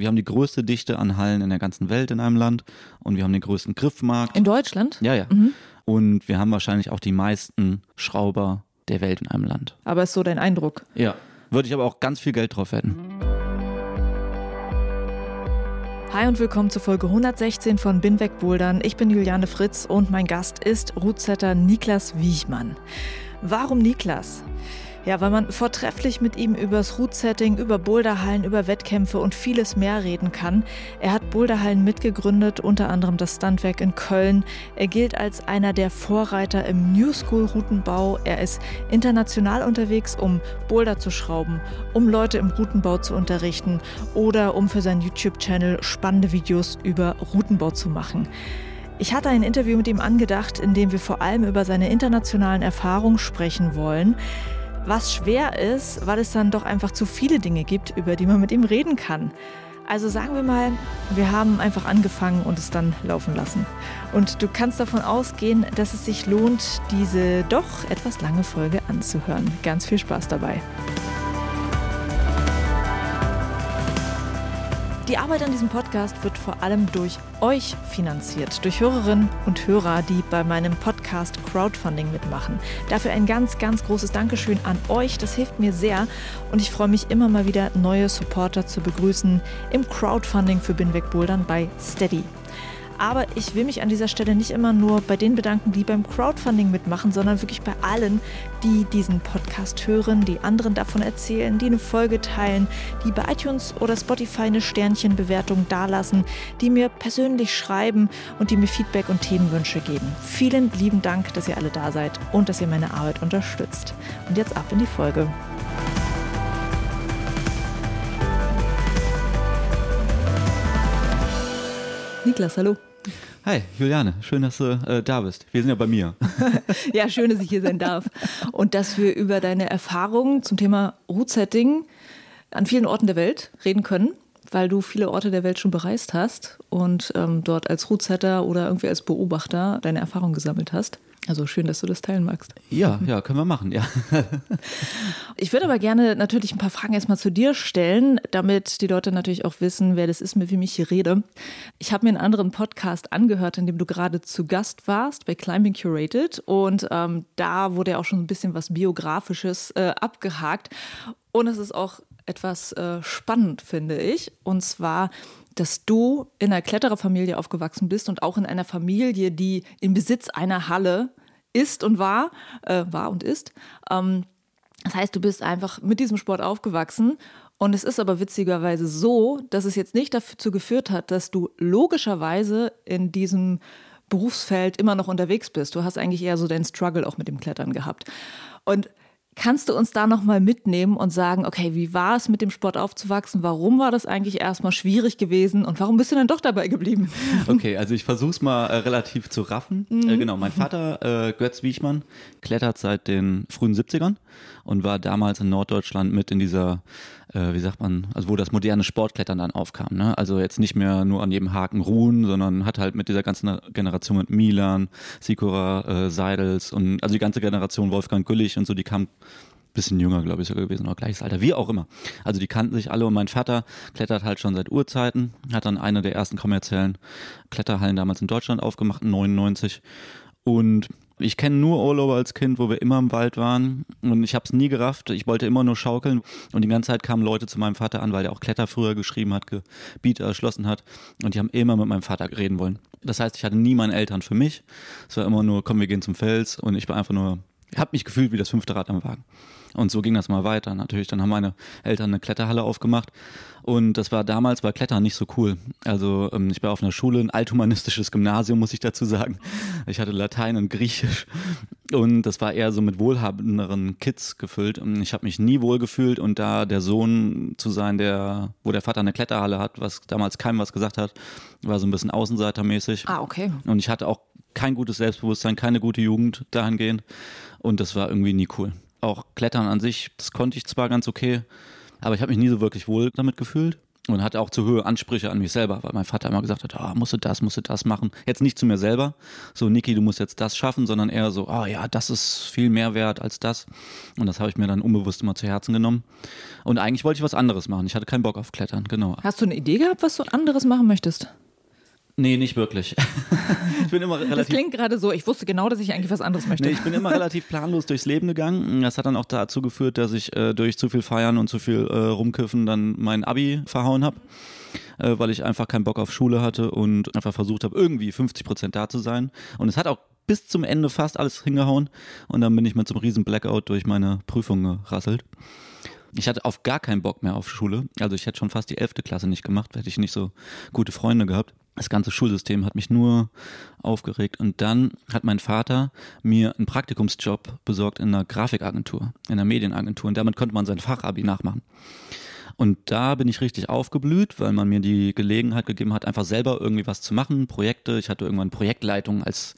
Wir haben die größte Dichte an Hallen in der ganzen Welt in einem Land und wir haben den größten Griffmarkt. In Deutschland? Ja, ja. Mhm. Und wir haben wahrscheinlich auch die meisten Schrauber der Welt in einem Land. Aber ist so dein Eindruck? Ja. Würde ich aber auch ganz viel Geld drauf wetten. Hi und willkommen zur Folge 116 von Binweg Bouldern. Ich bin Juliane Fritz und mein Gast ist Rootsetter Niklas Wiechmann. Warum Niklas? Ja, weil man vortrefflich mit ihm übers Route-Setting, über Boulderhallen, über Wettkämpfe und vieles mehr reden kann. Er hat Boulderhallen mitgegründet, unter anderem das Standwerk in Köln. Er gilt als einer der Vorreiter im New School-Routenbau. Er ist international unterwegs, um Boulder zu schrauben, um Leute im Routenbau zu unterrichten oder um für seinen YouTube-Channel spannende Videos über Routenbau zu machen. Ich hatte ein Interview mit ihm angedacht, in dem wir vor allem über seine internationalen Erfahrungen sprechen wollen was schwer ist, weil es dann doch einfach zu viele Dinge gibt, über die man mit ihm reden kann. Also sagen wir mal, wir haben einfach angefangen und es dann laufen lassen. Und du kannst davon ausgehen, dass es sich lohnt, diese doch etwas lange Folge anzuhören. Ganz viel Spaß dabei. Die Arbeit an diesem Podcast wird vor allem durch euch finanziert, durch Hörerinnen und Hörer, die bei meinem Podcast Crowdfunding mitmachen. Dafür ein ganz, ganz großes Dankeschön an euch. Das hilft mir sehr und ich freue mich immer mal wieder, neue Supporter zu begrüßen im Crowdfunding für Binweg Bouldern bei Steady. Aber ich will mich an dieser Stelle nicht immer nur bei den bedanken, die beim Crowdfunding mitmachen, sondern wirklich bei allen, die diesen Podcast hören, die anderen davon erzählen, die eine Folge teilen, die bei iTunes oder Spotify eine Sternchenbewertung dalassen, die mir persönlich schreiben und die mir Feedback und Themenwünsche geben. Vielen lieben Dank, dass ihr alle da seid und dass ihr meine Arbeit unterstützt. Und jetzt ab in die Folge. Niklas, hallo. Hi, Juliane, schön, dass du äh, da bist. Wir sind ja bei mir. ja, schön, dass ich hier sein darf. Und dass wir über deine Erfahrungen zum Thema Root-Setting an vielen Orten der Welt reden können, weil du viele Orte der Welt schon bereist hast und ähm, dort als Rootsetter oder irgendwie als Beobachter deine Erfahrungen gesammelt hast. Also schön, dass du das teilen magst. Ja, ja, können wir machen, ja. ich würde aber gerne natürlich ein paar Fragen erstmal zu dir stellen, damit die Leute natürlich auch wissen, wer das ist, mit wem ich hier rede. Ich habe mir einen anderen Podcast angehört, in dem du gerade zu Gast warst bei Climbing Curated und ähm, da wurde ja auch schon ein bisschen was Biografisches äh, abgehakt. Und es ist auch etwas äh, spannend, finde ich. Und zwar dass du in einer Klettererfamilie aufgewachsen bist und auch in einer Familie, die im Besitz einer Halle ist und war, äh, war und ist. Ähm, das heißt, du bist einfach mit diesem Sport aufgewachsen. Und es ist aber witzigerweise so, dass es jetzt nicht dazu geführt hat, dass du logischerweise in diesem Berufsfeld immer noch unterwegs bist. Du hast eigentlich eher so deinen Struggle auch mit dem Klettern gehabt. Und Kannst du uns da nochmal mitnehmen und sagen, okay, wie war es mit dem Sport aufzuwachsen? Warum war das eigentlich erstmal schwierig gewesen und warum bist du dann doch dabei geblieben? Okay, also ich versuche es mal äh, relativ zu raffen. Mhm. Äh, genau, mein Vater, äh, Götz Wiechmann, klettert seit den frühen 70ern und war damals in Norddeutschland mit in dieser, äh, wie sagt man, also wo das moderne Sportklettern dann aufkam. Ne? Also jetzt nicht mehr nur an jedem Haken ruhen, sondern hat halt mit dieser ganzen Generation mit Milan, Sikora, äh, Seidels und also die ganze Generation Wolfgang Güllich und so, die kam bisschen jünger, glaube ich, sogar gewesen, oder gleiches Alter, wie auch immer. Also die kannten sich alle und mein Vater klettert halt schon seit Urzeiten, hat dann eine der ersten kommerziellen Kletterhallen damals in Deutschland aufgemacht, 99 und ich kenne nur Urlauber als Kind, wo wir immer im Wald waren und ich habe es nie gerafft. Ich wollte immer nur schaukeln und die ganze Zeit kamen Leute zu meinem Vater an, weil er auch Kletter früher geschrieben hat, Gebiete erschlossen hat und die haben immer mit meinem Vater reden wollen. Das heißt, ich hatte nie meine Eltern für mich. Es war immer nur, komm, wir gehen zum Fels und ich war einfach nur habe mich gefühlt wie das fünfte Rad am Wagen. Und so ging das mal weiter. Natürlich, dann haben meine Eltern eine Kletterhalle aufgemacht. Und das war damals bei Klettern nicht so cool. Also ähm, ich war auf einer Schule, ein althumanistisches Gymnasium, muss ich dazu sagen. Ich hatte Latein und Griechisch. Und das war eher so mit wohlhabenderen Kids gefüllt. Und ich habe mich nie wohl gefühlt. Und da der Sohn zu sein, der, wo der Vater eine Kletterhalle hat, was damals keinem was gesagt hat, war so ein bisschen außenseitermäßig. Ah, okay. Und ich hatte auch kein gutes Selbstbewusstsein, keine gute Jugend dahingehend. Und das war irgendwie nie cool. Auch Klettern an sich, das konnte ich zwar ganz okay, aber ich habe mich nie so wirklich wohl damit gefühlt und hatte auch zu hohe Ansprüche an mich selber, weil mein Vater immer gesagt hat, ah, musst du das, musst du das machen. Jetzt nicht zu mir selber, so Niki, du musst jetzt das schaffen, sondern eher so, ah ja, das ist viel mehr wert als das. Und das habe ich mir dann unbewusst immer zu Herzen genommen. Und eigentlich wollte ich was anderes machen. Ich hatte keinen Bock auf Klettern, genau. Hast du eine Idee gehabt, was du anderes machen möchtest? Nee, nicht wirklich. ich bin immer relativ. Das klingt gerade so, ich wusste genau, dass ich eigentlich was anderes möchte. Nee, ich bin immer relativ planlos durchs Leben gegangen. Das hat dann auch dazu geführt, dass ich äh, durch zu viel Feiern und zu viel äh, Rumkiffen dann mein Abi verhauen habe. Äh, weil ich einfach keinen Bock auf Schule hatte und einfach versucht habe, irgendwie 50 Prozent da zu sein. Und es hat auch bis zum Ende fast alles hingehauen. Und dann bin ich mit so einem riesen Blackout durch meine Prüfung gerasselt. Ich hatte auf gar keinen Bock mehr auf Schule. Also ich hätte schon fast die elfte Klasse nicht gemacht, hätte ich nicht so gute Freunde gehabt. Das ganze Schulsystem hat mich nur aufgeregt. Und dann hat mein Vater mir einen Praktikumsjob besorgt in einer Grafikagentur, in einer Medienagentur. Und damit konnte man sein Fachabi nachmachen. Und da bin ich richtig aufgeblüht, weil man mir die Gelegenheit gegeben hat, einfach selber irgendwie was zu machen, Projekte. Ich hatte irgendwann Projektleitung als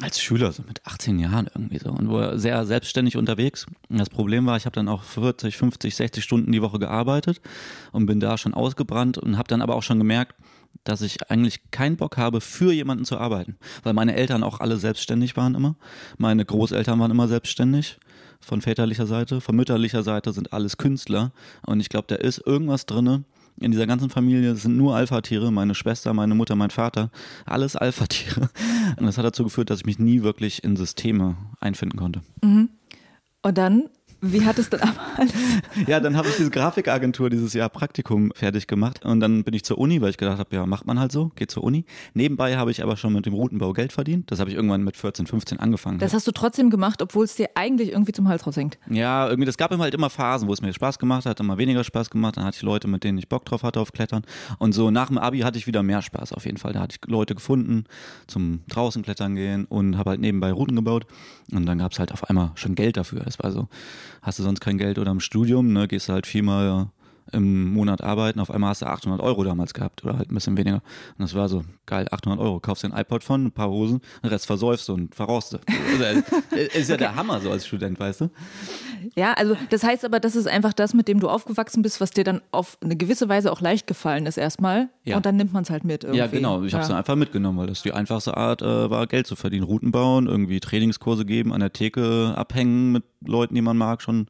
als Schüler, so mit 18 Jahren irgendwie so und war sehr selbstständig unterwegs. Und das Problem war, ich habe dann auch 40, 50, 60 Stunden die Woche gearbeitet und bin da schon ausgebrannt und habe dann aber auch schon gemerkt, dass ich eigentlich keinen Bock habe, für jemanden zu arbeiten. Weil meine Eltern auch alle selbstständig waren immer. Meine Großeltern waren immer selbstständig von väterlicher Seite. Von mütterlicher Seite sind alles Künstler. Und ich glaube, da ist irgendwas drinne, in dieser ganzen Familie sind nur Alpha-Tiere, meine Schwester, meine Mutter, mein Vater, alles Alpha-Tiere. Und das hat dazu geführt, dass ich mich nie wirklich in Systeme einfinden konnte. Mhm. Und dann wie hat es aber alles? Ja, dann habe ich diese Grafikagentur dieses Jahr Praktikum fertig gemacht und dann bin ich zur Uni, weil ich gedacht habe, ja, macht man halt so, geht zur Uni. Nebenbei habe ich aber schon mit dem Routenbau Geld verdient. Das habe ich irgendwann mit 14, 15 angefangen. Das hast du trotzdem gemacht, obwohl es dir eigentlich irgendwie zum Hals raushängt. Ja, irgendwie, das gab immer halt immer Phasen, wo es mir Spaß gemacht hat, immer weniger Spaß gemacht. Dann hatte ich Leute, mit denen ich Bock drauf hatte auf Klettern. Und so nach dem Abi hatte ich wieder mehr Spaß auf jeden Fall. Da hatte ich Leute gefunden zum draußen klettern gehen und habe halt nebenbei Routen gebaut. Und dann gab es halt auf einmal schon Geld dafür. Das war so, hast du sonst kein Geld oder im Studium, ne, gehst du halt viermal im Monat arbeiten, auf einmal hast du 800 Euro damals gehabt oder halt ein bisschen weniger. Und das war so, geil, 800 Euro, kaufst dir ein iPod von, ein paar Hosen, den Rest versäufst du und verraust du. Also, ist ja okay. der Hammer so als Student, weißt du? Ja, also das heißt aber, das ist einfach das, mit dem du aufgewachsen bist, was dir dann auf eine gewisse Weise auch leicht gefallen ist erstmal. Ja. Und dann nimmt man es halt mit irgendwie. Ja, genau. Ich habe es einfach mitgenommen, weil das die einfachste Art äh, war, Geld zu verdienen. Routen bauen, irgendwie Trainingskurse geben, an der Theke abhängen mit Leuten, die man mag, schon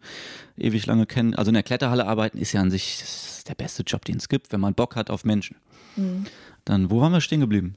ewig lange kennen. Also in der Kletterhalle arbeiten ist ja an sich der beste Job, den es gibt, wenn man Bock hat auf Menschen. Mhm. Dann, wo waren wir stehen geblieben?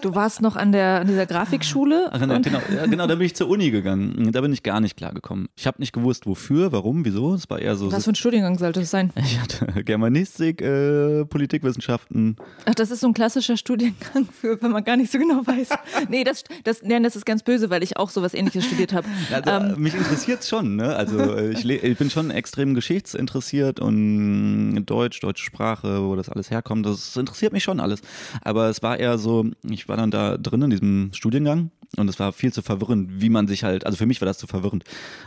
Du warst noch an, der, an dieser Grafikschule. Ach, genau, genau, genau, da bin ich zur Uni gegangen. Da bin ich gar nicht klargekommen. Ich habe nicht gewusst, wofür, warum, wieso. Es war eher so. Was für ein Studiengang sollte es sein? Ich hatte Germanistik, äh, Politikwissenschaften. Ach, das ist so ein klassischer Studiengang, für, wenn man gar nicht so genau weiß. nee, das, das, nee, das ist ganz böse, weil ich auch sowas ähnliches studiert habe. Also, ähm. Mich interessiert es schon. Ne? Also ich, ich, bin schon extrem geschichtsinteressiert und Deutsch, deutsche Sprache, wo das alles herkommt. Das interessiert mich schon alles. Aber es war eher so, ich ich war dann da drin in diesem Studiengang und es war viel zu verwirrend, wie man sich halt, also für mich war das zu verwirrend.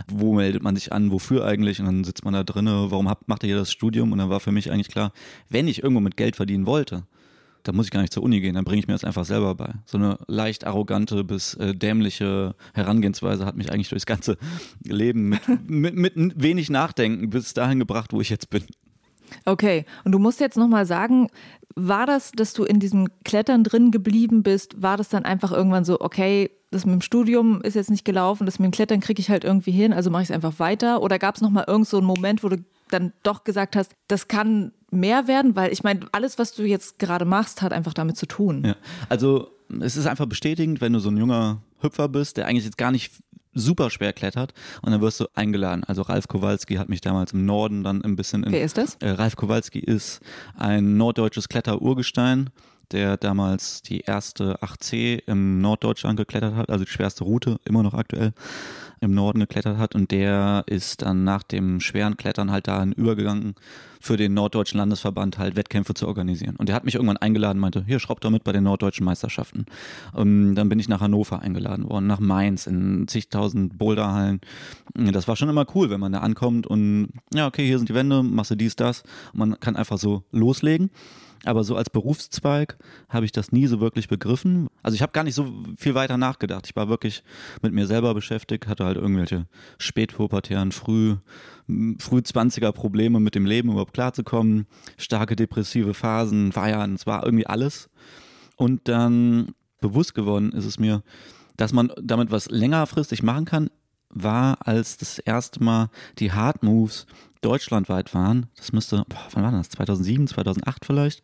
Wo meldet man sich an, wofür eigentlich? Und dann sitzt man da drin, warum macht er hier das Studium? Und dann war für mich eigentlich klar, wenn ich irgendwo mit Geld verdienen wollte, dann muss ich gar nicht zur Uni gehen, dann bringe ich mir das einfach selber bei. So eine leicht arrogante bis äh, dämliche Herangehensweise hat mich eigentlich durchs ganze Leben mit, mit, mit wenig Nachdenken bis dahin gebracht, wo ich jetzt bin. Okay, und du musst jetzt nochmal sagen, war das, dass du in diesem Klettern drin geblieben bist, war das dann einfach irgendwann so, okay, das mit dem Studium ist jetzt nicht gelaufen, das mit dem Klettern kriege ich halt irgendwie hin, also mache ich es einfach weiter? Oder gab es nochmal irgend so einen Moment, wo du dann doch gesagt hast, das kann mehr werden? Weil ich meine, alles, was du jetzt gerade machst, hat einfach damit zu tun. Ja, also es ist einfach bestätigend, wenn du so ein junger Hüpfer bist, der eigentlich jetzt gar nicht super schwer klettert und dann wirst du eingeladen. Also Ralf Kowalski hat mich damals im Norden dann ein bisschen in, Wer ist das? Äh, Ralf Kowalski ist ein norddeutsches Kletterurgestein der damals die erste 8C im Norddeutschland geklettert hat, also die schwerste Route, immer noch aktuell im Norden geklettert hat und der ist dann nach dem schweren Klettern halt dahin übergegangen, für den Norddeutschen Landesverband halt Wettkämpfe zu organisieren. Und der hat mich irgendwann eingeladen, meinte, hier, schraub doch mit bei den Norddeutschen Meisterschaften. Und ähm, dann bin ich nach Hannover eingeladen worden, nach Mainz in zigtausend Boulderhallen. Das war schon immer cool, wenn man da ankommt und ja, okay, hier sind die Wände, machst du dies, das. Und man kann einfach so loslegen. Aber so als Berufszweig habe ich das nie so wirklich begriffen. Also ich habe gar nicht so viel weiter nachgedacht. Ich war wirklich mit mir selber beschäftigt, hatte halt irgendwelche spätpubertären, früh, früh 20er Probleme mit dem Leben überhaupt klarzukommen, starke depressive Phasen, Feiern, es war irgendwie alles. Und dann bewusst geworden ist es mir, dass man damit was längerfristig machen kann, war, als das erste Mal die Hard Moves deutschlandweit waren. Das müsste, boah, wann war das? 2007, 2008 vielleicht.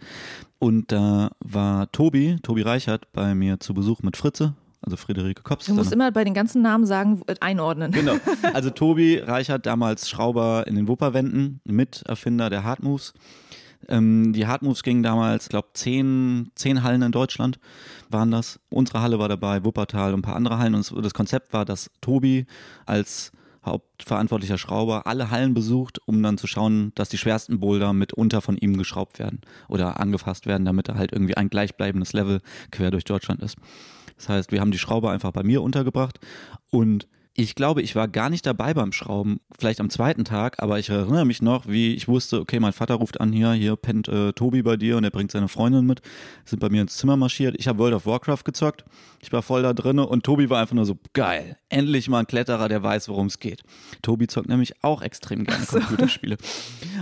Und da war Tobi, Tobi Reichert, bei mir zu Besuch mit Fritze, also Friederike Kops. Du musst immer bei den ganzen Namen sagen, einordnen. Genau. Also Tobi Reichert, damals Schrauber in den Wupperwänden, Miterfinder der Hard Moves. Ähm, die Hard Moves gingen damals, ich glaube, zehn, zehn Hallen in Deutschland waren das. Unsere Halle war dabei, Wuppertal und ein paar andere Hallen. Und das Konzept war, dass Tobi als hauptverantwortlicher Schrauber alle Hallen besucht, um dann zu schauen, dass die schwersten Boulder mitunter von ihm geschraubt werden oder angefasst werden, damit er halt irgendwie ein gleichbleibendes Level quer durch Deutschland ist. Das heißt, wir haben die Schrauber einfach bei mir untergebracht und ich glaube, ich war gar nicht dabei beim Schrauben, vielleicht am zweiten Tag, aber ich erinnere mich noch, wie ich wusste, okay, mein Vater ruft an hier, hier pennt äh, Tobi bei dir und er bringt seine Freundin mit, sind bei mir ins Zimmer marschiert. Ich habe World of Warcraft gezockt, ich war voll da drinne und Tobi war einfach nur so geil, endlich mal ein Kletterer, der weiß, worum es geht. Tobi zockt nämlich auch extrem gerne so. Computerspiele.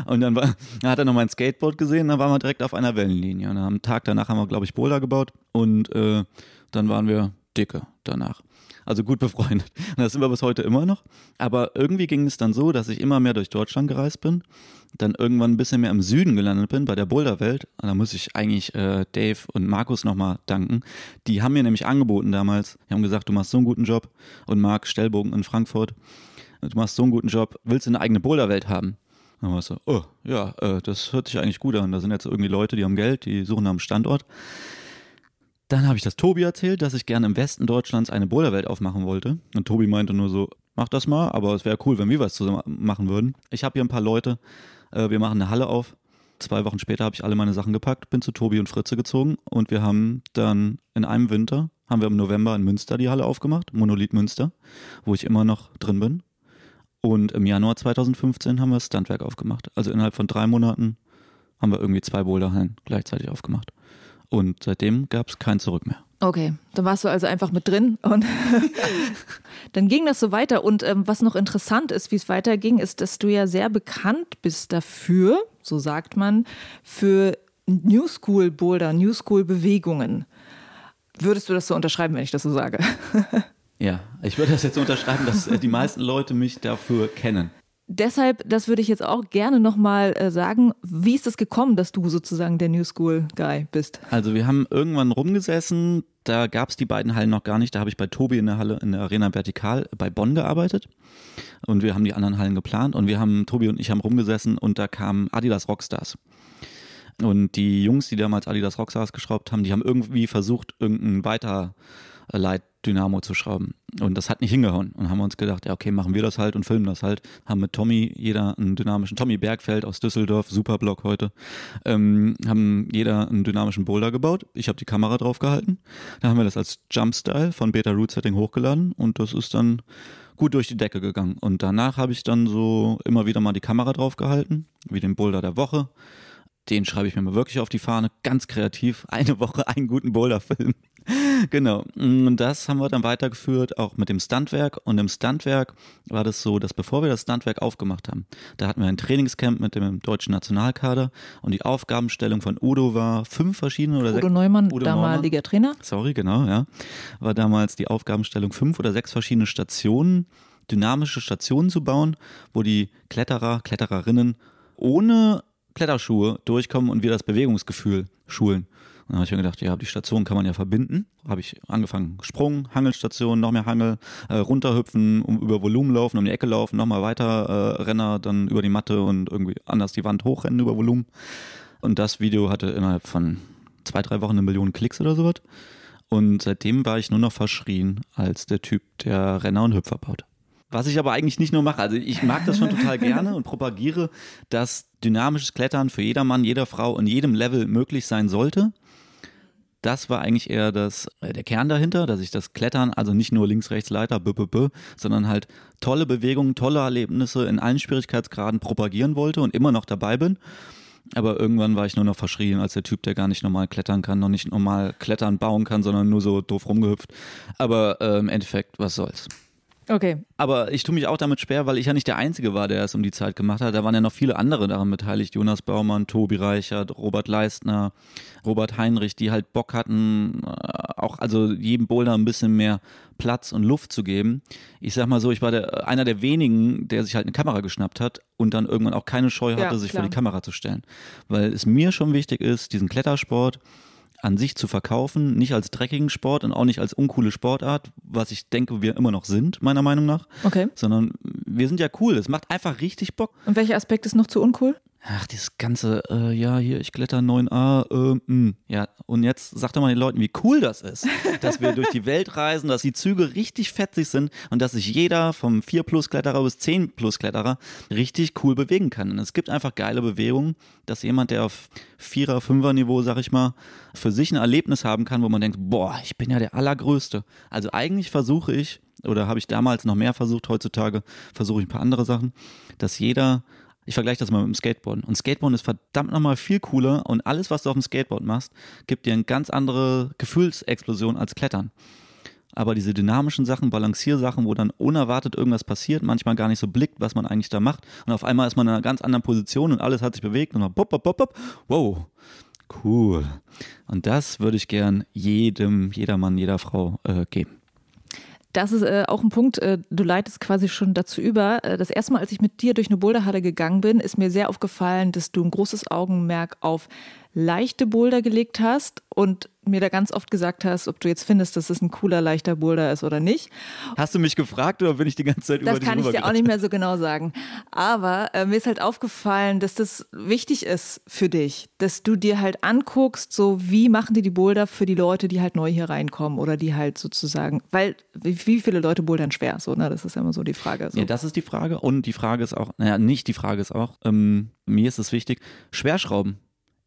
Und dann, war, dann hat er noch mein Skateboard gesehen, dann waren wir direkt auf einer Wellenlinie. Und am Tag danach haben wir, glaube ich, Boulder gebaut und äh, dann waren wir dicke danach also gut befreundet. Und das sind wir bis heute immer noch. Aber irgendwie ging es dann so, dass ich immer mehr durch Deutschland gereist bin, dann irgendwann ein bisschen mehr im Süden gelandet bin, bei der Boulderwelt. Und da muss ich eigentlich äh, Dave und Markus nochmal danken. Die haben mir nämlich angeboten damals, die haben gesagt, du machst so einen guten Job. Und Marc Stellbogen in Frankfurt, du machst so einen guten Job, willst du eine eigene Boulderwelt haben? Dann war ich so, oh, ja, äh, das hört sich eigentlich gut an. Da sind jetzt irgendwie Leute, die haben Geld, die suchen nach einem Standort. Dann habe ich das Tobi erzählt, dass ich gerne im Westen Deutschlands eine Boulderwelt aufmachen wollte. Und Tobi meinte nur so, mach das mal, aber es wäre cool, wenn wir was zusammen machen würden. Ich habe hier ein paar Leute, äh, wir machen eine Halle auf. Zwei Wochen später habe ich alle meine Sachen gepackt, bin zu Tobi und Fritze gezogen und wir haben dann in einem Winter, haben wir im November in Münster die Halle aufgemacht, Monolith Münster, wo ich immer noch drin bin. Und im Januar 2015 haben wir das Standwerk aufgemacht. Also innerhalb von drei Monaten haben wir irgendwie zwei Boulderhallen gleichzeitig aufgemacht. Und seitdem gab es kein Zurück mehr. Okay, dann warst du also einfach mit drin und dann ging das so weiter. Und ähm, was noch interessant ist, wie es weiterging, ist, dass du ja sehr bekannt bist dafür, so sagt man, für New School Boulder, New School Bewegungen. Würdest du das so unterschreiben, wenn ich das so sage? ja, ich würde das jetzt unterschreiben, dass äh, die meisten Leute mich dafür kennen. Deshalb, das würde ich jetzt auch gerne nochmal äh, sagen, wie ist es gekommen, dass du sozusagen der New School Guy bist? Also wir haben irgendwann rumgesessen, da gab es die beiden Hallen noch gar nicht, da habe ich bei Tobi in der Halle, in der Arena Vertikal bei Bonn gearbeitet und wir haben die anderen Hallen geplant und wir haben, Tobi und ich haben rumgesessen und da kamen Adidas Rockstars. Und die Jungs, die damals Adidas Rockstars geschraubt haben, die haben irgendwie versucht, irgendein Weiterleit Dynamo zu schrauben. Und das hat nicht hingehauen. Und haben wir uns gedacht, ja, okay, machen wir das halt und filmen das halt. Haben mit Tommy jeder einen dynamischen, Tommy Bergfeld aus Düsseldorf, super Blog heute, ähm, haben jeder einen dynamischen Boulder gebaut. Ich habe die Kamera drauf gehalten. Da haben wir das als Jump-Style von Beta Root Setting hochgeladen und das ist dann gut durch die Decke gegangen. Und danach habe ich dann so immer wieder mal die Kamera drauf gehalten, wie den Boulder der Woche den schreibe ich mir mal wirklich auf die Fahne, ganz kreativ, eine Woche einen guten Boulder-Film. genau. Und das haben wir dann weitergeführt, auch mit dem Standwerk. Und im Standwerk war das so, dass bevor wir das Standwerk aufgemacht haben, da hatten wir ein Trainingscamp mit dem deutschen Nationalkader und die Aufgabenstellung von Udo war fünf verschiedene oder sechs. Udo Neumann, Udo damaliger Neumann. Trainer. Sorry, genau, ja. War damals die Aufgabenstellung fünf oder sechs verschiedene Stationen, dynamische Stationen zu bauen, wo die Kletterer, Klettererinnen ohne Kletterschuhe durchkommen und wir das Bewegungsgefühl schulen. Und dann habe ich mir gedacht, ja, die Station kann man ja verbinden. Habe ich angefangen, Sprung, Hangelstation, noch mehr Hangel, äh, runterhüpfen, um über Volumen laufen, um die Ecke laufen, nochmal weiter äh, Renner, dann über die Matte und irgendwie anders die Wand hochrennen über Volumen. Und das Video hatte innerhalb von zwei, drei Wochen eine Million Klicks oder sowas. Und seitdem war ich nur noch verschrien als der Typ, der Renner und Hüpfer baut. Was ich aber eigentlich nicht nur mache. Also ich mag das schon total gerne und propagiere, dass dynamisches Klettern für jedermann, jeder Frau in jedem Level möglich sein sollte. Das war eigentlich eher das, äh, der Kern dahinter, dass ich das Klettern, also nicht nur links, rechts, Leiter, b, b, b, sondern halt tolle Bewegungen, tolle Erlebnisse in allen Schwierigkeitsgraden propagieren wollte und immer noch dabei bin. Aber irgendwann war ich nur noch verschrien als der Typ, der gar nicht normal klettern kann, noch nicht normal klettern bauen kann, sondern nur so doof rumgehüpft. Aber äh, im Endeffekt, was soll's. Okay. Aber ich tue mich auch damit schwer, weil ich ja nicht der Einzige war, der es um die Zeit gemacht hat. Da waren ja noch viele andere daran beteiligt. Jonas Baumann, Tobi Reichert, Robert Leistner, Robert Heinrich, die halt Bock hatten, äh, auch also jedem Boulder ein bisschen mehr Platz und Luft zu geben. Ich sag mal so, ich war der, einer der wenigen, der sich halt eine Kamera geschnappt hat und dann irgendwann auch keine Scheu hatte, Ja, sich vor die Kamera zu stellen. Weil es mir schon wichtig ist, diesen Klettersport an sich zu verkaufen, nicht als dreckigen Sport und auch nicht als uncoole Sportart, was ich denke, wir immer noch sind, meiner Meinung nach, Okay. sondern wir sind ja cool. Es macht einfach richtig Bock. Und welcher Aspekt ist noch zu uncool? Ach, dieses ganze, äh, ja, hier, ich kletter 9a, äh, mh. ja, und jetzt sagt doch mal den Leuten, wie cool das ist, dass wir durch die Welt reisen, dass die Züge richtig fetzig sind und dass sich jeder vom 4-Plus-Kletterer bis 10-Plus-Kletterer richtig cool bewegen kann. Und es gibt einfach geile Bewegungen, dass jemand, der auf 4er, 5er Niveau, sag ich mal, für sich ein Erlebnis haben kann, wo man denkt, boah, ich bin ja der Allergrößte. Also eigentlich versuche ich, oder habe ich damals noch mehr versucht, heutzutage versuche ich ein paar andere Sachen, dass jeder ich vergleiche das mal mit dem Skateboarden. Und Skateboarden ist verdammt nochmal viel cooler und alles, was du auf dem Skateboard machst, gibt dir eine ganz andere Gefühlsexplosion als Klettern. Aber diese dynamischen Sachen, Balanciersachen, wo dann unerwartet irgendwas passiert, manchmal gar nicht so blickt, was man eigentlich da macht. Und auf einmal ist man in einer ganz anderen Position und alles hat sich bewegt und dann pop, pop, pop, pop. Wow, cool. Und das würde ich gern jedem, jeder Mann, jeder Frau äh, geben. Das ist äh, auch ein Punkt, äh, du leitest quasi schon dazu über. Äh, das erste Mal, als ich mit dir durch eine Boulderhalle gegangen bin, ist mir sehr aufgefallen, dass du ein großes Augenmerk auf leichte Boulder gelegt hast und mir da ganz oft gesagt hast, ob du jetzt findest, dass es ein cooler, leichter Boulder ist oder nicht. Hast du mich gefragt oder bin ich die ganze Zeit über Das kann ich dir auch nicht mehr so genau sagen. Aber äh, mir ist halt aufgefallen, dass das wichtig ist für dich, dass du dir halt anguckst, so wie machen die die Boulder für die Leute, die halt neu hier reinkommen oder die halt sozusagen, weil wie, wie viele Leute bouldern schwer, so, ne? Das ist ja immer so die Frage. So. Ja, das ist die Frage. Und die Frage ist auch, naja, nicht die Frage ist auch, ähm, mir ist es wichtig, Schwerschrauben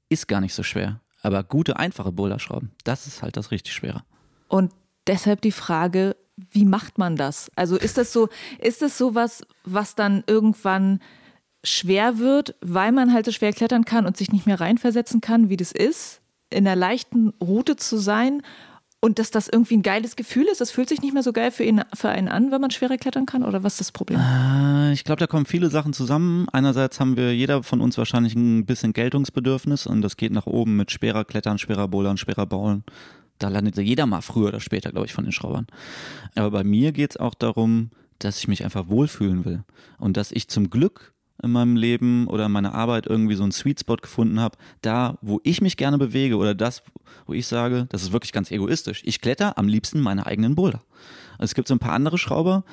ist gar nicht so schwer. Aber gute, einfache Boulderschrauben, das ist halt das richtig Schwere. Und deshalb die Frage, wie macht man das? Also ist das so, ist das sowas, was dann irgendwann schwer wird, weil man halt so schwer klettern kann und sich nicht mehr reinversetzen kann, wie das ist, in einer leichten Route zu sein und dass das irgendwie ein geiles Gefühl ist? Das fühlt sich nicht mehr so geil für, ihn, für einen an, wenn man schwerer klettern kann? Oder was ist das Problem? Äh, Ich glaube, da kommen viele Sachen zusammen. Einerseits haben wir jeder von uns wahrscheinlich ein bisschen Geltungsbedürfnis und das geht nach oben mit schwerer Klettern, schwerer Bouldern, schwerer Bauen. Da landet jeder mal früher oder später, glaube ich, von den Schraubern. Aber bei mir geht es auch darum, dass ich mich einfach wohlfühlen will und dass ich zum Glück in meinem Leben oder in meiner Arbeit irgendwie so einen Sweet Spot gefunden habe, da, wo ich mich gerne bewege oder das, wo ich sage, das ist wirklich ganz egoistisch. Ich kletter am liebsten meine eigenen Boulder. Es gibt so ein paar andere Schrauber,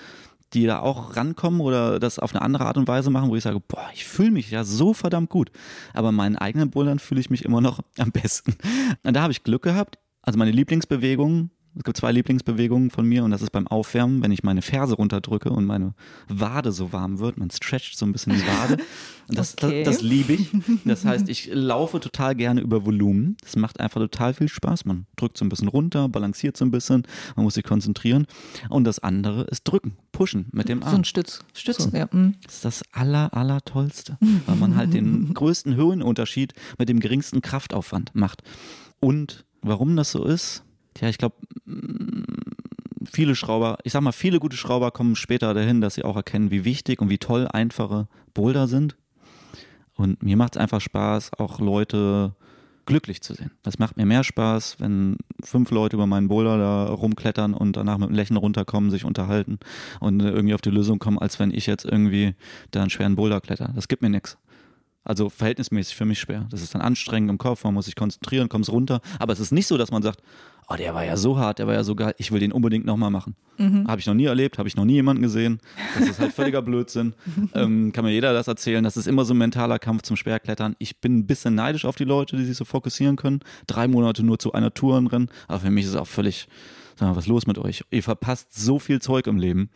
die da auch rankommen oder das auf eine andere Art und Weise machen, wo ich sage, boah, ich fühle mich ja so verdammt gut. Aber meinen eigenen Bouldern fühle ich mich immer noch am besten. Und da habe ich Glück gehabt. Also meine Lieblingsbewegung, es gibt zwei Lieblingsbewegungen von mir und das ist beim Aufwärmen, wenn ich meine Ferse runterdrücke und meine Wade so warm wird. Man stretcht so ein bisschen die Wade. Und das, Okay. das, das liebe ich. Das heißt, ich laufe total gerne über Volumen. Das macht einfach total viel Spaß. Man drückt so ein bisschen runter, balanciert so ein bisschen, man muss sich konzentrieren. Und das andere ist drücken, pushen mit dem So Arm. ein Stütz. Stützen. So, ja. mm. Das ist das aller, aller tollste, weil man halt den größten Höhenunterschied mit dem geringsten Kraftaufwand macht. Und warum das so ist, tja, ich glaube, viele Schrauber, ich sag mal, viele gute Schrauber kommen später dahin, dass sie auch erkennen, wie wichtig und wie toll einfache Boulder sind. Und mir macht es einfach Spaß, auch Leute glücklich zu sehen. Das macht mir mehr Spaß, wenn fünf Leute über meinen Boulder da rumklettern und danach mit einem Lächeln runterkommen, sich unterhalten und irgendwie auf die Lösung kommen, als wenn ich jetzt irgendwie da einen schweren Boulder kletter. Das gibt mir nichts. Also verhältnismäßig für mich schwer. Das ist dann anstrengend im Kopf, man muss sich konzentrieren, kommt runter. Aber es ist nicht so, dass man sagt, oh, der war ja so hart, der war ja so geil, ich will den unbedingt nochmal machen. Mhm. Habe ich noch nie erlebt, habe ich noch nie jemanden gesehen. Das ist halt völliger Blödsinn. ähm, kann mir jeder das erzählen. Das ist immer so ein mentaler Kampf zum Sperrklettern. Ich bin ein bisschen neidisch auf die Leute, die sich so fokussieren können. Drei Monate nur zu einer Tour rennen. Aber für mich ist es auch völlig, sag mal, was ist los mit euch? Ihr verpasst so viel Zeug im Leben.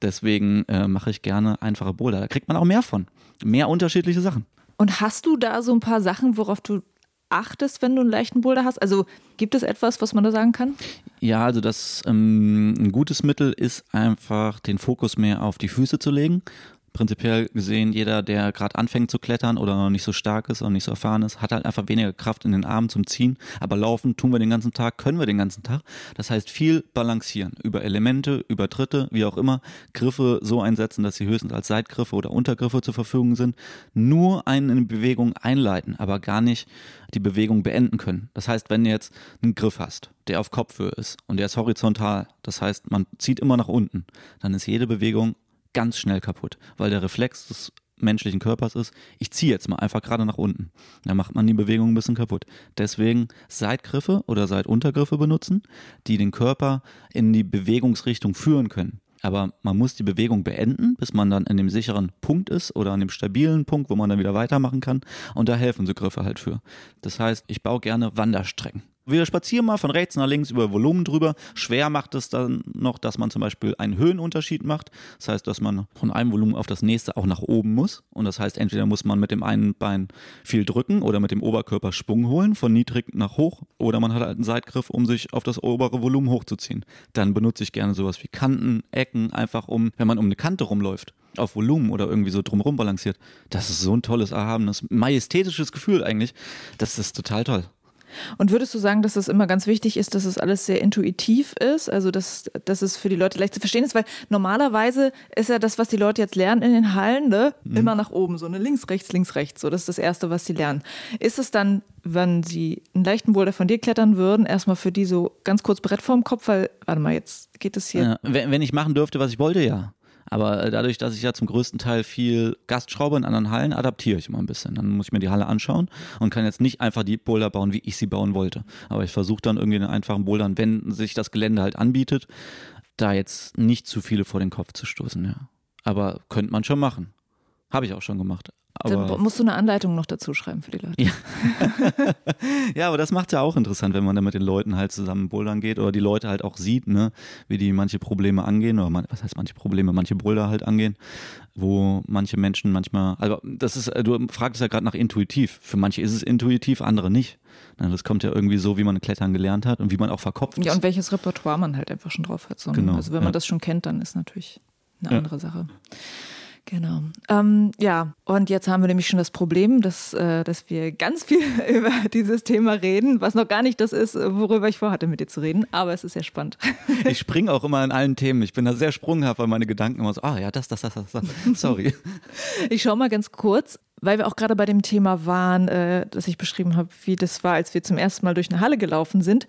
Deswegen äh, mache ich gerne einfache Boulder. Da kriegt man auch mehr von. Mehr unterschiedliche Sachen. Und hast du da so ein paar Sachen, worauf du achtest, wenn du einen leichten Boulder hast? Also gibt es etwas, was man da sagen kann? Ja, also das ähm, ein gutes Mittel ist einfach den Fokus mehr auf die Füße zu legen prinzipiell gesehen, jeder, der gerade anfängt zu klettern oder noch nicht so stark ist und nicht so erfahren ist, hat halt einfach weniger Kraft in den Armen zum Ziehen. Aber laufen tun wir den ganzen Tag, können wir den ganzen Tag. Das heißt, viel balancieren über Elemente, über Tritte, wie auch immer, Griffe so einsetzen, dass sie höchstens als Seitgriffe oder Untergriffe zur Verfügung sind. Nur eine Bewegung einleiten, aber gar nicht die Bewegung beenden können. Das heißt, wenn du jetzt einen Griff hast, der auf Kopfhöhe ist und der ist horizontal, das heißt, man zieht immer nach unten, dann ist jede Bewegung ganz schnell kaputt, weil der Reflex des menschlichen Körpers ist, ich ziehe jetzt mal einfach gerade nach unten. Dann macht man die Bewegung ein bisschen kaputt. Deswegen Seitgriffe oder Seituntergriffe benutzen, die den Körper in die Bewegungsrichtung führen können. Aber man muss die Bewegung beenden, bis man dann in dem sicheren Punkt ist oder an dem stabilen Punkt, wo man dann wieder weitermachen kann. Und da helfen so Griffe halt für. Das heißt, ich baue gerne Wanderstrecken. Wir spazieren mal von rechts nach links über Volumen drüber. Schwer macht es dann noch, dass man zum Beispiel einen Höhenunterschied macht. Das heißt, dass man von einem Volumen auf das nächste auch nach oben muss. Und das heißt, entweder muss man mit dem einen Bein viel drücken oder mit dem Oberkörper Schwung holen, von niedrig nach hoch. Oder man hat halt einen Seitgriff, um sich auf das obere Volumen hochzuziehen. Dann benutze ich gerne sowas wie Kanten, Ecken, einfach um, wenn man um eine Kante rumläuft auf Volumen oder irgendwie so drumherum balanciert. Das ist so ein tolles, erhabenes, majestätisches Gefühl eigentlich. Das ist total toll. Und würdest du sagen, dass es immer ganz wichtig ist, dass es alles sehr intuitiv ist, also dass, dass es für die Leute leicht zu verstehen ist, weil normalerweise ist ja das, was die Leute jetzt lernen in den Hallen, ne, mhm. immer nach oben, so ne, links, rechts, links, rechts, so das ist das Erste, was sie lernen. Ist es dann, wenn sie einen leichten Boulder von dir klettern würden, erstmal für die so ganz kurz Brett vorm Kopf, weil, warte mal, jetzt geht es hier. Ja, wenn, wenn ich machen dürfte, was ich wollte, ja. Aber äh, dadurch, dass ich ja zum größten Teil viel Gast schraube in anderen Hallen, adaptiere ich immer ein bisschen. Dann muss ich mir die Halle anschauen und kann jetzt nicht einfach die Boulder bauen, wie ich sie bauen wollte. Aber ich versuche dann irgendwie einen einfachen Bouldern, wenn sich das Gelände halt anbietet, da jetzt nicht zu viele vor den Kopf zu stoßen, ja. Aber könnte man schon machen. Habe ich auch schon gemacht. Aber Dann musst du eine Anleitung noch dazu schreiben für die Leute. Ja, ja aber das macht ja auch interessant, wenn man dann mit den Leuten halt zusammen bouldern geht oder die Leute halt auch sieht, ne, wie die manche Probleme angehen oder man, was heißt manche Probleme, manche Boulder halt angehen, wo manche Menschen manchmal, also das ist, du fragst ja gerade nach intuitiv. Für manche ist es intuitiv, andere nicht. Das kommt ja irgendwie so, wie man Klettern gelernt hat und wie man auch verkopft ist. Ja, und welches Repertoire man halt einfach schon drauf hat. So genau, also wenn man ja. das schon kennt, dann ist natürlich eine andere ja. Sache. Genau. Ähm, ja, und jetzt haben wir nämlich schon das Problem, dass, äh, dass wir ganz viel über dieses Thema reden, was noch gar nicht das ist, worüber ich vorhatte, mit dir zu reden, aber es ist sehr spannend. Ich springe auch immer in allen Themen. Ich bin da sehr sprunghaft, weil meine Gedanken immer so, ah ja, das, das, das, das, das. Sorry. Ich schaue mal ganz kurz, weil wir auch gerade bei dem Thema waren, äh, das ich beschrieben habe, wie das war, als wir zum ersten Mal durch eine Halle gelaufen sind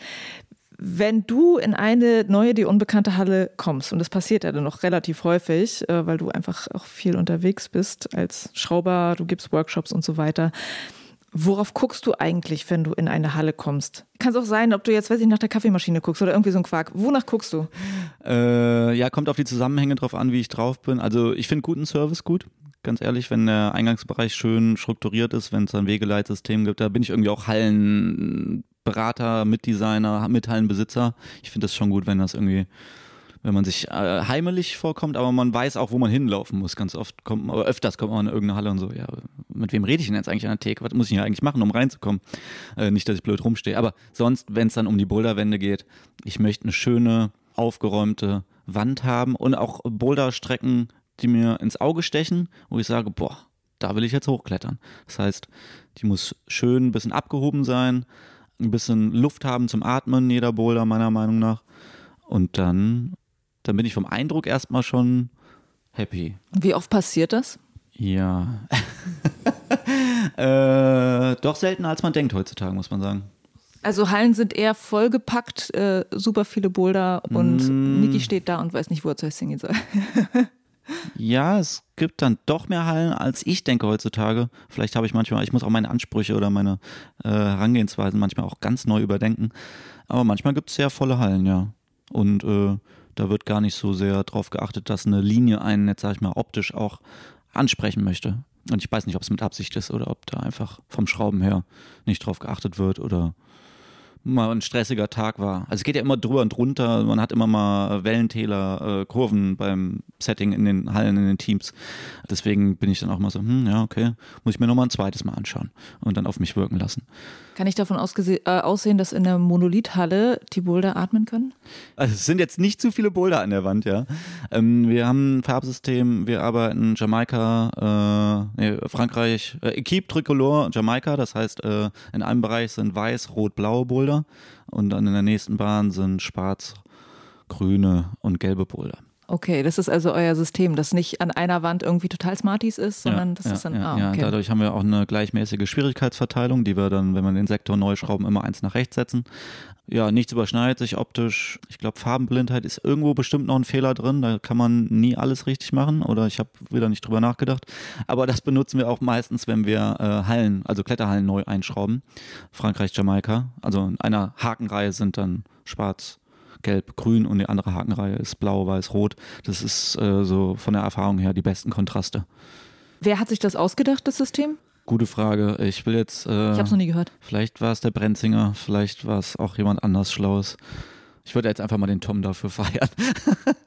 wenn du in eine neue, die unbekannte Halle kommst, und das passiert ja dann noch relativ häufig, äh, weil du einfach auch viel unterwegs bist als Schrauber, du gibst Workshops und so weiter. Worauf guckst du eigentlich, wenn du in eine Halle kommst? Kann es auch sein, ob du jetzt, weiß ich, nach der Kaffeemaschine guckst oder irgendwie so ein Quark. Wonach guckst du? Äh, ja, kommt auf die Zusammenhänge drauf an, wie ich drauf bin. Also ich finde guten Service gut. Ganz ehrlich, wenn der Eingangsbereich schön strukturiert ist, wenn es ein Wegeleitsystem gibt, da bin ich irgendwie auch Hallen Berater, Mitdesigner, Mithallenbesitzer. Ich finde das schon gut, wenn das irgendwie, wenn man sich äh, heimelig vorkommt, aber man weiß auch, wo man hinlaufen muss. Ganz oft kommt man, aber öfters kommt man in irgendeine Halle und so, ja, mit wem rede ich denn jetzt eigentlich an der Theke? Was muss ich hier eigentlich machen, um reinzukommen? Äh, nicht, dass ich blöd rumstehe. Aber sonst, wenn es dann um die Boulderwände geht, ich möchte eine schöne, aufgeräumte Wand haben und auch Boulderstrecken, die mir ins Auge stechen, wo ich sage, boah, da will ich jetzt hochklettern. Das heißt, die muss schön ein bisschen abgehoben sein, ein bisschen Luft haben zum Atmen, jeder Boulder meiner Meinung nach. Und dann, dann bin ich vom Eindruck erstmal schon happy. Wie oft passiert das? Ja. äh, doch seltener als man denkt heutzutage, muss man sagen. Also Hallen sind eher vollgepackt, äh, super viele Boulder und mm. Niki steht da und weiß nicht, wo er zuerst hingehen soll. Ja, es gibt dann doch mehr Hallen, als ich denke heutzutage. Vielleicht habe ich manchmal, ich muss auch meine Ansprüche oder meine äh, Herangehensweisen manchmal auch ganz neu überdenken. Aber manchmal gibt es sehr volle Hallen, ja. Und äh, da wird gar nicht so sehr darauf geachtet, dass eine Linie einen jetzt, sag ich mal, optisch auch ansprechen möchte. Und ich weiß nicht, ob es mit Absicht ist oder ob da einfach vom Schrauben her nicht drauf geachtet wird oder mal ein stressiger Tag war. Also es geht ja immer drüber und drunter, man hat immer mal Wellentäler, äh, Kurven beim Setting in den Hallen, in den Teams. Deswegen bin ich dann auch mal so, hm, ja, okay, muss ich mir nochmal ein zweites Mal anschauen und dann auf mich wirken lassen. Kann ich davon äh, aussehen, dass in der Monolithhalle die Boulder atmen können? Also es sind jetzt nicht zu viele Boulder an der Wand, ja. Ähm, wir haben ein Farbsystem, wir arbeiten Jamaika, äh, nee, Frankreich, äh, Equipe Tricolore Jamaika, das heißt äh, in einem Bereich sind weiß, rot, blaue Boulder und dann in der nächsten Bahn sind schwarz, grüne und gelbe Boulder. Okay, das ist also euer System, das nicht an einer Wand irgendwie total Smarties ist, sondern ja, das ja, ist dann. Ja, ah, okay. ja, dadurch haben wir auch eine gleichmäßige Schwierigkeitsverteilung, die wir dann, wenn wir den Sektor neu schrauben, immer eins nach rechts setzen. Ja, nichts überschneidet sich optisch. Ich glaube, Farbenblindheit ist irgendwo bestimmt noch ein Fehler drin. Da kann man nie alles richtig machen oder ich habe wieder nicht drüber nachgedacht. Aber das benutzen wir auch meistens, wenn wir äh, Hallen, also Kletterhallen neu einschrauben. Frankreich, Jamaika. Also in einer Hakenreihe sind dann schwarz, gelb, grün und die andere Hakenreihe ist blau, weiß, rot. Das ist äh, so von der Erfahrung her die besten Kontraste. Wer hat sich das ausgedacht, das System? Gute Frage. Ich will jetzt. Äh, ich habe es noch nie gehört. Vielleicht war es der Brenzinger, vielleicht war es auch jemand anders Schlaues. Ich würde jetzt einfach mal den Tom dafür feiern.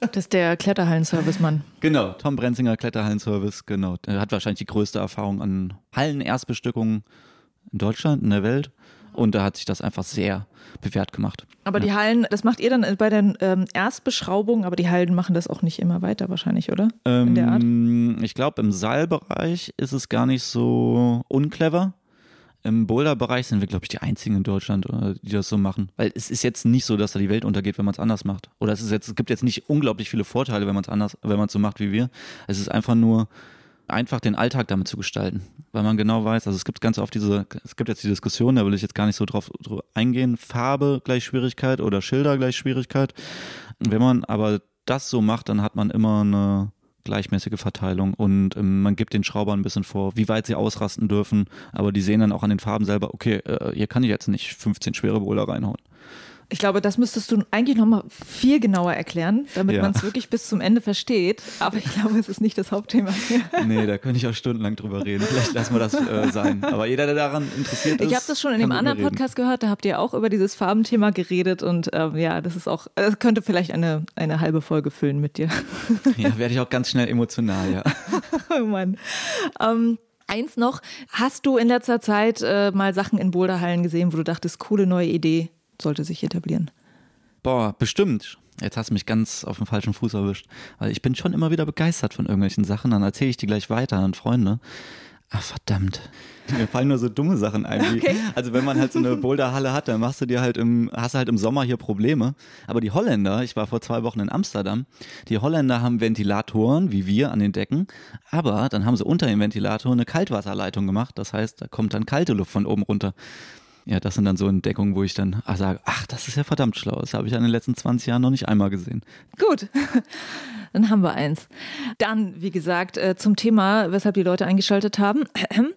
das ist der Kletterhallen-Service-Mann. Genau, Tom Brenzinger, Kletterhallen-Service, genau. Er hat wahrscheinlich die größte Erfahrung an Hallen-Erstbestückungen in Deutschland, in der Welt. Und da hat sich das einfach sehr bewährt gemacht. Aber ja. die Hallen, das macht ihr dann bei den ähm, Erstbeschraubungen, aber die Hallen machen das auch nicht immer weiter wahrscheinlich, oder? Ähm, In der Art? Ich glaube, im Seilbereich ist es gar nicht so unclever. Im Boulder-Bereich sind wir, glaube ich, die einzigen in Deutschland, äh, die das so machen. Weil es ist jetzt nicht so, dass da die Welt untergeht, wenn man es anders macht. Oder es, ist jetzt, es gibt jetzt nicht unglaublich viele Vorteile, wenn man es anders, wenn man es so macht wie wir. Es ist einfach nur, einfach den Alltag damit zu gestalten, weil man genau weiß, also es gibt ganz oft diese, es gibt jetzt die Diskussion, da will ich jetzt gar nicht so drauf, drauf eingehen, Farbe gleich Schwierigkeit oder Schilder gleich Schwierigkeit. Wenn man aber das so macht, dann hat man immer eine gleichmäßige Verteilung und ähm, man gibt den Schraubern ein bisschen vor, wie weit sie ausrasten dürfen, aber die sehen dann auch an den Farben selber, okay, äh, hier kann ich jetzt nicht 15 schwere Boulder reinhauen. Ich glaube, das müsstest du eigentlich noch mal viel genauer erklären, damit ja. man es wirklich bis zum Ende versteht. Aber ich glaube, es ist nicht das Hauptthema hier. Nee, da könnte ich auch stundenlang drüber reden. Vielleicht lassen wir das äh, sein. Aber jeder, der daran interessiert ist. Ich habe das schon in dem anderen Podcast gehört, da habt ihr auch über dieses Farbenthema geredet. Und ähm, ja, das ist auch, das könnte vielleicht eine, eine halbe Folge füllen mit dir. Ja, werde ich auch ganz schnell emotional, ja. oh Mann. Ähm, Eins noch, hast du in letzter Zeit äh, mal Sachen in Boulderhallen gesehen, wo du dachtest, coole neue Idee? Sollte sich etablieren. Boah, bestimmt. Jetzt hast du mich ganz auf dem falschen Fuß erwischt. Weil ich bin schon immer wieder begeistert von irgendwelchen Sachen. Dann erzähle ich die gleich weiter an Freunde. Ach, verdammt. Mir fallen nur so dumme Sachen ein. Wie, okay. Also wenn man halt so eine Boulderhalle hat, dann machst du dir halt im, hast du halt im Sommer hier Probleme. Aber die Holländer, ich war vor zwei Wochen in Amsterdam, die Holländer haben Ventilatoren, wie wir, an den Decken. Aber dann haben sie unter dem Ventilator eine Kaltwasserleitung gemacht. Das heißt, da kommt dann kalte Luft von oben runter ja, das sind dann so Entdeckungen, wo ich dann ach, sage, ach, das ist ja verdammt schlau. Das habe ich in den letzten 20 Jahren noch nicht einmal gesehen. Gut, dann haben wir eins. Dann, wie gesagt, äh, zum Thema, weshalb die Leute eingeschaltet haben.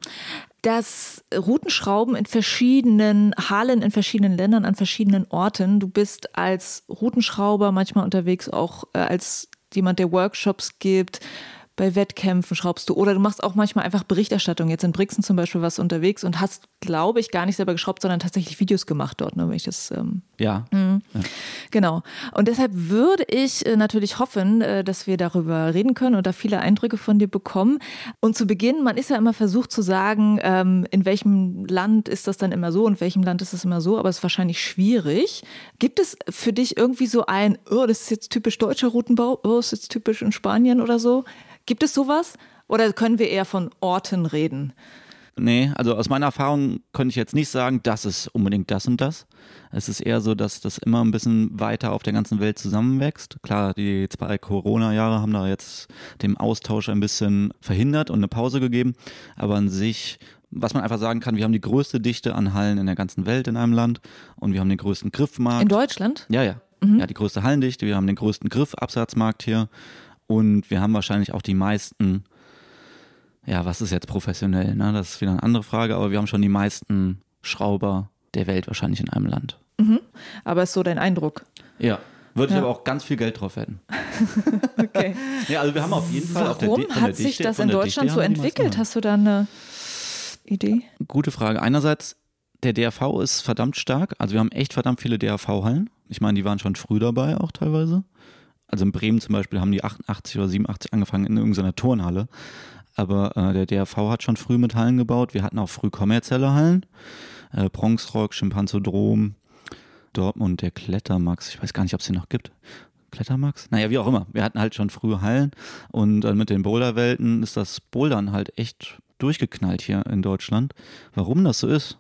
Das Routenschrauben in verschiedenen Hallen, in verschiedenen Ländern, an verschiedenen Orten. Du bist als Routenschrauber manchmal unterwegs, auch äh, als jemand, der Workshops gibt, bei Wettkämpfen schraubst du oder du machst auch manchmal einfach Berichterstattung. Jetzt in Brixen zum Beispiel was unterwegs und hast, glaube ich, gar nicht selber geschraubt, sondern tatsächlich Videos gemacht dort, ne, wenn ich das. Ähm, ja. Mhm. ja. Genau. Und deshalb würde ich äh, natürlich hoffen, äh, dass wir darüber reden können und da viele Eindrücke von dir bekommen. Und zu Beginn, man ist ja immer versucht zu sagen, ähm, in welchem Land ist das dann immer so und in welchem Land ist das immer so, aber es ist wahrscheinlich schwierig. Gibt es für dich irgendwie so ein, oh, das ist jetzt typisch deutscher Routenbau, oh, das ist jetzt typisch in Spanien oder so? Gibt es sowas? Oder können wir eher von Orten reden? Nee, also aus meiner Erfahrung könnte ich jetzt nicht sagen, das ist unbedingt das und das. Es ist eher so, dass das immer ein bisschen weiter auf der ganzen Welt zusammenwächst. Klar, die zwei Corona-Jahre haben da jetzt dem Austausch ein bisschen verhindert und eine Pause gegeben. Aber an sich, was man einfach sagen kann, wir haben die größte Dichte an Hallen in der ganzen Welt in einem Land und wir haben den größten Griffmarkt. In Deutschland? Ja, ja. Mhm. Ja, die größte Hallendichte, wir haben den größten Griffabsatzmarkt hier Und wir haben wahrscheinlich auch die meisten, ja, was ist jetzt professionell? Ne? Das ist wieder eine andere Frage, aber wir haben schon die meisten Schrauber der Welt wahrscheinlich in einem Land. Mhm. Aber ist so dein Eindruck? Ja. Würde ja. ich aber auch ganz viel Geld drauf hätten. okay. Ja, also wir haben auf jeden Fall Warum auf der Warum hat sich das in Deutschland so entwickelt? Hast du da eine Idee? Gute Frage. Einerseits, der DRV ist verdammt stark. Also wir haben echt verdammt viele DRV-Hallen. Ich meine, die waren schon früh dabei auch teilweise. Also in Bremen zum Beispiel haben die 88 oder 87 angefangen in irgendeiner Turnhalle. Aber äh, der DRV hat schon früh mit Hallen gebaut. Wir hatten auch früh kommerzielle Hallen. Äh, Bronxrock, Schimpanzodrom, Dortmund, der Klettermax. Ich weiß gar nicht, ob es den noch gibt. Klettermax? Naja, wie auch immer. Wir hatten halt schon frühe Hallen und äh, mit den Boulderwelten ist das Bouldern halt echt durchgeknallt hier in Deutschland. Warum das so ist,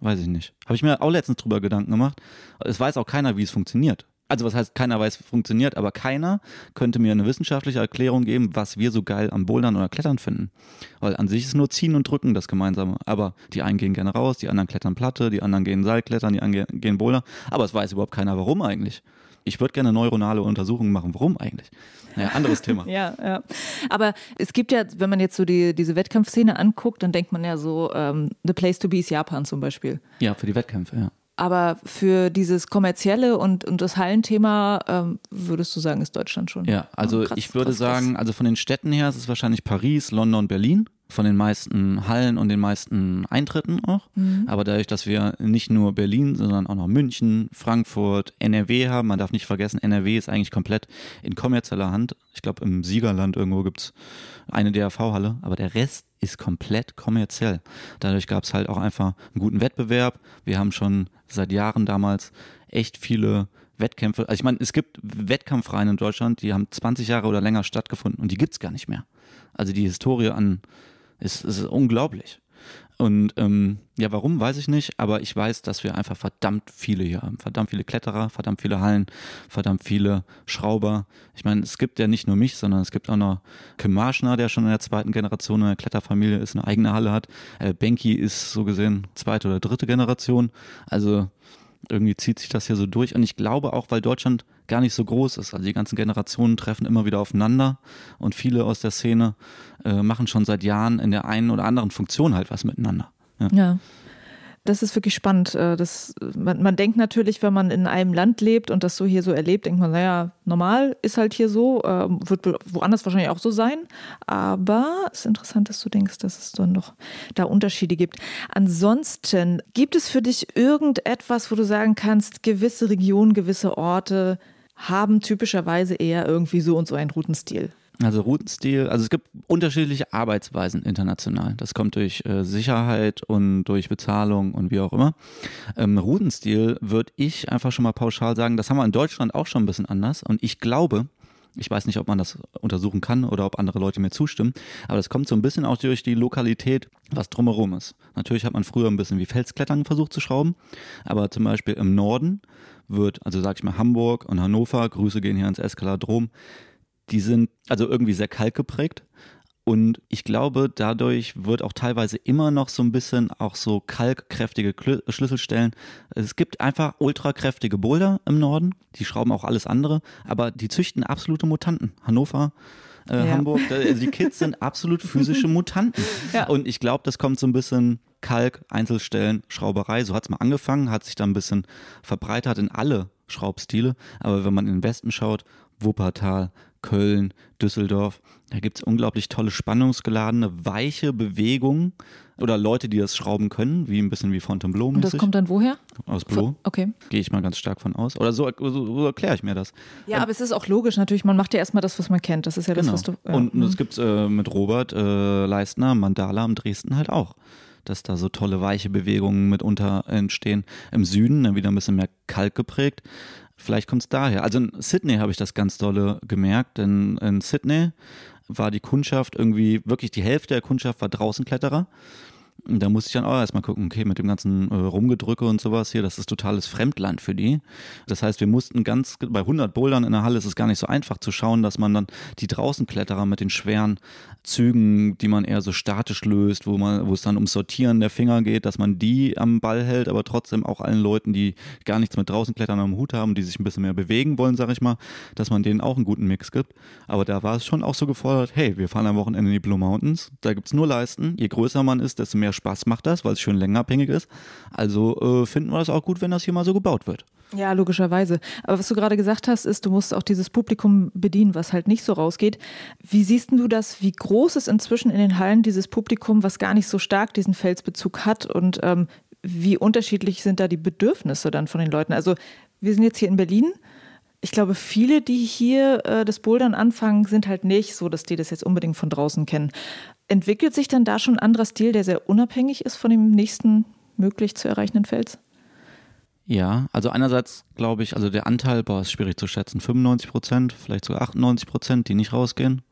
weiß ich nicht. Habe ich mir auch letztens drüber Gedanken gemacht. Es weiß auch keiner, wie es funktioniert also was heißt, keiner weiß, funktioniert, aber keiner könnte mir eine wissenschaftliche Erklärung geben, was wir so geil am Bouldern oder Klettern finden. Weil an sich ist nur Ziehen und Drücken das Gemeinsame. Aber die einen gehen gerne raus, die anderen klettern Platte, die anderen gehen Seilklettern, die anderen gehen Boulder. Aber es weiß überhaupt keiner, warum eigentlich. Ich würde gerne neuronale Untersuchungen machen. Warum eigentlich? Naja, anderes Thema. ja, ja. Aber es gibt ja, wenn man jetzt so die, diese Wettkampfszene anguckt, dann denkt man ja so, ähm, The Place to Be ist Japan zum Beispiel. Ja, für die Wettkämpfe, ja. Aber für dieses kommerzielle und, und das Hallenthema ähm, würdest du sagen, ist Deutschland schon. Ja, also krass, ich würde sagen, also von den Städten her ist es wahrscheinlich Paris, London, Berlin. Von den meisten Hallen und den meisten Eintritten auch. Mhm. Aber dadurch, dass wir nicht nur Berlin, sondern auch noch München, Frankfurt, NRW haben, man darf nicht vergessen, NRW ist eigentlich komplett in kommerzieller Hand. Ich glaube, im Siegerland irgendwo gibt es eine DRV-Halle, aber der Rest ist komplett kommerziell. Dadurch gab es halt auch einfach einen guten Wettbewerb. Wir haben schon seit Jahren damals echt viele Wettkämpfe. Also ich meine, es gibt Wettkampfreihen in Deutschland, die haben 20 Jahre oder länger stattgefunden und die gibt es gar nicht mehr. Also die Historie an ist, ist unglaublich. Und ähm, ja, warum, weiß ich nicht, aber ich weiß, dass wir einfach verdammt viele hier haben. Verdammt viele Kletterer, verdammt viele Hallen, verdammt viele Schrauber. Ich meine, es gibt ja nicht nur mich, sondern es gibt auch noch Kim Marschner, der schon in der zweiten Generation in der Kletterfamilie ist, eine eigene Halle hat. Äh, Benki ist so gesehen zweite oder dritte Generation. Also irgendwie zieht sich das hier so durch. Und ich glaube auch, weil Deutschland gar nicht so groß ist. Also die ganzen Generationen treffen immer wieder aufeinander und viele aus der Szene äh, machen schon seit Jahren in der einen oder anderen Funktion halt was miteinander. ja. ja das ist wirklich spannend. Äh, das, man, man, denkt natürlich, wenn man in einem Land lebt und das so hier so erlebt, denkt man, naja, normal ist halt hier so, äh, wird woanders wahrscheinlich auch so sein. Aber es ist interessant, dass du denkst, dass es dann noch da Unterschiede gibt. Ansonsten, gibt es für dich irgendetwas, wo du sagen kannst, gewisse Regionen, gewisse Orte haben typischerweise eher irgendwie so und so einen Routenstil? Also Routenstil, also es gibt unterschiedliche Arbeitsweisen international. Das kommt durch äh, Sicherheit und durch Bezahlung und wie auch immer. Ähm, Routenstil würde ich einfach schon mal pauschal sagen, das haben wir in Deutschland auch schon ein bisschen anders. Und ich glaube, ich weiß nicht, ob man das untersuchen kann oder ob andere Leute mir zustimmen, aber das kommt so ein bisschen auch durch die Lokalität, was drumherum ist. Natürlich hat man früher ein bisschen wie Felsklettern versucht zu schrauben, aber zum Beispiel im Norden wird, also sag ich mal Hamburg und Hannover, Grüße gehen hier ins Eskaladrom, die sind also irgendwie sehr kalkgeprägt. Und ich glaube, dadurch wird auch teilweise immer noch so ein bisschen auch so kalkkräftige Schlüsselstellen. Es gibt einfach ultrakräftige Boulder im Norden, die schrauben auch alles andere, aber die züchten absolute Mutanten. Hannover, äh, ja. Hamburg, also die Kids sind absolut physische Mutanten. Ja. Und ich glaube, das kommt so ein bisschen Kalk, Einzelstellen, Schrauberei. So hat es mal angefangen, hat sich dann ein bisschen verbreitert in alle Schraubstile. Aber wenn man in den Westen schaut, Wuppertal, Köln, Düsseldorf. Da gibt es unglaublich tolle, spannungsgeladene, weiche Bewegungen oder Leute, die das schrauben können, wie ein bisschen wie Fontainebleau. -mäßig. Und das kommt dann woher? Aus Blo. Okay. Gehe ich mal ganz stark von aus. Oder so, so, so erkläre ich mir das. Ja, ähm, aber es ist auch logisch natürlich. Man macht ja erstmal das, was man kennt. Das ist ja genau. das, was du. Ja. Und es gibt äh, mit Robert äh, Leistner, Mandala am Dresden halt auch dass da so tolle weiche Bewegungen mitunter entstehen. Im Süden dann wieder ein bisschen mehr Kalk geprägt. Vielleicht kommt es daher. Also in Sydney habe ich das ganz dolle gemerkt, denn in Sydney war die Kundschaft irgendwie, wirklich die Hälfte der Kundschaft war Draußenkletterer. Da musste ich dann auch erstmal gucken, okay, mit dem ganzen äh, Rumgedrücke und sowas hier, das ist totales Fremdland für die. Das heißt, wir mussten ganz, bei 100 Bouldern in der Halle ist es gar nicht so einfach zu schauen, dass man dann die Draußenkletterer mit den schweren Zügen, die man eher so statisch löst, wo man, wo es dann ums Sortieren der Finger geht, dass man die am Ball hält, aber trotzdem auch allen Leuten, die gar nichts mit Draußenklettern am Hut haben, die sich ein bisschen mehr bewegen wollen, sag ich mal, dass man denen auch einen guten Mix gibt. Aber da war es schon auch so gefordert, hey, wir fahren am Wochenende in die Blue Mountains, da gibt's nur Leisten, je größer man ist, desto mehr mehr Spaß macht das, weil es schön längerabhängig ist. Also äh, finden wir das auch gut, wenn das hier mal so gebaut wird. Ja, logischerweise. Aber was du gerade gesagt hast, ist, du musst auch dieses Publikum bedienen, was halt nicht so rausgeht. Wie siehst du das? Wie groß ist inzwischen in den Hallen dieses Publikum, was gar nicht so stark diesen Felsbezug hat? Und ähm, wie unterschiedlich sind da die Bedürfnisse dann von den Leuten? Also, wir sind jetzt hier in Berlin. Ich glaube, viele, die hier äh, das Bouldern anfangen, sind halt nicht so, dass die das jetzt unbedingt von draußen kennen. Entwickelt sich dann da schon ein anderer Stil, der sehr unabhängig ist von dem nächsten möglich zu erreichenden Fels? Ja, also einerseits glaube ich, also der Anteil, boah, ist schwierig zu schätzen, 95 Prozent, vielleicht sogar 98 Prozent, die nicht rausgehen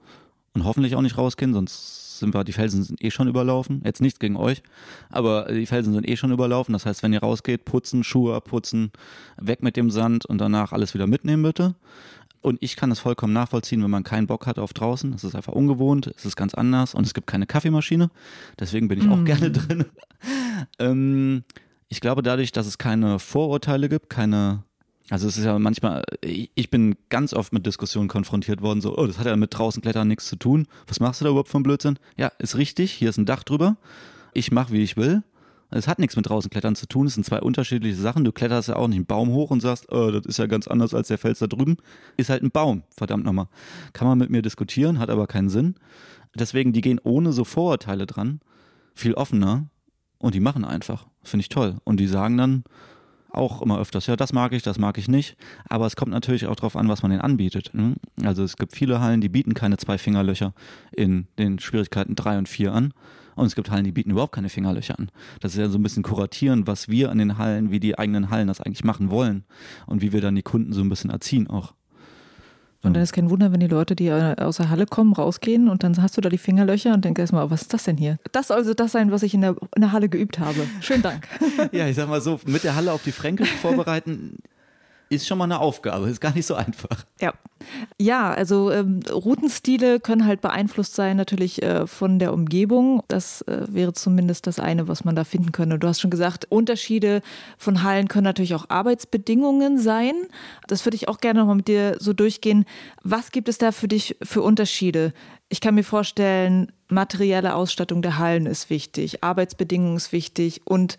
und hoffentlich auch nicht rausgehen, sonst sind wir, die Felsen sind eh schon überlaufen. Jetzt nichts gegen euch, aber die Felsen sind eh schon überlaufen. Das heißt, wenn ihr rausgeht, putzen, Schuhe abputzen, weg mit dem Sand und danach alles wieder mitnehmen bitte. Und ich kann das vollkommen nachvollziehen, wenn man keinen Bock hat auf draußen. Es ist einfach ungewohnt, es ist ganz anders und es gibt keine Kaffeemaschine. Deswegen bin ich auch mm. gerne drin. ähm, ich glaube dadurch, dass es keine Vorurteile gibt, keine, also es ist ja manchmal, ich bin ganz oft mit Diskussionen konfrontiert worden, so, oh, das hat ja mit draußen klettern nichts zu tun. Was machst du da überhaupt einen Blödsinn? Ja, ist richtig, hier ist ein Dach drüber. Ich mache, wie ich will. Es hat nichts mit draußen klettern zu tun. Es sind zwei unterschiedliche Sachen. Du kletterst ja auch nicht einen Baum hoch und sagst, oh, das ist ja ganz anders als der Fels da drüben. Ist halt ein Baum, verdammt nochmal. Kann man mit mir diskutieren, hat aber keinen Sinn. Deswegen, die gehen ohne so Vorurteile dran, viel offener und die machen einfach. Finde ich toll. Und die sagen dann auch immer öfters, ja, das mag ich, das mag ich nicht. Aber es kommt natürlich auch darauf an, was man denen anbietet. Ne? Also es gibt viele Hallen, die bieten keine zwei Fingerlöcher in den Schwierigkeiten drei und vier an. Und es gibt Hallen, die bieten überhaupt keine Fingerlöcher an. Das ist ja so ein bisschen kuratieren, was wir an den Hallen, wie die eigenen Hallen das eigentlich machen wollen und wie wir dann die Kunden so ein bisschen erziehen auch. Und dann ist kein Wunder, wenn die Leute, die aus der Halle kommen, rausgehen und dann hast du da die Fingerlöcher und denkst erstmal, was ist das denn hier? Das soll also das sein, was ich in der, in der Halle geübt habe. Schönen Dank. ja, ich sag mal so, mit der Halle auf die Fränkisch vorbereiten, ist schon mal eine Aufgabe, ist gar nicht so einfach. Ja, ja also ähm, Routenstile können halt beeinflusst sein natürlich äh, von der Umgebung. Das äh, wäre zumindest das eine, was man da finden könnte. Du hast schon gesagt, Unterschiede von Hallen können natürlich auch Arbeitsbedingungen sein. Das würde ich auch gerne nochmal mit dir so durchgehen. Was gibt es da für dich für Unterschiede? Ich kann mir vorstellen, materielle Ausstattung der Hallen ist wichtig, Arbeitsbedingungen ist wichtig und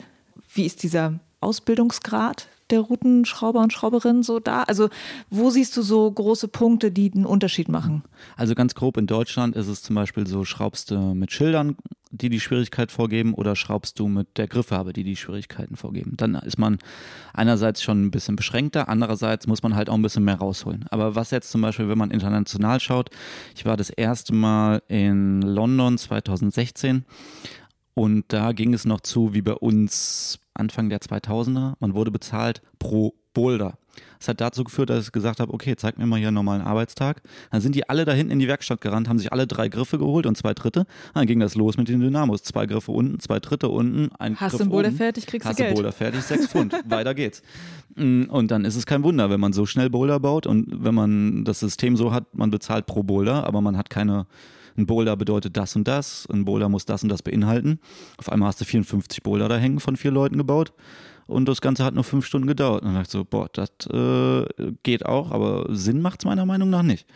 wie ist dieser Ausbildungsgrad der Routenschrauber und Schrauberinnen so da? Also wo siehst du so große Punkte, die einen Unterschied machen? Also ganz grob in Deutschland ist es zum Beispiel so, schraubst du mit Schildern, die die Schwierigkeit vorgeben oder schraubst du mit der Grifffarbe, die die Schwierigkeiten vorgeben. Dann ist man einerseits schon ein bisschen beschränkter, andererseits muss man halt auch ein bisschen mehr rausholen. Aber was jetzt zum Beispiel, wenn man international schaut, ich war das erste Mal in London 2016 und da ging es noch zu wie bei uns Anfang der 2000er. Man wurde bezahlt pro Boulder. Das hat dazu geführt, dass ich gesagt habe, okay, zeig mir mal hier einen normalen Arbeitstag. Dann sind die alle da hinten in die Werkstatt gerannt, haben sich alle drei Griffe geholt und zwei Dritte. Dann ging das los mit den Dynamos. Zwei Griffe unten, zwei Dritte unten, ein Hast Griff du einen Boulder oben. fertig, kriegst Hast du Geld. Hast du Boulder fertig, sechs Pfund. Weiter geht's. Mm, und dann ist es kein Wunder, wenn man so schnell Boulder baut und wenn man das System so hat, man bezahlt pro Boulder, aber man hat keine ein Boulder bedeutet das und das, ein Boulder muss das und das beinhalten. Auf einmal hast du 54 Boulder da hängen von vier Leuten gebaut und das Ganze hat nur fünf Stunden gedauert. Und dann dachte ich so, boah, das äh, geht auch, aber Sinn macht es meiner Meinung nach nicht.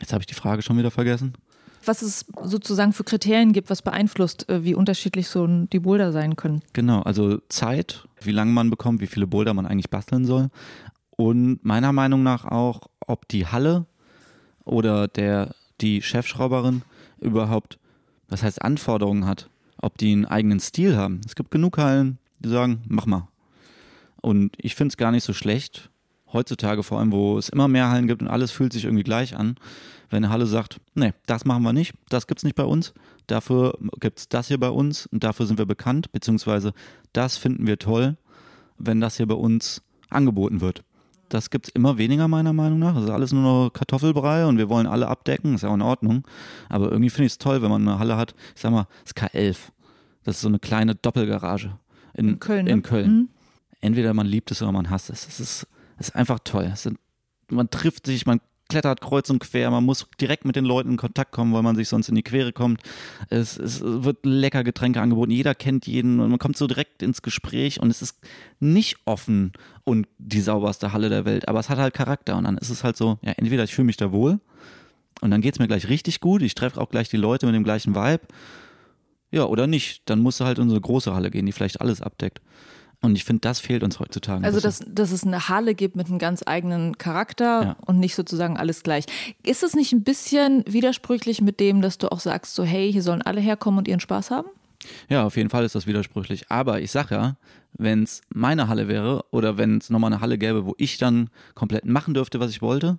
Jetzt habe ich die Frage schon wieder vergessen. Was es sozusagen für Kriterien gibt, was beeinflusst, äh, wie unterschiedlich so die Boulder sein können. Genau, also Zeit, wie lange man bekommt, wie viele Boulder man eigentlich basteln soll. Und meiner Meinung nach auch, ob die Halle oder der die Chefschrauberin überhaupt, was heißt Anforderungen hat, ob die einen eigenen Stil haben. Es gibt genug Hallen, die sagen, mach mal. Und ich finde es gar nicht so schlecht, heutzutage vor allem, wo es immer mehr Hallen gibt und alles fühlt sich irgendwie gleich an, wenn eine Halle sagt, nee, das machen wir nicht, das gibt's nicht bei uns, dafür gibt's das hier bei uns und dafür sind wir bekannt, beziehungsweise das finden wir toll, wenn das hier bei uns angeboten wird. Das gibt es immer weniger, meiner Meinung nach. Das ist alles nur noch Kartoffelbrei und wir wollen alle abdecken, ist ja auch in Ordnung. Aber irgendwie finde ich es toll, wenn man eine Halle hat, ich sag mal, das K11. Das ist so eine kleine Doppelgarage in, In Köln, ne? In Köln. Mhm. Entweder man liebt es oder man hasst es. Es ist, es ist einfach toll. Es sind, man trifft sich, man klettert kreuz und quer, man muss direkt mit den Leuten in Kontakt kommen, weil man sich sonst in die Quere kommt. Es, es wird lecker Getränke angeboten, jeder kennt jeden und man kommt so direkt ins Gespräch und es ist nicht offen und die sauberste Halle der Welt, aber es hat halt Charakter und dann ist es halt so, ja, entweder ich fühle mich da wohl und dann geht es mir gleich richtig gut, ich treffe auch gleich die Leute mit dem gleichen Vibe, ja, oder nicht, dann musst du halt in so eine große Halle gehen, die vielleicht alles abdeckt. Und ich finde, das fehlt uns heutzutage. Also, dass, dass es eine Halle gibt mit einem ganz eigenen Charakter Ja. und nicht sozusagen alles gleich. Ist es nicht ein bisschen widersprüchlich mit dem, dass du auch sagst, so, hey, hier sollen alle herkommen und ihren Spaß haben? Ja, auf jeden Fall ist das widersprüchlich. Aber ich sag ja, wenn es meine Halle wäre oder wenn es nochmal eine Halle gäbe, wo ich dann komplett machen dürfte, was ich wollte,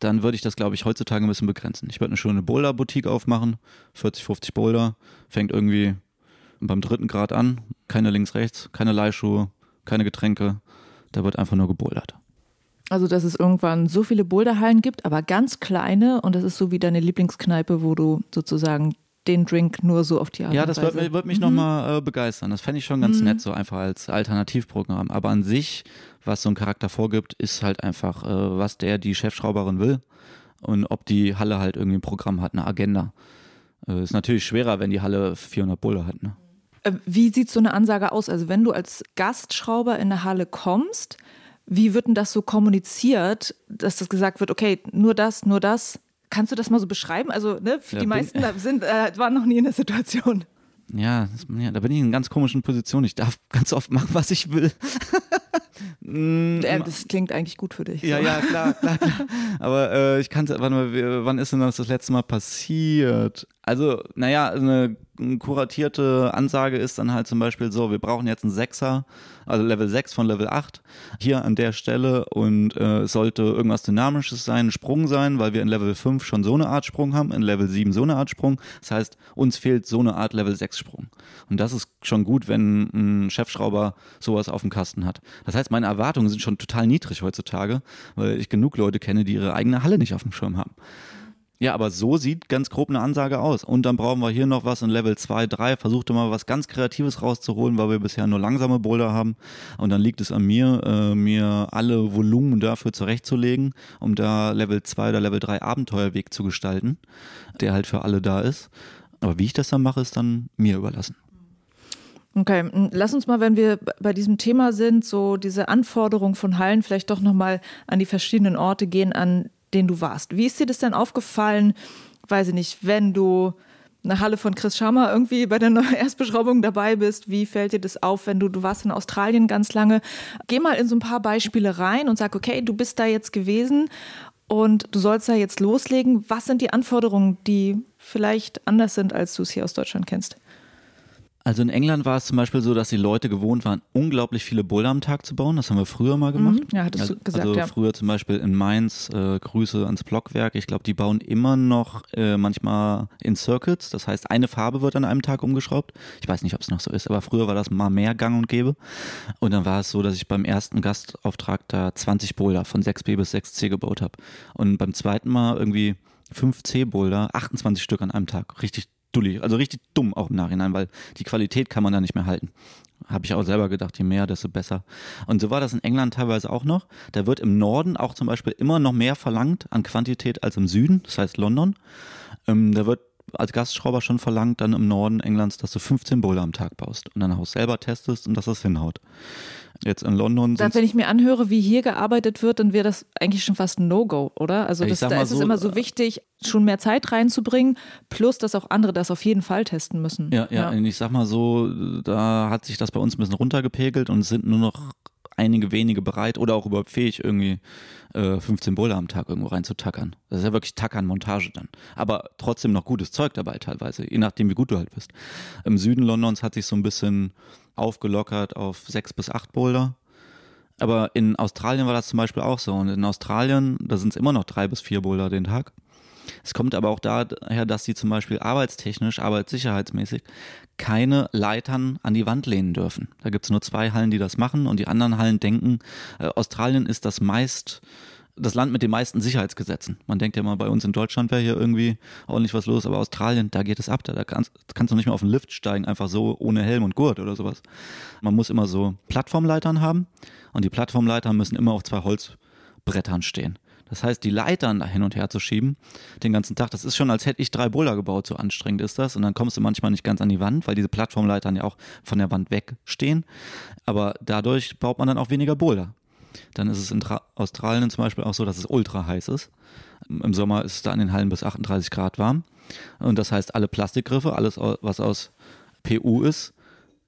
dann würde ich das, glaube ich, heutzutage ein bisschen begrenzen. Ich würde eine schöne Boulder-Boutique aufmachen, 40, 50 Boulder, fängt irgendwie beim dritten Grad an, keine links, rechts, keine Leihschuhe, keine Getränke, da wird einfach nur gebouldert. Also, dass es irgendwann so viele Boulderhallen gibt, aber ganz kleine und das ist so wie deine Lieblingskneipe, wo du sozusagen den Drink nur so auf die Art Ja, das Weise. wird, mich- mich nochmal äh, begeistern. Das fände ich schon ganz nett, so einfach als Alternativprogramm. Aber an sich, was so ein Charakter vorgibt, ist halt einfach, äh, was der, die Chefschrauberin will und ob die Halle halt irgendwie ein Programm hat, eine Agenda. Äh, ist natürlich schwerer, wenn die Halle 400 Bulle hat. Ne? Äh, Wie sieht so eine Ansage aus? Also, wenn du als Gastschrauber in eine Halle kommst, wie wird denn das so kommuniziert, dass das gesagt wird, okay, nur das, nur das? Kannst du das mal so beschreiben? Also, ne, Ja, die bin- meisten sind, äh, waren noch nie in der Situation. Ja, das, ja, da bin ich in einer ganz komischen Position. Ich darf ganz oft machen, was ich will. Mm, Äh, das klingt eigentlich gut für dich. Ja, so. ja, klar, klar, klar. Aber äh, ich kann, warte mal, wie- wann ist denn das das letzte Mal passiert? Also, naja, eine, kuratierte Ansage ist dann halt zum Beispiel so, wir brauchen jetzt einen Sechser, also Level 6 von Level 8, hier an der Stelle und äh, es sollte irgendwas Dynamisches sein, ein Sprung sein, weil wir in Level 5 schon so eine Art Sprung haben, in Level 7 so eine Art Sprung. Das heißt, uns fehlt so eine Art Level 6 Sprung. Und das ist schon gut, wenn ein Chefschrauber sowas auf dem Kasten hat. Das heißt, meine Erwartungen sind schon total niedrig heutzutage, weil ich genug Leute kenne, die ihre eigene Halle nicht auf dem Schirm haben. Ja, aber so sieht ganz grob eine Ansage aus. Und dann brauchen wir hier noch was in Level 2, 3. Versuchte mal was ganz Kreatives rauszuholen, weil wir bisher nur langsame Boulder haben. Und dann liegt es an mir, äh, mir alle Volumen dafür zurechtzulegen, um da Level 2 oder Level 3 Abenteuerweg zu gestalten, der halt für alle da ist. Aber wie ich das dann mache, ist dann mir überlassen. Okay, lass uns mal, wenn wir bei diesem Thema sind, so diese Anforderungen von Hallen vielleicht doch nochmal an die verschiedenen Orte gehen, an denen du warst. Wie ist dir das denn aufgefallen, weiß ich nicht, wenn du eine Halle von Chris Schammer irgendwie bei der Erstbeschraubung dabei bist, wie fällt dir das auf, wenn du, du warst in Australien ganz lange? Geh mal in so ein paar Beispiele rein und sag, okay, du bist da jetzt gewesen und du sollst da jetzt loslegen. Was sind die Anforderungen, die vielleicht anders sind, als du es hier aus Deutschland kennst? Also in England war es zum Beispiel so, dass die Leute gewohnt waren, unglaublich viele Boulder am Tag zu bauen. Das haben wir früher mal gemacht. Ja, hattest also, du gesagt, also ja. früher zum Beispiel in Mainz, äh, Grüße ans Blockwerk. Ich glaube, die bauen immer noch äh, manchmal in Circuits. Das heißt, eine Farbe wird an einem Tag umgeschraubt. Ich weiß nicht, ob es noch so ist, aber früher war das mal mehr gang und gäbe. Und dann war es so, dass ich beim ersten Gastauftrag da 20 Boulder von 6B bis 6C gebaut habe. Und beim zweiten Mal irgendwie 5C Boulder, 28 Stück an einem Tag. Richtig dulli, also richtig dumm auch im Nachhinein, weil die Qualität kann man da nicht mehr halten. Habe ich auch selber gedacht, je mehr, desto besser. Und so war das in England teilweise auch noch. Da wird im Norden auch zum Beispiel immer noch mehr verlangt an Quantität als im Süden, das heißt London. Ähm, da wird als Gastschrauber schon verlangt, dann im Norden Englands, dass du 15 Boulder am Tag baust und dein Haus selber testest und dass das hinhaut. Jetzt in London Da, wenn ich mir anhöre, wie hier gearbeitet wird, dann wäre das eigentlich schon fast ein No-Go, oder? Also das, da ist es so, immer so äh, wichtig, schon mehr Zeit reinzubringen, plus dass auch andere das auf jeden Fall testen müssen. Ja, ja, und ich sag mal so, da hat sich das bei uns ein bisschen runtergepegelt und es sind nur noch einige wenige bereit oder auch überhaupt fähig, irgendwie äh, 15 Boulder am Tag irgendwo reinzutackern. Das ist ja wirklich Tackern-Montage dann. Aber trotzdem noch gutes Zeug dabei teilweise, je nachdem, wie gut du halt bist. Im Süden Londons hat sich so ein bisschen aufgelockert auf sechs bis acht Boulder. Aber in Australien war das zum Beispiel auch so. Und in Australien, da sind es immer noch drei bis vier Boulder den Tag. Es kommt aber auch daher, dass sie zum Beispiel arbeitstechnisch, arbeitssicherheitsmäßig keine Leitern an die Wand lehnen dürfen. Da gibt es nur zwei Hallen, die das machen und die anderen Hallen denken, äh, Australien ist das meist das Land mit den meisten Sicherheitsgesetzen. Man denkt ja mal, bei uns in Deutschland wäre hier irgendwie ordentlich was los, aber Australien, da geht es ab. Da, da kannst, kannst, du nicht mehr auf den Lift steigen, einfach so ohne Helm und Gurt oder sowas. Man muss immer so Plattformleitern haben und die Plattformleitern müssen immer auf zwei Holzbrettern stehen. Das heißt, die Leitern da hin und her zu schieben, den ganzen Tag, das ist schon, als hätte ich drei Boulder gebaut, so anstrengend ist das. Und dann kommst du manchmal nicht ganz an die Wand, weil diese Plattformleitern ja auch von der Wand wegstehen. Aber dadurch baut man dann auch weniger Boulder. Dann ist es in Tra Australien zum Beispiel auch so, dass es ultra heiß ist. Im Sommer ist es da in den Hallen bis 38 Grad warm. Und das heißt, alle Plastikgriffe, alles, was aus PU ist,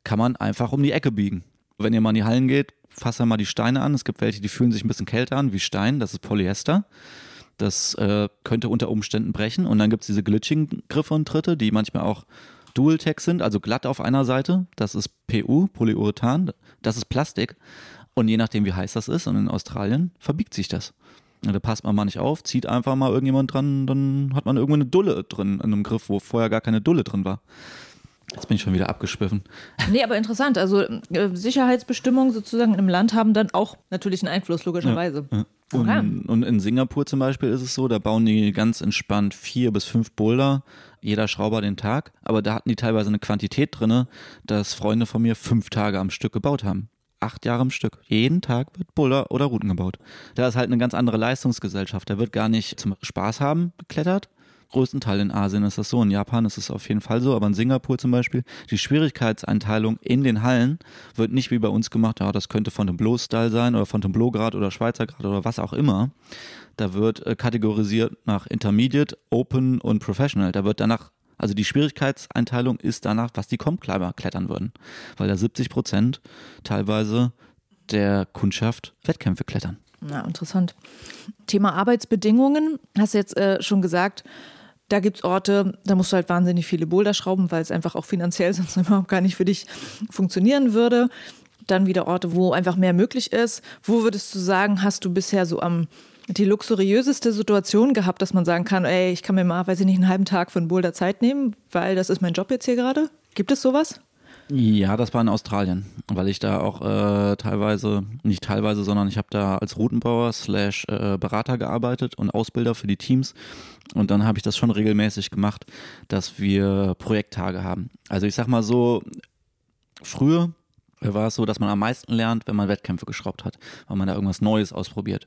kann man einfach um die Ecke biegen. Wenn ihr mal in die Hallen geht, fasst mal die Steine an. Es gibt welche, die fühlen sich ein bisschen kälter an, wie Stein. Das ist Polyester. Das äh, könnte unter Umständen brechen. Und dann gibt es diese glitschigen Griffe und Tritte, die manchmal auch Dual-Tech sind, also glatt auf einer Seite. Das ist PU, Polyurethan. Das ist Plastik. Und je nachdem, wie heiß das ist, und in Australien verbiegt sich das. da passt man mal nicht auf, zieht einfach mal irgendjemand dran, dann hat man irgendwo eine Dulle drin in einem Griff, wo vorher gar keine Dulle drin war. Jetzt bin ich schon wieder abgeschwiffen. Nee, aber interessant. Also äh, Sicherheitsbestimmungen sozusagen im Land haben dann auch natürlich einen Einfluss, logischerweise. Ja, ja. Und, okay. und, in Singapur zum Beispiel ist es so, da bauen die ganz entspannt vier bis fünf Boulder, jeder Schrauber den Tag. Aber da hatten die teilweise eine Quantität drin, dass Freunde von mir fünf Tage am Stück gebaut haben acht Jahre am Stück. Jeden Tag wird Buller oder Routen gebaut. Da ist halt eine ganz andere Leistungsgesellschaft. Da wird gar nicht zum Spaß haben geklettert. Größtenteil in Asien ist das so. In Japan ist es auf jeden Fall so. Aber in Singapur zum Beispiel, die Schwierigkeitseinteilung in den Hallen wird nicht wie bei uns gemacht. Ja, das könnte Fontainebleau-Style sein oder Fontainebleau-Grad oder Schweizer Grad oder was auch immer. Da wird äh, kategorisiert nach Intermediate, Open und Professional. Da wird danach also die Schwierigkeitseinteilung ist danach, was die Kompkleiber klettern würden. Weil da 70 Prozent teilweise der Kundschaft Wettkämpfe klettern. Ja, interessant. Thema Arbeitsbedingungen, hast du jetzt äh, schon gesagt, da gibt es Orte, da musst du halt wahnsinnig viele Boulder schrauben, weil es einfach auch finanziell sonst überhaupt gar nicht für dich funktionieren würde. Dann wieder Orte, wo einfach mehr möglich ist. Wo würdest du sagen, hast du bisher so am die luxuriöseste Situation gehabt, dass man sagen kann, ey, ich kann mir mal, weiß ich nicht, einen halben Tag für einen Boulder Zeit nehmen, weil das ist mein Job jetzt hier gerade? Gibt es sowas? Ja, das war in Australien, weil ich da auch äh, teilweise, nicht teilweise, sondern ich habe da als Routenbauer slash äh, Berater gearbeitet und Ausbilder für die Teams. Und dann habe ich das schon regelmäßig gemacht, dass wir Projekttage haben. Also ich sag mal so, früher war es so, dass man am meisten lernt, wenn man Wettkämpfe geschraubt hat, weil man da irgendwas Neues ausprobiert.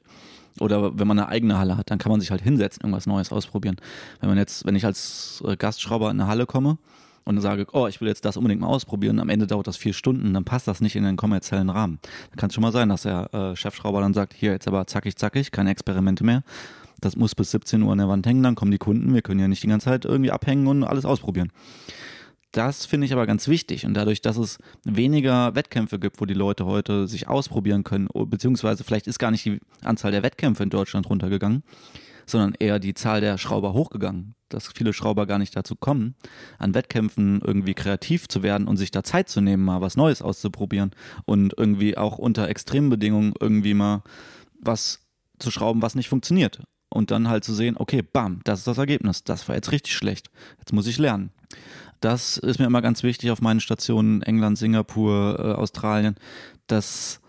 Oder wenn man eine eigene Halle hat, dann kann man sich halt hinsetzen, irgendwas Neues ausprobieren. Wenn man jetzt, wenn ich als äh, Gastschrauber in eine Halle komme und sage, oh, ich will jetzt das unbedingt mal ausprobieren, am Ende dauert das vier Stunden, dann passt das nicht in den kommerziellen Rahmen. Da kann es schon mal sein, dass der äh, Chefschrauber dann sagt, hier jetzt aber zackig, zackig, keine Experimente mehr. Das muss bis 17 Uhr an der Wand hängen, dann kommen die Kunden, wir können ja nicht die ganze Zeit irgendwie abhängen und alles ausprobieren. Das finde ich aber ganz wichtig. Und dadurch, dass es weniger Wettkämpfe gibt, wo die Leute heute sich ausprobieren können, beziehungsweise vielleicht ist gar nicht die Anzahl der Wettkämpfe in Deutschland runtergegangen, sondern eher die Zahl der Schrauber hochgegangen. Dass viele Schrauber gar nicht dazu kommen, an Wettkämpfen irgendwie kreativ zu werden und sich da Zeit zu nehmen, mal was Neues auszuprobieren und irgendwie auch unter extremen Bedingungen irgendwie mal was zu schrauben, was nicht funktioniert. Und dann halt zu sehen, okay, bam, das ist das Ergebnis. Das war jetzt richtig schlecht. Jetzt muss ich lernen. Das ist mir immer ganz wichtig auf meinen Stationen England, Singapur, äh, Australien, dass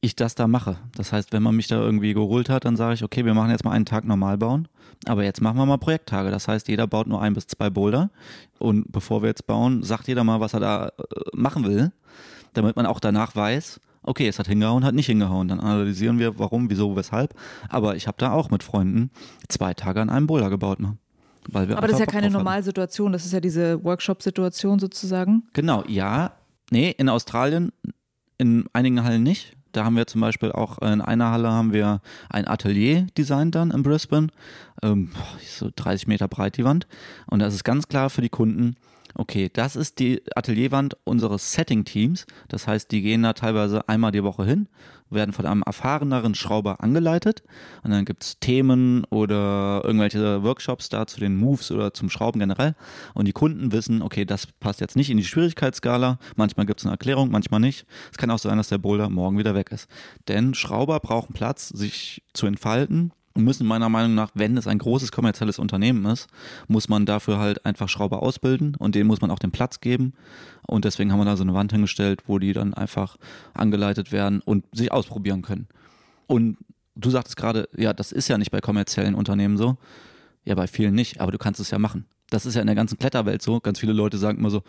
ich das da mache. Das heißt, wenn man mich da irgendwie geholt hat, dann sage ich, okay, wir machen jetzt mal einen Tag normal bauen, aber jetzt machen wir mal Projekttage. Das heißt, jeder baut nur ein bis zwei Boulder und bevor wir jetzt bauen, sagt jeder mal, was er da äh, machen will, damit man auch danach weiß, okay, es hat hingehauen, hat nicht hingehauen. Dann analysieren wir, warum, wieso, weshalb. Aber ich habe da auch mit Freunden zwei Tage an einem Boulder gebaut. Ne? Aber das ist ja keine Normalsituation, das ist ja diese Workshop-Situation sozusagen. Genau, ja. Nee, in Australien, in einigen Hallen nicht. Da haben wir zum Beispiel auch in einer Halle haben wir ein Atelier designt dann in Brisbane. Ähm, so 30 Meter breit die Wand. Und das ist ganz klar für die Kunden, okay, das ist die Atelierwand unseres Setting-Teams. Das heißt, die gehen da teilweise einmal die Woche hin, werden von einem erfahreneren Schrauber angeleitet. Und dann gibt es Themen oder irgendwelche Workshops da zu den Moves oder zum Schrauben generell. Und die Kunden wissen, okay, das passt jetzt nicht in die Schwierigkeitsskala. Manchmal gibt es eine Erklärung, manchmal nicht. Es kann auch sein, dass der Boulder morgen wieder weg ist. Denn Schrauber brauchen Platz, sich zu entfalten müssen meiner Meinung nach, wenn es ein großes kommerzielles Unternehmen ist, muss man dafür halt einfach Schrauber ausbilden und denen muss man auch den Platz geben. Und deswegen haben wir da so eine Wand hingestellt, wo die dann einfach angeleitet werden und sich ausprobieren können. Und du sagtest gerade, ja, das ist ja nicht bei kommerziellen Unternehmen so. Ja, bei vielen nicht, aber du kannst es ja machen. Das ist ja in der ganzen Kletterwelt so. Ganz viele Leute sagen immer so,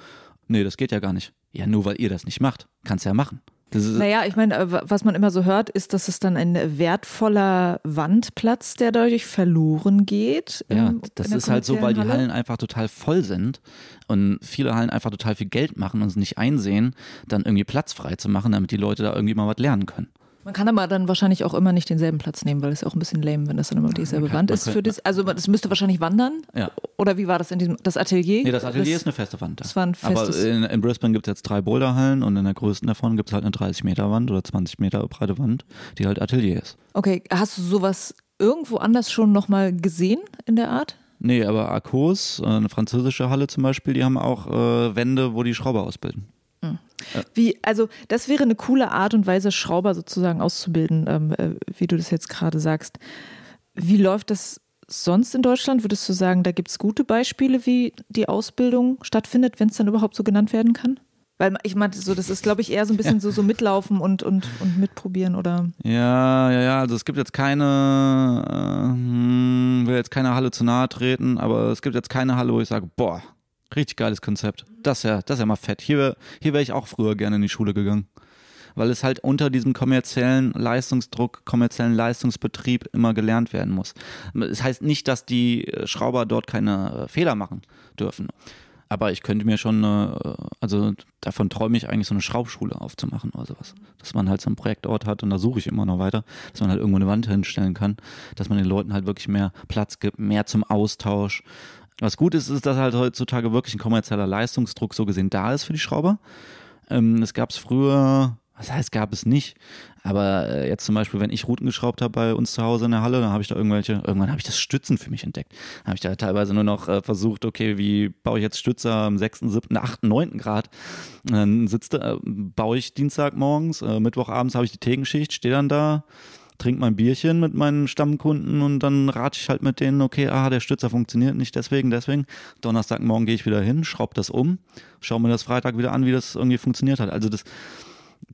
nee, das geht ja gar nicht. Ja, nur weil ihr das nicht macht, kannst du ja machen. Naja, ich meine, äh, was man immer so hört, ist, dass es dann ein wertvoller Wandplatz, der dadurch verloren geht. Ja, das ist halt so, weil die Hallen einfach total voll sind und viele Hallen einfach total viel Geld machen und es nicht einsehen, dann irgendwie Platz frei zu machen, damit die Leute da irgendwie mal was lernen können. Man kann aber dann wahrscheinlich auch immer nicht denselben Platz nehmen, weil es auch ein bisschen lame, wenn das dann immer dieselbe kann, Wand ist. Für das, also das müsste wahrscheinlich wandern. Ja. Oder wie war das in diesem das Atelier? Nee, das Atelier das, ist eine feste Wand. Das war ein festes. Aber in, in Brisbane gibt es jetzt drei Boulderhallen und in der größten davon gibt es halt eine 30 Meter Wand oder 20 Meter breite Wand, die halt Atelier ist. Okay, hast du sowas irgendwo anders schon nochmal gesehen in der Art? Nee, aber Arcos, äh, eine französische Halle zum Beispiel, die haben auch äh, Wände, wo die Schrauber ausbilden. Wie, also das wäre eine coole Art und Weise, Schrauber sozusagen auszubilden, ähm, äh, wie du das jetzt gerade sagst. Wie läuft das sonst in Deutschland? Würdest du sagen, da gibt es gute Beispiele, wie die Ausbildung stattfindet, wenn es dann überhaupt so genannt werden kann? Weil ich meinte so, das ist, glaube ich, eher so ein bisschen ja. so, so mitlaufen und, und, und mitprobieren, oder? Ja, ja, ja. Also es gibt jetzt keine, äh, hm, will jetzt keine Halle zu nahe treten, aber es gibt jetzt keine Halle, wo ich sage, boah, Richtig geiles Konzept. Das ja, das ist ja mal fett. Hier, hier wäre ich auch früher gerne in die Schule gegangen. Weil es halt unter diesem kommerziellen Leistungsdruck, kommerziellen Leistungsbetrieb immer gelernt werden muss. Es das heißt nicht, dass die Schrauber dort keine äh, Fehler machen dürfen. Aber ich könnte mir schon, also davon träume ich eigentlich so eine Schraubschule aufzumachen oder sowas. Dass man halt so einen Projektort hat und da suche ich immer noch weiter, dass man halt irgendwo eine Wand hinstellen kann, dass man den Leuten halt wirklich mehr Platz gibt, mehr zum Austausch. Was gut ist, ist, dass halt heutzutage wirklich ein kommerzieller Leistungsdruck so gesehen da ist für die Schrauber. Ähm, es gab es früher, was heißt gab es nicht, aber äh, jetzt zum Beispiel, wenn ich Routen geschraubt habe bei uns zu Hause in der Halle, dann habe ich da irgendwelche, irgendwann habe ich das Stützen für mich entdeckt. Habe ich da teilweise nur noch äh, versucht, okay, wie baue ich jetzt Stützer am 6., 7., 8., 9. Grad. Dann sitzt, äh, baue ich Dienstagmorgens, äh, Mittwochabends habe ich die Tegenschicht, stehe dann da, trinke mein Bierchen mit meinen Stammkunden und dann rate ich halt mit denen, okay, ah, der Stützer funktioniert nicht deswegen, deswegen. Donnerstagmorgen gehe ich wieder hin, schraube das um, schaue mir das Freitag wieder an, wie das irgendwie funktioniert hat. Also das,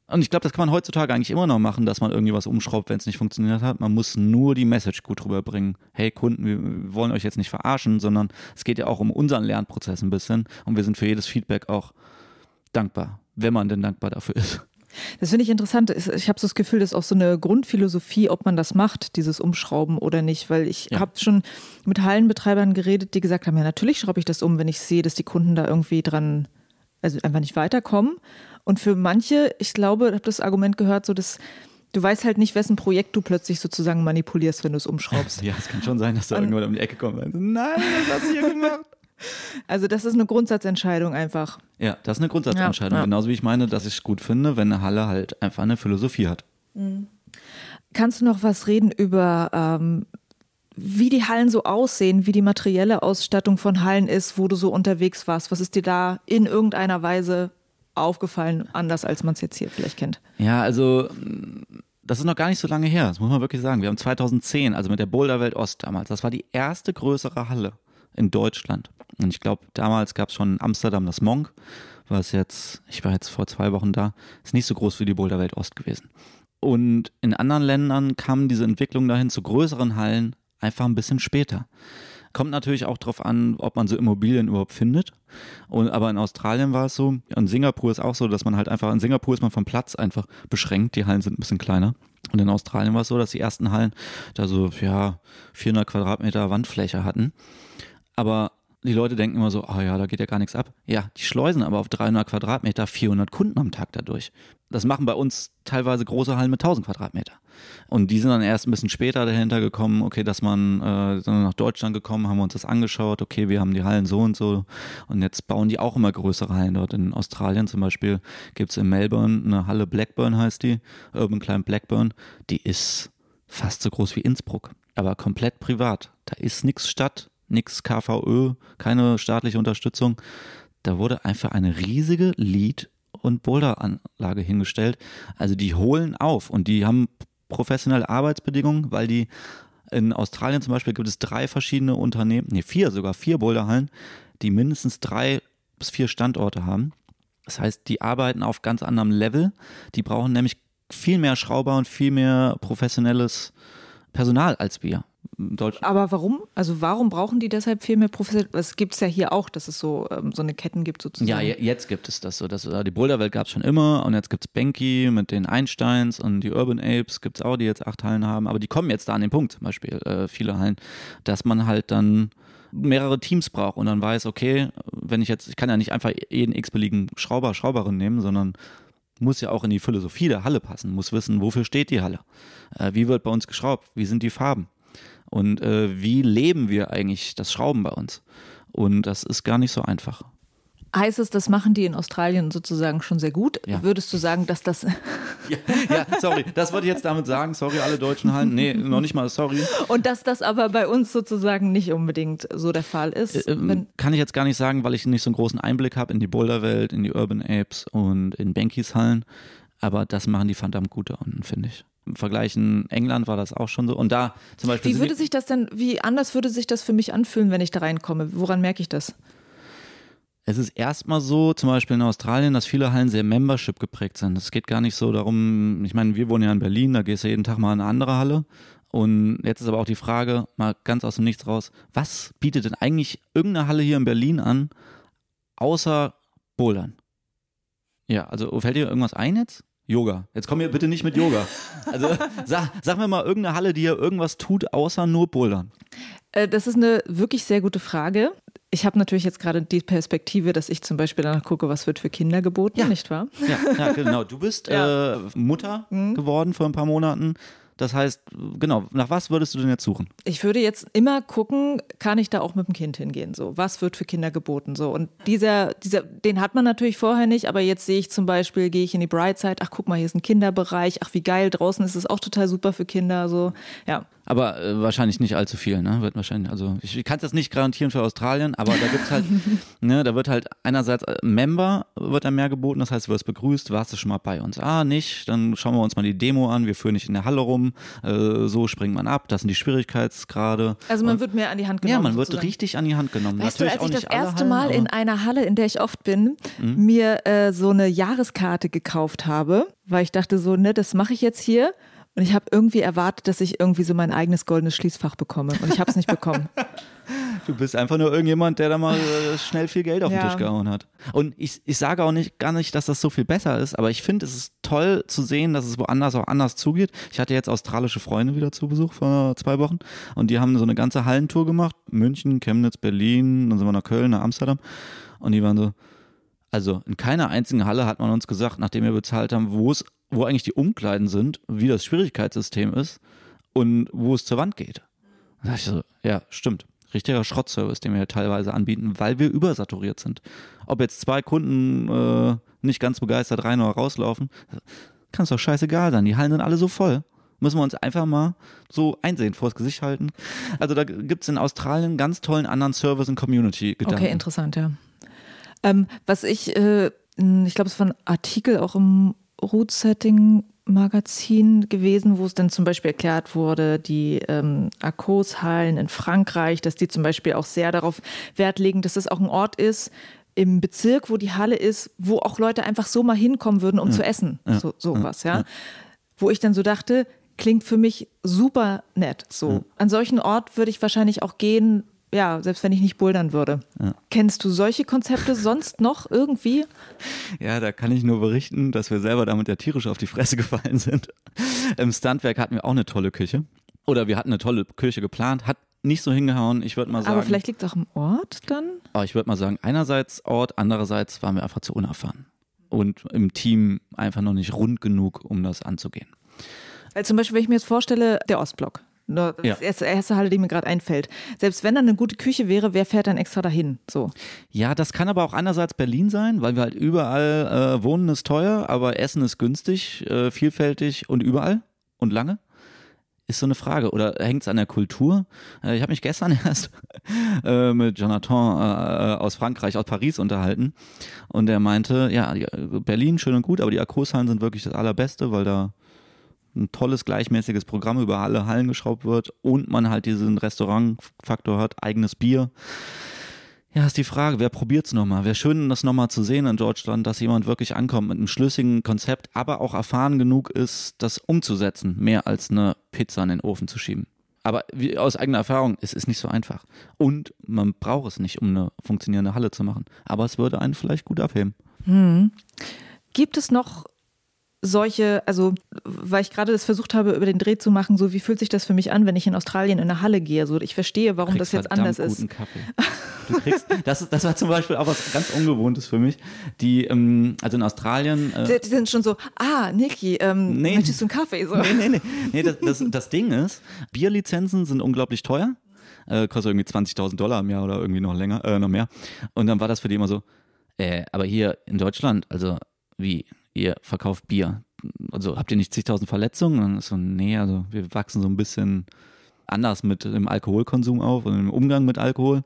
und ich glaube, das kann man heutzutage eigentlich immer noch machen, dass man irgendwie was umschraubt, wenn es nicht funktioniert hat. Man muss nur die Message gut rüberbringen. Hey Kunden, wir wollen euch jetzt nicht verarschen, sondern es geht ja auch um unseren Lernprozess ein bisschen und wir sind für jedes Feedback auch dankbar, wenn man denn dankbar dafür ist. Das finde ich interessant. Ich habe so das Gefühl, das ist auch so eine Grundphilosophie, ob man das macht, dieses Umschrauben oder nicht. Weil ich ja. habe schon mit Hallenbetreibern geredet, die gesagt haben, ja natürlich schraube ich das um, wenn ich sehe, dass die Kunden da irgendwie dran, also einfach nicht weiterkommen. Und für manche, ich glaube, ich habe das Argument gehört, so dass du weißt halt nicht, wessen Projekt du plötzlich sozusagen manipulierst, wenn du es umschraubst. Ja, es kann schon sein, dass da irgendwann um die Ecke kommt. Nein, was hast du hier gemacht? Also das ist eine Grundsatzentscheidung einfach. Ja, das ist eine Grundsatzentscheidung. Ja, ja. Genauso wie ich meine, dass ich es gut finde, wenn eine Halle halt einfach eine Philosophie hat. Mhm. Kannst du noch was reden über, ähm, wie die Hallen so aussehen, wie die materielle Ausstattung von Hallen ist, wo du so unterwegs warst? Was ist dir da in irgendeiner Weise aufgefallen, anders als man es jetzt hier vielleicht kennt? Ja, also das ist noch gar nicht so lange her, das muss man wirklich sagen. Wir haben 2010, also mit der Boulderwelt Ost damals, das war die erste größere Halle in Deutschland. Und ich glaube, damals gab es schon in Amsterdam das Monk, was jetzt, ich war jetzt vor zwei Wochen da, ist nicht so groß wie die Boulderwelt Ost gewesen. Und in anderen Ländern kam diese Entwicklung dahin zu größeren Hallen einfach ein bisschen später. Kommt natürlich auch darauf an, ob man so Immobilien überhaupt findet. Und, aber in Australien war es so, in Singapur ist auch so, dass man halt einfach, in Singapur ist man vom Platz einfach beschränkt, die Hallen sind ein bisschen kleiner. Und in Australien war es so, dass die ersten Hallen da so, ja, 400 Quadratmeter Wandfläche hatten. Aber die Leute denken immer so, ah ja, da geht ja gar nichts ab. Ja, die schleusen aber auf 300 Quadratmeter 400 Kunden am Tag dadurch. Das machen bei uns teilweise große Hallen mit 1000 Quadratmeter. Und die sind dann erst ein bisschen später dahinter gekommen, okay, dass man äh, nach Deutschland gekommen, haben wir uns das angeschaut, okay, wir haben die Hallen so und so. Und jetzt bauen die auch immer größere Hallen dort. In Australien zum Beispiel gibt es in Melbourne eine Halle Blackburn heißt die, Urban Climb Blackburn. Die ist fast so groß wie Innsbruck, aber komplett privat. Da ist nichts Stadt, nichts KVÖ, keine staatliche Unterstützung. Da wurde einfach eine riesige Lead- und Boulderanlage hingestellt. Also die holen auf und die haben professionelle Arbeitsbedingungen, weil die in Australien zum Beispiel gibt es drei verschiedene Unternehmen, nee, vier sogar, vier Boulderhallen, die mindestens drei bis vier Standorte haben. Das heißt, die arbeiten auf ganz anderem Level. Die brauchen nämlich viel mehr Schrauber und viel mehr professionelles Personal als wir. Aber warum? Also warum brauchen die deshalb viel mehr Professional? Es gibt es ja hier auch, dass es so, ähm, so eine Ketten gibt sozusagen. Ja, jetzt gibt es das so. Das, äh, die Boulderwelt gab es schon immer und jetzt gibt es Banky mit den Einsteins und die Urban Apes gibt es auch, die jetzt acht Hallen haben. Aber die kommen jetzt da an den Punkt, zum Beispiel äh, viele Hallen, dass man halt dann mehrere Teams braucht und dann weiß, okay, wenn ich jetzt, ich kann ja nicht einfach jeden x-beliebigen Schrauber, Schrauberin nehmen, sondern muss ja auch in die Philosophie der Halle passen, muss wissen, wofür steht die Halle, äh, wie wird bei uns geschraubt, wie sind die Farben und äh, wie leben wir eigentlich das Schrauben bei uns. Und das ist gar nicht so einfach. Heißt es, das machen die in Australien sozusagen schon sehr gut? Ja. Würdest du sagen, dass das. Ja, ja, sorry, das wollte ich jetzt damit sagen. Sorry, alle deutschen Hallen. Nee, noch nicht mal sorry. Und dass das aber bei uns sozusagen nicht unbedingt so der Fall ist? Äh, ähm, kann ich jetzt gar nicht sagen, weil ich nicht so einen großen Einblick habe in die Boulderwelt, in die Urban Apes und in Bankys Hallen. Aber das machen die verdammt gut da unten, finde ich. Im Vergleich in England war das auch schon so. Und da zum Beispiel. Wie würde sich das denn, wie anders würde sich das für mich anfühlen, wenn ich da reinkomme? Woran merke ich das? Es ist erstmal so, zum Beispiel in Australien, dass viele Hallen sehr Membership geprägt sind. Es geht gar nicht so darum, ich meine, wir wohnen ja in Berlin, da gehst du jeden Tag mal in eine andere Halle. Und jetzt ist aber auch die Frage, mal ganz aus dem Nichts raus, was bietet denn eigentlich irgendeine Halle hier in Berlin an, außer Bouldern? Ja, also fällt dir irgendwas ein jetzt? Yoga. Jetzt komm mir bitte nicht mit Yoga. Also sag, sag mir mal irgendeine Halle, die hier irgendwas tut, außer nur Bouldern. Äh, das ist eine wirklich sehr gute Frage. Ich habe natürlich jetzt gerade die Perspektive, dass ich zum Beispiel danach gucke, was wird für Kinder geboten, ja. nicht wahr? Ja, ja genau. Du bist ja. äh, Mutter mhm. geworden vor ein paar Monaten. Das heißt, genau, nach was würdest du denn jetzt suchen? Ich würde jetzt immer gucken, kann ich da auch mit dem Kind hingehen? So, was wird für Kinder geboten? So, und dieser, dieser, den hat man natürlich vorher nicht, aber jetzt sehe ich zum Beispiel, gehe ich in die Brightside, ach guck mal, hier ist ein Kinderbereich, ach wie geil, draußen ist es auch total super für Kinder. So, ja. Aber äh, wahrscheinlich nicht allzu viel, ne? Wird wahrscheinlich, also ich, kann es jetzt nicht garantieren für Australien, aber da gibt's halt, ne, da wird halt einerseits äh, Member wird da mehr geboten, das heißt, du wirst begrüßt, warst du schon mal bei uns? Ah, nicht, dann schauen wir uns mal die Demo an, wir führen nicht in der Halle rum, äh, so springt man ab, das sind die Schwierigkeitsgrade. Also man Und, wird mehr an die Hand genommen. Ja, man sozusagen. wird richtig an die Hand genommen. Weißt Natürlich du, als ich das erste Hallen, Mal in einer Halle, in der ich oft bin, mhm. mir äh, so eine Jahreskarte gekauft habe, weil ich dachte so, ne, das mache ich jetzt hier und ich habe irgendwie erwartet, dass ich irgendwie so mein eigenes goldenes Schließfach bekomme. Und ich habe es nicht bekommen. Du bist einfach nur irgendjemand, der da mal äh, schnell viel Geld auf ja. den Tisch gehauen hat. Und ich, ich sage auch nicht, gar nicht, dass das so viel besser ist, aber ich finde, es ist toll zu sehen, dass es woanders auch anders zugeht. Ich hatte jetzt australische Freunde wieder zu Besuch vor zwei Wochen und die haben so eine ganze Hallentour gemacht. München, Chemnitz, Berlin, dann sind wir nach Köln, nach Amsterdam. Und die waren so, also in keiner einzigen Halle hat man uns gesagt, nachdem wir bezahlt haben, wo es wo eigentlich die Umkleiden sind, wie das Schwierigkeitssystem ist und wo es zur Wand geht. Da dachte ich so, ja, stimmt. Richtiger Schrottservice, den wir teilweise anbieten, weil wir übersaturiert sind. Ob jetzt zwei Kunden äh, nicht ganz begeistert rein oder rauslaufen, kann es doch scheißegal sein. Die Hallen sind alle so voll. Müssen wir uns einfach mal so einsehen, vors Gesicht halten. Also da gibt es in Australien ganz tollen anderen Service- und Community-Gedanken. Okay, interessant, ja. Ähm, was ich, äh, ich glaube, es war ein Artikel auch im Root Setting Magazin gewesen, wo es dann zum Beispiel erklärt wurde, die ähm, Arkos-Hallen in Frankreich, dass die zum Beispiel auch sehr darauf Wert legen, dass es auch ein Ort ist, im Bezirk, wo die Halle ist, wo auch Leute einfach so mal hinkommen würden, um ja. zu essen. Ja. So, sowas, ja. ja. Wo ich dann so dachte, klingt für mich super nett. So. An solchen Ort würde ich wahrscheinlich auch gehen, ja, selbst wenn ich nicht bouldern würde. Ja. Kennst du solche Konzepte sonst noch irgendwie? Ja, da kann ich nur berichten, dass wir selber damit ja tierisch auf die Fresse gefallen sind. Im Standwerk hatten wir auch eine tolle Küche. Oder wir hatten eine tolle Küche geplant, hat nicht so hingehauen. Ich würde mal sagen. Aber vielleicht liegt es auch im Ort dann? Aber ich würde mal sagen, einerseits Ort, andererseits waren wir einfach zu unerfahren. Und im Team einfach noch nicht rund genug, um das anzugehen. Weil zum Beispiel, wenn ich mir jetzt vorstelle, der Ostblock. Das ja. ist die erste Halle, die mir gerade einfällt. Selbst wenn dann eine gute Küche wäre, wer fährt dann extra dahin? So. Ja, das kann aber auch einerseits Berlin sein, weil wir halt überall äh, wohnen ist teuer, aber Essen ist günstig, äh, vielfältig und überall und lange. Ist so eine Frage. Oder hängt es an der Kultur? Äh, ich habe mich gestern erst äh, mit Jonathan äh, aus Frankreich, aus Paris unterhalten. Und er meinte, ja, Berlin schön und gut, aber die Akkushallen sind wirklich das Allerbeste, weil da ein tolles, gleichmäßiges Programm über alle Hallen geschraubt wird und man halt diesen Restaurantfaktor hat, eigenes Bier. Ja, ist die Frage, wer probiert es nochmal? Wäre schön, das nochmal zu sehen in Deutschland, dass jemand wirklich ankommt mit einem schlüssigen Konzept, aber auch erfahren genug ist, das umzusetzen, mehr als eine Pizza in den Ofen zu schieben. Aber wie, aus eigener Erfahrung, es ist nicht so einfach. Und man braucht es nicht, um eine funktionierende Halle zu machen. Aber es würde einen vielleicht gut abheben. Hm. Gibt es noch solche, also weil ich gerade das versucht habe, über den Dreh zu machen, so wie fühlt sich das für mich an, wenn ich in Australien in eine Halle gehe? So, ich verstehe, warum das jetzt anders guten ist. Kaffee. Du kriegst, das, das war zum Beispiel auch was ganz Ungewohntes für mich. Die, ähm, also in Australien. Äh, die, die, sind schon so, ah, Niki, ähm, nee, möchtest du einen Kaffee? So. Nee, nee, nee. nee das, das, das Ding ist, Bierlizenzen sind unglaublich teuer. Äh, kostet irgendwie 20.000 Dollar im Jahr oder irgendwie noch länger, äh, noch mehr. Und dann war das für die immer so, äh, aber hier in Deutschland, also wie, ihr verkauft Bier. Also habt ihr nicht zigtausend Verletzungen? Und so, nee, also wir wachsen so ein bisschen anders mit dem Alkoholkonsum auf und im Umgang mit Alkohol.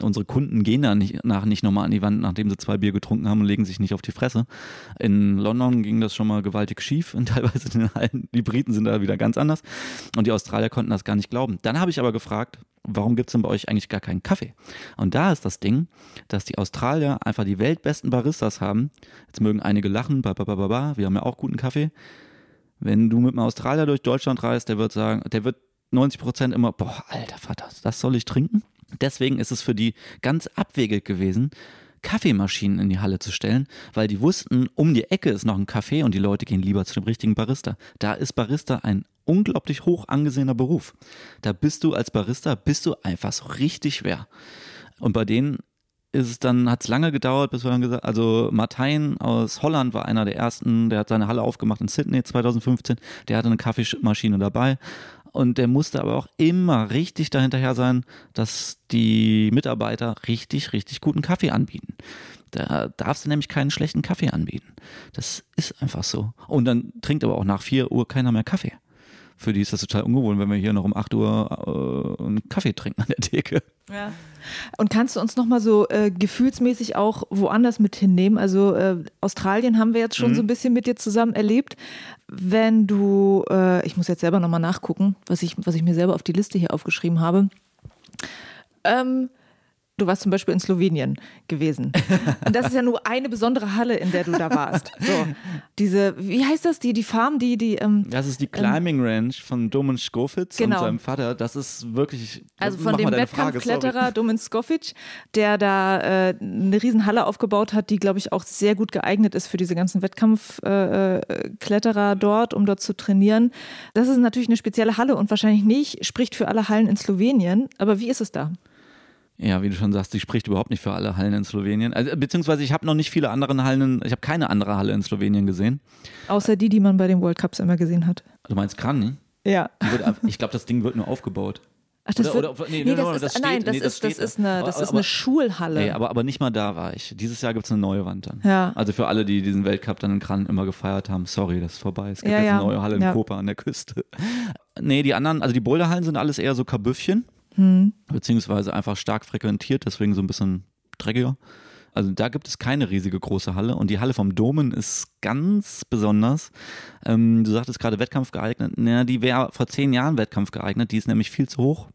Unsere Kunden gehen da nicht, nach nicht nochmal an die Wand, nachdem sie zwei Bier getrunken haben und legen sich nicht auf die Fresse. In London ging das schon mal gewaltig schief und teilweise den Hallen, die Briten sind da wieder ganz anders und die Australier konnten das gar nicht glauben. Dann habe ich aber gefragt, warum gibt es denn bei euch eigentlich gar keinen Kaffee? Und da ist das Ding, dass die Australier einfach die weltbesten Baristas haben. Jetzt mögen einige lachen, ba, ba, ba, ba, wir haben ja auch guten Kaffee. Wenn du mit einem Australier durch Deutschland reist, der wird sagen, der wird 90 Prozent immer, boah, alter Vater, das soll ich trinken? Deswegen ist es für die ganz abwegig gewesen, Kaffeemaschinen in die Halle zu stellen, weil die wussten, um die Ecke ist noch ein Café und die Leute gehen lieber zu dem richtigen Barista. Da ist Barista ein unglaublich hoch angesehener Beruf. Da bist du als Barista, bist du einfach so richtig schwer. Und bei denen ist es dann, hat es lange gedauert, bis wir dann gesagt, also Martijn aus Holland war einer der ersten, der hat seine Halle aufgemacht in Sydney 2015, der hatte eine Kaffeemaschine dabei und der musste aber auch immer richtig dahinterher sein, dass die Mitarbeiter richtig, richtig guten Kaffee anbieten. Da darfst du nämlich keinen schlechten Kaffee anbieten. Das ist einfach so. Und dann trinkt aber auch nach 4 Uhr keiner mehr Kaffee. Für die ist das total ungewohnt, wenn wir hier noch um 8 Uhr äh, einen Kaffee trinken an der Theke. Ja. Und kannst du uns nochmal so äh, gefühlsmäßig auch woanders mit hinnehmen? Also äh, Australien haben wir jetzt schon mhm. so ein bisschen mit dir zusammen erlebt. Wenn du, äh, ich muss jetzt selber nochmal nachgucken, was ich, was ich mir selber auf die Liste hier aufgeschrieben habe. Ähm, Du warst zum Beispiel in Slowenien gewesen. Und das ist ja nur eine besondere Halle, in der du da warst. So, diese, wie heißt das? Die, die Farm, die, die. Ähm, das ist die ähm, Climbing ähm, Ranch von Domen Skofitz genau. und seinem Vater. Das ist wirklich. Also von dem Wettkampfkletterer Domen Skofic, der da äh, eine Riesenhalle aufgebaut hat, die, glaube ich, auch sehr gut geeignet ist für diese ganzen Wettkampfkletterer äh, dort, um dort zu trainieren. Das ist natürlich eine spezielle Halle und wahrscheinlich nicht, spricht für alle Hallen in Slowenien. Aber wie ist es da? Ja, wie du schon sagst, die spricht überhaupt nicht für alle Hallen in Slowenien. Also, beziehungsweise ich habe noch nicht viele andere Hallen, ich habe keine andere Halle in Slowenien gesehen. Außer die, die man bei den World Cups immer gesehen hat. Du meinst Kran? Ja. Wird, ich glaube, das Ding wird nur aufgebaut. Ach, das oder, wird, oder, nee, nee, das, ist, nein, das, ist, das ist eine, das ist eine Schulhalle. Nee, aber, aber nicht mal da war ich. Dieses Jahr gibt es eine neue Wand dann. Ja. Also für alle, die diesen Weltcup dann in Kran immer gefeiert haben, sorry, das ist vorbei. Es gibt ja, jetzt eine neue Halle in ja. Kopa an der Küste. Nee, die anderen, also die Boulderhallen sind alles eher so Kabüffchen. Hm. Beziehungsweise einfach stark frequentiert, deswegen so ein bisschen dreckiger. Also da gibt es keine riesige große Halle und die Halle vom Domen ist ganz besonders. Ähm, du sagtest gerade Wettkampf geeignet. Naja, die wäre vor zehn Jahren Wettkampf geeignet, die ist nämlich viel zu hoch.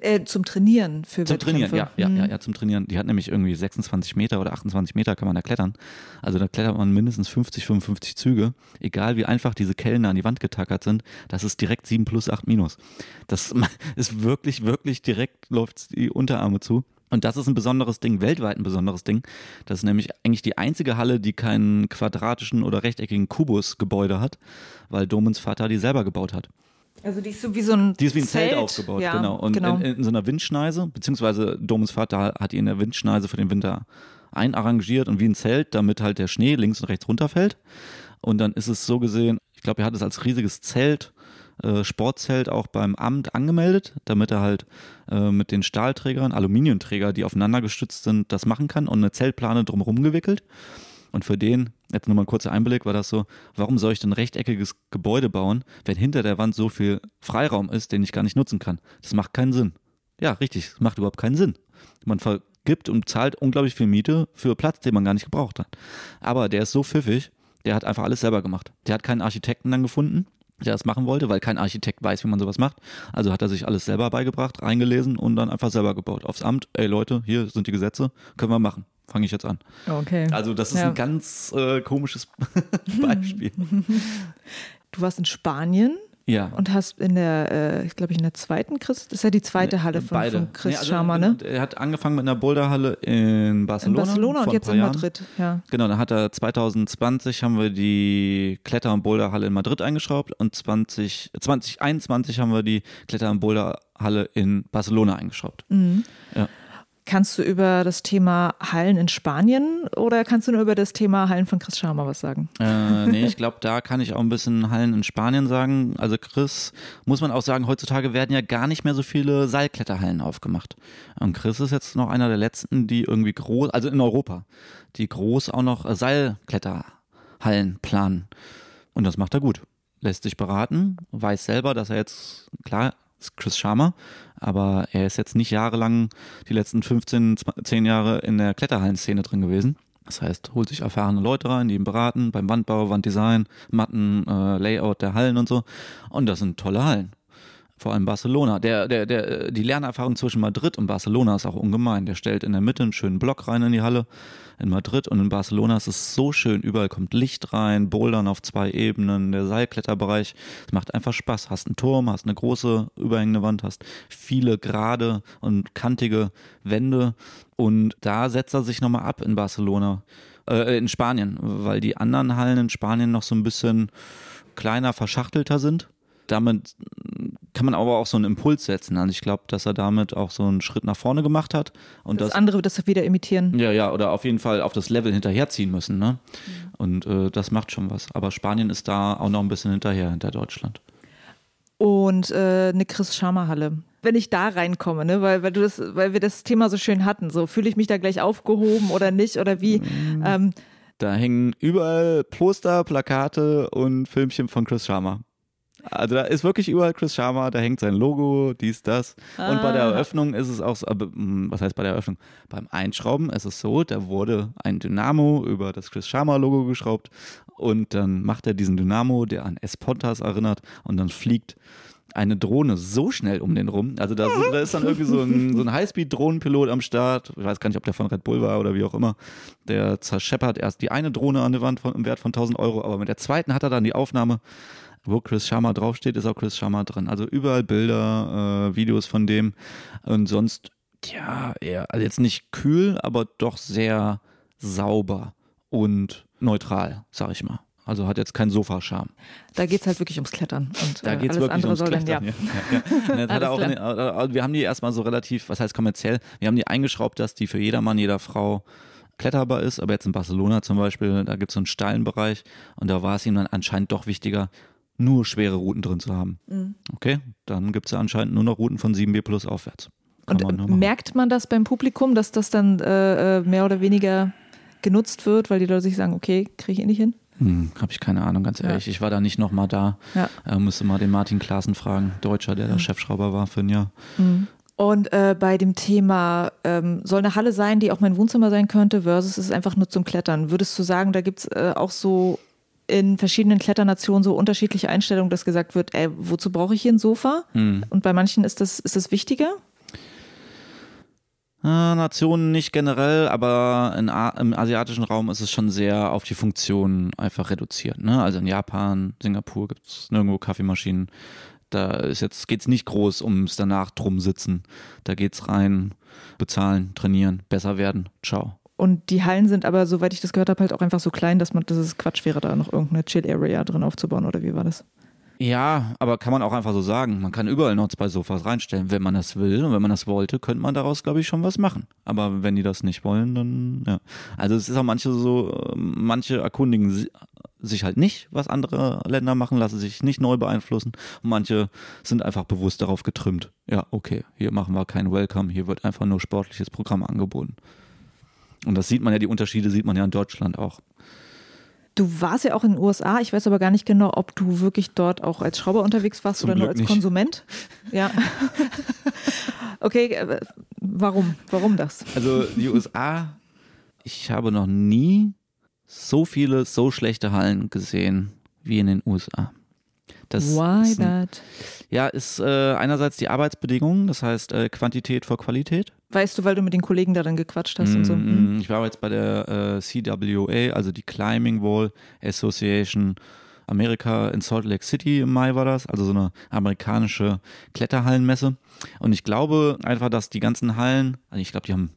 Äh, zum Trainieren für Zum Trainieren, ja, ja, mhm. ja, ja, zum Trainieren. Die hat nämlich irgendwie 26 Meter oder 28 Meter kann man da klettern. Also da klettert man mindestens 50, 55 Züge. Egal wie einfach diese Kellen an die Wand getackert sind, das ist direkt 7 plus 8 minus. Das ist wirklich, wirklich direkt läuft die Unterarme zu. Und das ist ein besonderes Ding, weltweit ein besonderes Ding. Das ist nämlich eigentlich die einzige Halle, die keinen quadratischen oder rechteckigen Kubusgebäude hat, weil Domens Vater die selber gebaut hat. Also die ist so wie so ein Die ist wie ein Zelt, Zelt aufgebaut, ja, genau. Und genau. In, in, so einer Windschneise, beziehungsweise Domus Vater hat die in der Windschneise für den Winter einarrangiert und wie ein Zelt, damit halt der Schnee links und rechts runterfällt. Und dann ist es so gesehen, ich glaube, er hat es als riesiges Zelt, äh, Sportzelt auch beim Amt angemeldet, damit er halt äh, mit den Stahlträgern, Aluminiumträger, die aufeinander gestützt sind, das machen kann und eine Zeltplane drumherum gewickelt. Und für den, jetzt nochmal ein kurzer Einblick, war das so, warum soll ich denn ein rechteckiges Gebäude bauen, wenn hinter der Wand so viel Freiraum ist, den ich gar nicht nutzen kann? Das macht keinen Sinn. Ja, richtig, das macht überhaupt keinen Sinn. Man vergibt und zahlt unglaublich viel Miete für Platz, den man gar nicht gebraucht hat. Aber der ist so pfiffig, der hat einfach alles selber gemacht. Der hat keinen Architekten dann gefunden, der das machen wollte, weil kein Architekt weiß, wie man sowas macht. Also hat er sich alles selber beigebracht, reingelesen und dann einfach selber gebaut. Aufs Amt, ey Leute, hier sind die Gesetze, können wir machen. Fange ich jetzt an. Okay. Also das ist ja. ein ganz äh, komisches Beispiel. Du warst in Spanien ja. Und hast in der, äh, ich glaube in der zweiten Chris, das ist ja die zweite Halle von, Beide. von Chris nee, also, Sharma, ne? Er hat angefangen mit einer Boulderhalle in Barcelona. In Barcelona und jetzt in Madrid, ja. Genau, da hat er 2020 haben wir die Kletter- und Boulderhalle in Madrid eingeschraubt und 20, 2021 haben wir die Kletter- und Boulderhalle in Barcelona eingeschraubt. Mhm. Ja. Kannst du über das Thema Hallen in Spanien oder kannst du nur über das Thema Hallen von Chris Sharma was sagen? Äh, nee, ich glaube, da kann ich auch ein bisschen Hallen in Spanien sagen. Also Chris, muss man auch sagen, heutzutage werden ja gar nicht mehr so viele Seilkletterhallen aufgemacht. Und Chris ist jetzt noch einer der letzten, die irgendwie groß, also in Europa, die groß auch noch Seilkletterhallen planen. Und das macht er gut. Lässt sich beraten, weiß selber, dass er jetzt, klar, ist Chris Sharma, aber er ist jetzt nicht jahrelang, die letzten 15, 10 Jahre in der Kletterhallenszene drin gewesen. Das heißt, holt sich erfahrene Leute rein, die ihm beraten beim Wandbau, Wanddesign, Matten, äh, Layout der Hallen und so. Und das sind tolle Hallen vor allem Barcelona. Der, der, der, die Lernerfahrung zwischen Madrid und Barcelona ist auch ungemein. Der stellt in der Mitte einen schönen Block rein in die Halle in Madrid und in Barcelona ist es so schön. Überall kommt Licht rein, Bouldern auf zwei Ebenen, der Seilkletterbereich. Es macht einfach Spaß. Hast einen Turm, hast eine große überhängende Wand, hast viele gerade und kantige Wände und da setzt er sich nochmal ab in Barcelona, äh, in Spanien, weil die anderen Hallen in Spanien noch so ein bisschen kleiner, verschachtelter sind damit kann man aber auch so einen Impuls setzen. Also ich glaube, dass er damit auch so einen Schritt nach vorne gemacht hat. Und das, das andere das wieder imitieren. Ja, ja, oder auf jeden Fall auf das Level hinterherziehen müssen. Ne? Mhm. Und äh, das macht schon was. Aber Spanien ist da auch noch ein bisschen hinterher, hinter Deutschland. Und äh, eine Chris Sharma Halle. Wenn ich da reinkomme, ne, weil, weil du das, weil wir das Thema so schön hatten, so fühle ich mich da gleich aufgehoben oder nicht oder wie. Mhm. Ähm, da hängen überall Poster, Plakate und Filmchen von Chris Sharma. Also da ist wirklich überall Chris Sharma, da hängt sein Logo, dies, das. Ah. Und bei der ah. Eröffnung ist es auch so, hm, was heißt bei der Eröffnung? Beim Einschrauben ist es so, da wurde ein Dynamo über das Chris Sharma Logo geschraubt und dann macht er diesen Dynamo, der an Espontas erinnert und dann fliegt eine Drohne so schnell um den rum. Also da, da ist dann irgendwie so ein, so ein Highspeed-Drohnenpilot am Start. Ich weiß gar nicht, ob der von Red Bull war oder wie auch immer. Der zerscheppert erst die eine Drohne an der Wand von, im Wert von 1000 Euro, aber mit der zweiten hat er dann die Aufnahme wo Chris Sharma draufsteht, ist auch Chris Sharma drin. Also überall Bilder, äh, Videos von dem und sonst, ja, eher, also jetzt nicht kühl, aber doch sehr sauber und neutral, sag ich mal. Also hat jetzt keinen Sofa-Charme. Da geht es halt wirklich ums Klettern. Und, da geht es wirklich ums Klettern. Dann, ja. Ja, ja. Hat auch, äh, wir haben die erstmal so relativ, was heißt kommerziell, wir haben die eingeschraubt, dass die für jedermann, jeder Frau kletterbar ist. Aber jetzt in Barcelona zum Beispiel, da gibt es so einen steilen Bereich und da war es ihm dann anscheinend doch wichtiger, nur schwere Routen drin zu haben. Mhm. Okay, dann gibt es ja anscheinend nur noch Routen von 7B plus aufwärts. Kann Und man merkt man das beim Publikum, dass das dann äh, äh, mehr oder weniger genutzt wird, weil die Leute sich sagen, okay, kriege ich eh nicht hin? Hm, Habe ich keine Ahnung, ganz ehrlich. Ja. Ich war da nicht nochmal da. Ja. Äh, müsste mal den Martin Klaassen fragen, Deutscher, der mhm. da Chefschrauber war für ein Jahr. Mhm. Und äh, bei dem Thema, ähm, soll eine Halle sein, die auch mein Wohnzimmer sein könnte, versus ist es einfach nur zum Klettern. Würdest du sagen, da gibt es äh, auch so in verschiedenen Kletternationen so unterschiedliche Einstellungen, dass gesagt wird, ey, wozu brauche ich hier ein Sofa? Hm. Und bei manchen ist das, ist das wichtiger? Äh, Nationen nicht generell, aber im asiatischen Raum ist es schon sehr auf die Funktion einfach reduziert. Ne? Also in Japan, Singapur gibt es nirgendwo Kaffeemaschinen. Da ist jetzt geht's nicht groß ums danach drum sitzen. Da geht's rein, bezahlen, trainieren, besser werden. Ciao. Und die Hallen sind aber, soweit ich das gehört habe, halt auch einfach so klein, dass man, dass es Quatsch wäre, da noch irgendeine Chill-Area drin aufzubauen, oder wie war das? Ja, aber kann man auch einfach so sagen. Man kann überall noch zwei Sofas reinstellen, wenn man das will. Und wenn man das wollte, könnte man daraus, glaube ich, schon was machen. Aber wenn die das nicht wollen, dann, ja. Also es ist auch manche so, manche erkundigen sich halt nicht, was andere Länder machen, lassen sich nicht neu beeinflussen. Und manche sind einfach bewusst darauf getrimmt. Ja, okay, hier machen wir kein Welcome, hier wird einfach nur sportliches Programm angeboten. Und das sieht man ja, die Unterschiede sieht man ja in Deutschland auch. Du warst ja auch in den USA. Ich weiß aber gar nicht genau, ob du wirklich dort auch als Schrauber unterwegs warst Zum oder Glück nur als nicht. Konsument. Ja. okay, äh, warum? Warum das? Also die USA, ich habe noch nie so viele, so schlechte Hallen gesehen wie in den USA. Das Why ist ein, that? Ja, ist äh, einerseits die Arbeitsbedingungen, das heißt äh, Quantität vor Qualität. Weißt du, weil du mit den Kollegen da dann gequatscht hast und so? Mm, Hm. Ich war jetzt bei der äh, CWA, also die Climbing Wall Association Amerika in Salt Lake City im Mai war das, also so eine amerikanische Kletterhallenmesse. Und ich glaube einfach, dass die ganzen Hallen, also ich glaube, die haben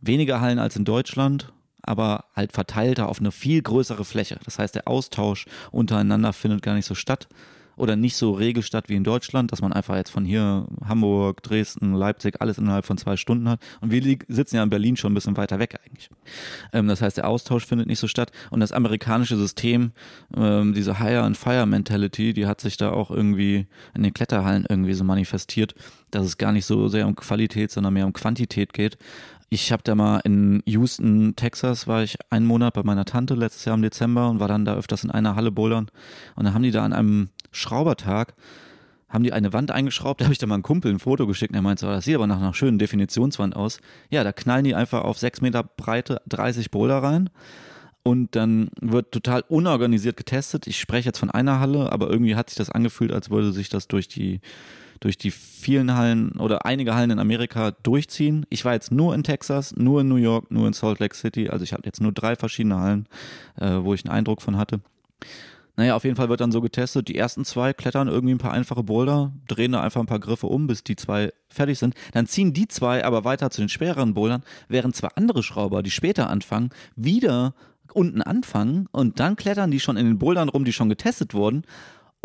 weniger Hallen als in Deutschland, aber halt verteilter auf eine viel größere Fläche. Das heißt, der Austausch untereinander findet gar nicht so statt oder nicht so regel statt wie in Deutschland, dass man einfach jetzt von hier Hamburg, Dresden, Leipzig alles innerhalb von zwei Stunden hat. Und wir sitzen ja in Berlin schon ein bisschen weiter weg eigentlich. Ähm, das heißt, der Austausch findet nicht so statt. Und das amerikanische System, ähm, diese Hire and Fire Mentality, die hat sich da auch irgendwie in den Kletterhallen irgendwie so manifestiert, dass es gar nicht so sehr um Qualität, sondern mehr um Quantität geht. Ich habe da mal in Houston, Texas, war ich einen Monat bei meiner Tante letztes Jahr im Dezember und war dann da öfters in einer Halle bouldern. Und dann haben die da an einem Schraubertag haben die eine Wand eingeschraubt, da habe ich dann mal einen Kumpel ein Foto geschickt und er meinte, so, das sieht aber nach einer schönen Definitionswand aus. Ja, da knallen die einfach auf sechs Meter Breite 30 Boulder rein und dann wird total unorganisiert getestet. Ich spreche jetzt von einer Halle, aber irgendwie hat sich das angefühlt, als würde sich das durch die durch die vielen Hallen oder einige Hallen in Amerika durchziehen. Ich war jetzt nur in Texas, nur in New York, nur in Salt Lake City. Also ich habe jetzt nur drei verschiedene Hallen, äh, wo ich einen Eindruck von hatte. Naja, auf jeden Fall wird dann so getestet. Die ersten zwei klettern irgendwie ein paar einfache Boulder, drehen da einfach ein paar Griffe um, bis die zwei fertig sind. Dann ziehen die zwei aber weiter zu den schwereren Bouldern, während zwei andere Schrauber, die später anfangen, wieder unten anfangen und dann klettern die schon in den Bouldern rum, die schon getestet wurden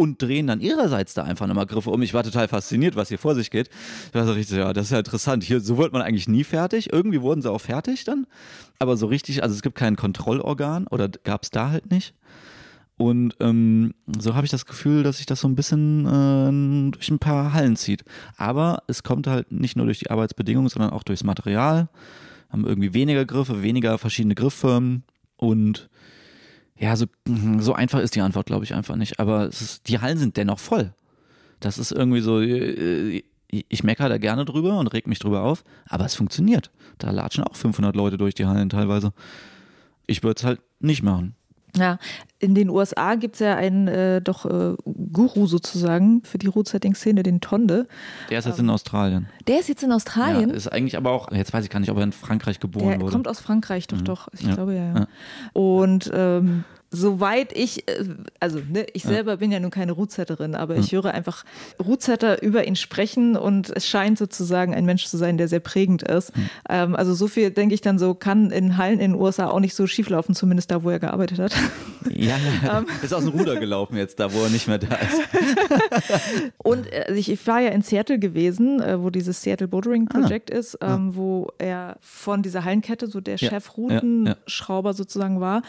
und drehen dann ihrerseits da einfach nochmal Griffe um. Ich war total fasziniert, was hier vor sich geht. Ich war richtig, ja, das ist ja interessant. Hier, so wird man eigentlich nie fertig. Irgendwie wurden sie auch fertig dann. Aber so richtig, also es gibt kein Kontrollorgan oder gab es da halt nicht. Und ähm, so habe ich das Gefühl, dass sich das so ein bisschen äh, durch ein paar Hallen zieht. Aber es kommt halt nicht nur durch die Arbeitsbedingungen, sondern auch durchs Material. Haben irgendwie weniger Griffe, weniger verschiedene Grifffirmen und ja, so, so einfach ist die Antwort, glaube ich, einfach nicht. Aber ist, die Hallen sind dennoch voll. Das ist irgendwie so, äh, ich meckere da gerne drüber und reg mich drüber auf, aber es funktioniert. Da latschen auch 500 Leute durch die Hallen teilweise. Ich würde es halt nicht machen. Ja, in den USA gibt es ja einen äh, doch äh, Guru sozusagen für die Road-Setting-Szene, den Tonde. Der ist jetzt in Australien. Der ist jetzt in Ja, Australien. ist eigentlich aber auch, jetzt weiß ich gar nicht, ob er in Frankreich geboren Der wurde. kommt aus Frankreich, doch, doch. Ich Ja. glaube ja. ja. Ja. Und ähm, soweit ich, äh, also ne, ich selber bin ja nun keine Rootsetterin, aber ich höre einfach Rootsetter über ihn sprechen und es scheint sozusagen ein Mensch zu sein, der sehr prägend ist. Ähm, also so viel, denke ich dann so, kann in Hallen in den USA auch nicht so schief laufen, zumindest da, wo er gearbeitet hat. Ja, ja. Ähm. ist aus dem Ruder gelaufen jetzt, da wo er nicht mehr da ist. Und äh, ich, ich war ja in Seattle gewesen, äh, wo dieses Seattle Bouldering Project ist, ähm, wo er von dieser Hallenkette so der Ja, Chefroutenschrauber sozusagen war.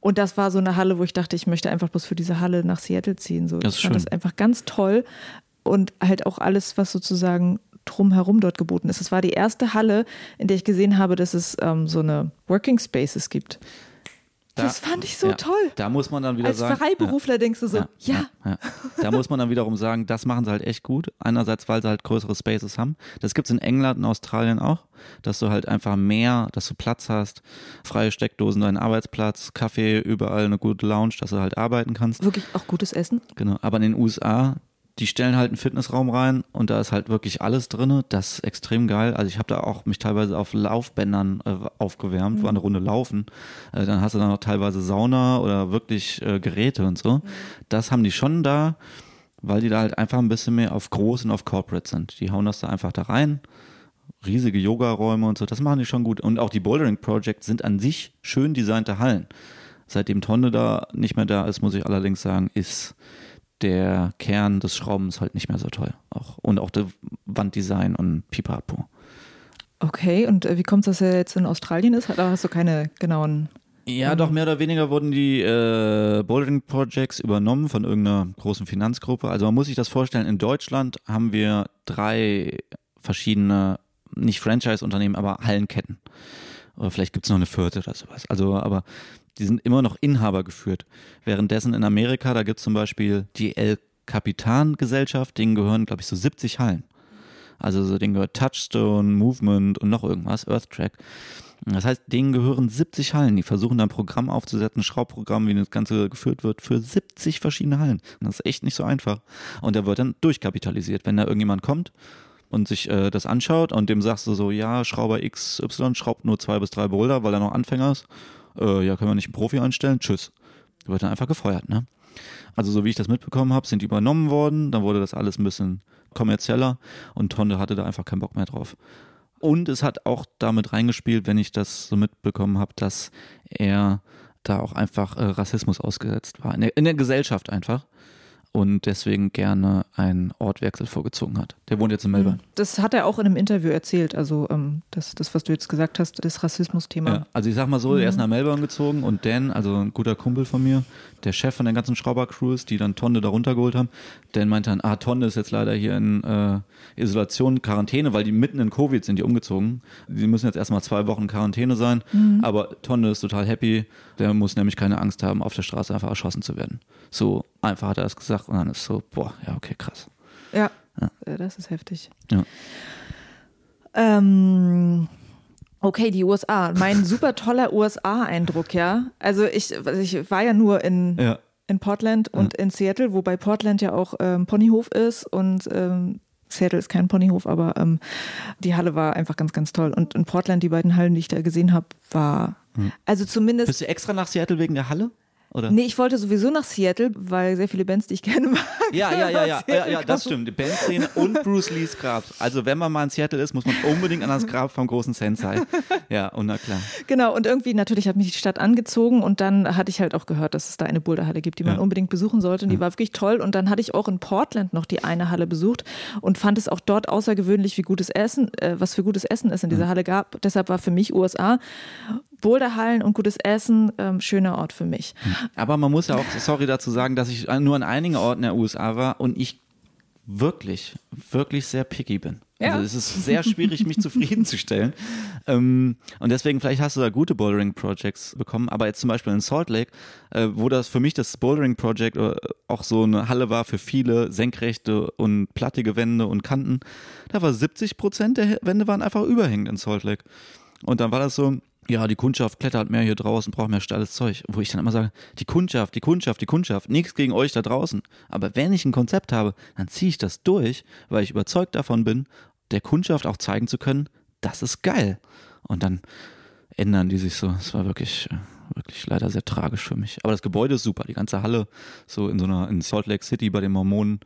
Und das war so eine Halle, wo ich dachte, ich möchte einfach bloß für diese Halle nach Seattle ziehen. So. Das ist ich fand schön. das einfach ganz toll und halt auch alles, was sozusagen drumherum dort geboten ist. Es war die erste Halle, in der ich gesehen habe, dass es ähm, so eine Working Spaces gibt. Da- das fand ich so ja, toll. Da muss man dann wieder Als sagen. Freiberufler denkst du so, ja, ja. Da muss man dann wiederum sagen, das machen sie halt echt gut. Einerseits, weil sie halt größere Spaces haben. Das gibt's in England und Australien auch, dass du halt einfach mehr, dass du Platz hast, freie Steckdosen, deinen Arbeitsplatz, Kaffee, überall eine gute Lounge, dass du halt arbeiten kannst. wirklich auch gutes Essen. Genau. Aber in den USA, die stellen halt einen Fitnessraum rein und da ist halt wirklich alles drin. Das ist extrem geil. Also ich habe da auch mich teilweise auf Laufbändern äh, aufgewärmt, war eine Runde laufen. Äh, dann hast du dann noch teilweise Sauna oder wirklich äh, Geräte und so. Das haben die schon da, weil die da halt einfach ein bisschen mehr auf groß und auf Corporate sind. Die hauen das da einfach da rein. Riesige Yoga-Räume und so, das machen die schon gut. Und auch die Bouldering Projects sind an sich schön designte Hallen. Seitdem Tonne da nicht mehr da ist, muss ich allerdings sagen, ist der Kern des Schraubens halt nicht mehr so toll. Auch, und auch das Wanddesign und Pipapo. Okay, und äh, wie kommt es, dass er jetzt in Australien ist? Da hast du keine genauen. Ja, doch mehr oder weniger wurden die äh, Bouldering Projects übernommen von irgendeiner großen Finanzgruppe. Also man muss sich das vorstellen, in Deutschland haben wir drei verschiedene, nicht Franchise-Unternehmen, aber Hallenketten. Oder vielleicht gibt es noch eine vierte oder sowas. Also, aber die sind immer noch Inhaber geführt. Währenddessen in Amerika, da gibt es zum Beispiel die El Capitan Gesellschaft, denen gehören, glaube ich, so 70 Hallen. Also so denen gehört Touchstone, Movement und noch irgendwas, Earthtrack. Das heißt, denen gehören 70 Hallen. Die versuchen dann ein Programm aufzusetzen, ein Schraubprogramm, wie das Ganze geführt wird, für 70 verschiedene Hallen. Und das ist echt nicht so einfach. Und der wird dann durchkapitalisiert. Wenn da irgendjemand kommt und sich äh, das anschaut und dem sagst du so, ja, Schrauber XY schraubt nur zwei bis drei Boulder, weil er noch Anfänger ist, äh, ja, können wir nicht einen Profi einstellen? Tschüss. Der wird dann einfach gefeuert, ne? Also so wie ich das mitbekommen habe, sind die übernommen worden, dann wurde das alles ein bisschen kommerzieller und Tonde hatte da einfach keinen Bock mehr drauf. Und es hat auch damit reingespielt, wenn ich das so mitbekommen habe, dass er da auch einfach äh, Rassismus ausgesetzt war. In der, in der Gesellschaft einfach und deswegen gerne einen Ortwechsel vorgezogen hat. Der wohnt jetzt in Melbourne. Mhm. Das hat er auch in einem Interview erzählt, also ähm, das, das, was du jetzt gesagt hast, das Rassismus-Thema. Ja, also ich sag mal so, er ist nach Melbourne gezogen und Dan, also ein guter Kumpel von mir, der Chef von der ganzen Schrauber-Crews, die dann Tonne da runtergeholt haben, Dan meinte dann, ah, Tonne ist jetzt leider hier in äh, Isolation, Quarantäne, weil die mitten in Covid sind, die umgezogen. Die müssen jetzt erstmal zwei Wochen in Quarantäne sein, aber Tonne ist total happy, der muss nämlich keine Angst haben, auf der Straße einfach erschossen zu werden. So einfach hat er das gesagt und dann ist so, boah, ja, okay, krass. Ja, Ja. äh, das ist heftig. Ja. Ähm, okay, die USA. Mein super toller USA-Eindruck, ja. Also ich, ich war ja nur in, Ja. in Portland und in Seattle, wobei Portland ja auch ähm, Ponyhof ist und ähm, Seattle ist kein Ponyhof, aber ähm, die Halle war einfach ganz, ganz toll. Und in Portland, die beiden Hallen, die ich da gesehen habe, war, also zumindest Bist du extra nach Seattle wegen der Halle? Oder? Nee, ich wollte sowieso nach Seattle, weil sehr viele Bands, die ich kenne, mag. Ja, ja, ja, ja, ja, ja, das stimmt. Die Bandszene und Bruce Lees Grab. Also wenn man mal in Seattle ist, muss man unbedingt an das Grab vom großen Sensei. Ja, und na klar. Genau, und irgendwie natürlich hat mich die Stadt angezogen und dann hatte ich halt auch gehört, dass es da eine Boulderhalle gibt, die man Ja. unbedingt besuchen sollte. Und die war wirklich toll. Und dann hatte ich auch in Portland noch die eine Halle besucht und fand es auch dort außergewöhnlich, wie gutes Essen, äh, was für gutes Essen es in dieser Halle gab. Deshalb war für mich USA Boulderhallen und gutes Essen ähm, schöner Ort für mich. Aber man muss ja auch, sorry dazu sagen, dass ich nur an einigen Orten der USA war und ich wirklich, wirklich sehr picky bin. Ja. Also es ist sehr schwierig, mich zufriedenzustellen. Ähm, und deswegen, vielleicht hast du da gute Bouldering-Projects bekommen, aber jetzt zum Beispiel in Salt Lake, äh, wo das für mich das Bouldering-Project äh, auch so eine Halle war für viele senkrechte und plattige Wände und Kanten, da war 70 Prozent der Wände waren einfach überhängend in Salt Lake. Und dann war das so, ja, die Kundschaft klettert mehr hier draußen, braucht mehr steiles Zeug. Wo ich dann immer sage, die Kundschaft, die Kundschaft, die Kundschaft, nichts gegen euch da draußen. Aber wenn ich ein Konzept habe, dann ziehe ich das durch, weil ich überzeugt davon bin, der Kundschaft auch zeigen zu können, das ist geil. Und dann ändern die sich so. Es war wirklich, äh, wirklich leider sehr tragisch für mich. Aber das Gebäude ist super. Die ganze Halle, so in so einer, in Salt Lake City bei den Mormonen,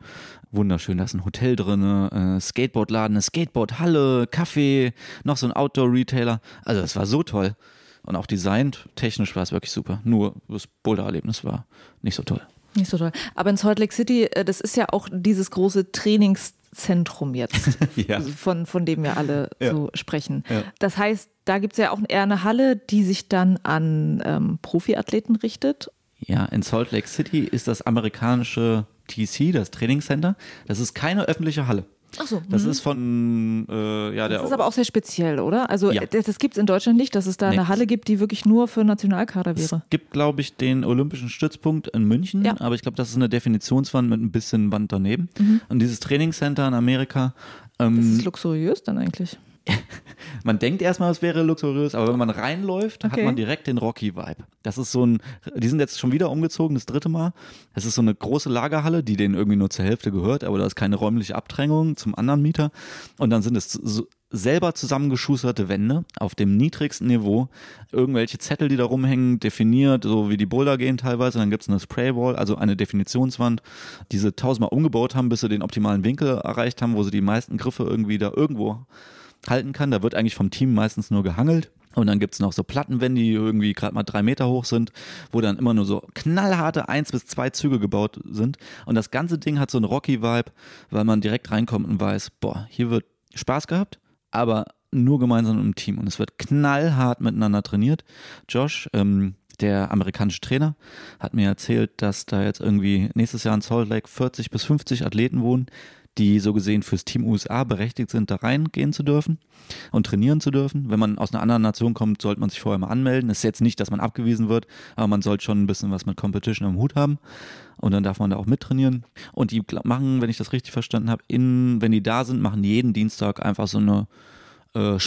wunderschön. Da ist ein Hotel drin, äh, Skateboardladen, eine Skateboardhalle, Kaffee, noch so ein Outdoor-Retailer. Also das war so toll. Und auch designt, technisch war es wirklich super. Nur das Boulder-Erlebnis war nicht so toll. Nicht so toll. Aber in Salt Lake City, äh, das ist ja auch dieses große Trainingszentrum jetzt, Ja. von, von dem wir alle Ja. so sprechen. Ja. Das heißt, da gibt es ja auch eher eine Halle, die sich dann an ähm, Profiathleten richtet. Ja, in Salt Lake City ist das amerikanische TC, das Trainingscenter. Das ist keine öffentliche Halle. Ach so. Das ist von, äh, ja, der. Das ist aber auch sehr speziell, oder? Also Ja. das, das gibt es in Deutschland nicht, dass es da Nee. eine Halle gibt, die wirklich nur für Nationalkader es wäre. gibt, glaube ich, den Olympischen Stützpunkt in München, Ja. aber ich glaube, das ist eine Definitionswand mit ein bisschen Wand daneben. Und dieses Trainingscenter in Amerika, Das ähm, ist luxuriös dann eigentlich. man denkt erstmal, es wäre luxuriös, aber wenn man reinläuft, hat Okay. man direkt den Rocky-Vibe. Das ist so ein, die sind jetzt schon wieder umgezogen, das dritte Mal. Das ist so eine große Lagerhalle, die denen irgendwie nur zur Hälfte gehört, aber da ist keine räumliche Abdrängung zum anderen Mieter. Und dann sind es so selber zusammengeschusterte Wände auf dem niedrigsten Niveau, irgendwelche Zettel, die da rumhängen, definiert, so wie die Boulder gehen teilweise. Dann gibt es eine Spraywall, also eine Definitionswand, die sie tausendmal umgebaut haben, bis sie den optimalen Winkel erreicht haben, wo sie die meisten Griffe irgendwie da irgendwo halten kann. Da wird eigentlich vom Team meistens nur gehangelt. Und dann gibt's noch so Plattenwände, die irgendwie gerade mal drei Meter hoch sind, wo dann immer nur so knallharte eins bis zwei Züge gebaut sind. Und das ganze Ding hat so einen Rocky-Vibe, weil man direkt reinkommt und weiß, boah, hier wird Spaß gehabt, aber nur gemeinsam im Team. Und es wird knallhart miteinander trainiert. Josh, ähm, der amerikanische Trainer, hat mir erzählt, dass da jetzt irgendwie nächstes Jahr in Salt Lake 40 bis 50 Athleten wohnen, die so gesehen fürs Team USA berechtigt sind, da reingehen zu dürfen und trainieren zu dürfen. Wenn man aus einer anderen Nation kommt, sollte man sich vorher mal anmelden. Es ist jetzt nicht, dass man abgewiesen wird, aber man sollte schon ein bisschen was mit Competition am Hut haben. Und dann darf man da auch mittrainieren. Und die machen, wenn ich das richtig verstanden habe, in, wenn die da sind, machen jeden Dienstag einfach so eine äh,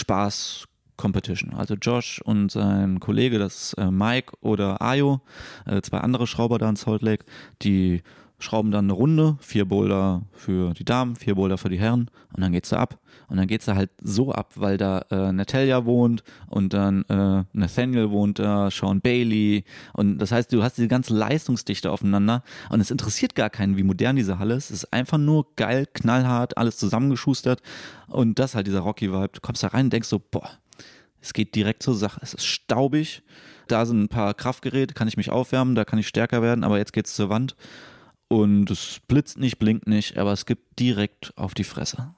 Competition. Also Josh und sein Kollege, das ist äh, Mike oder Ayo, äh, zwei andere Schrauber da in Salt Lake, die schrauben dann eine Runde, vier Boulder für die Damen, vier Boulder für die Herren und dann geht's da ab. Und dann geht's da halt so ab, weil da äh, Natalia wohnt und dann äh, Nathaniel wohnt da, Sean Bailey und das heißt, du hast diese ganze Leistungsdichte aufeinander und es interessiert gar keinen, wie modern diese Halle ist. Es ist einfach nur geil, knallhart, alles zusammengeschustert und das halt dieser Rocky-Vibe. Du kommst da rein und denkst so, boah, es geht direkt zur Sache. Es ist staubig. Da sind ein paar Kraftgeräte, kann ich mich aufwärmen, da kann ich stärker werden, aber jetzt geht's zur Wand. Und es blitzt nicht, blinkt nicht, aber es gibt direkt auf die Fresse.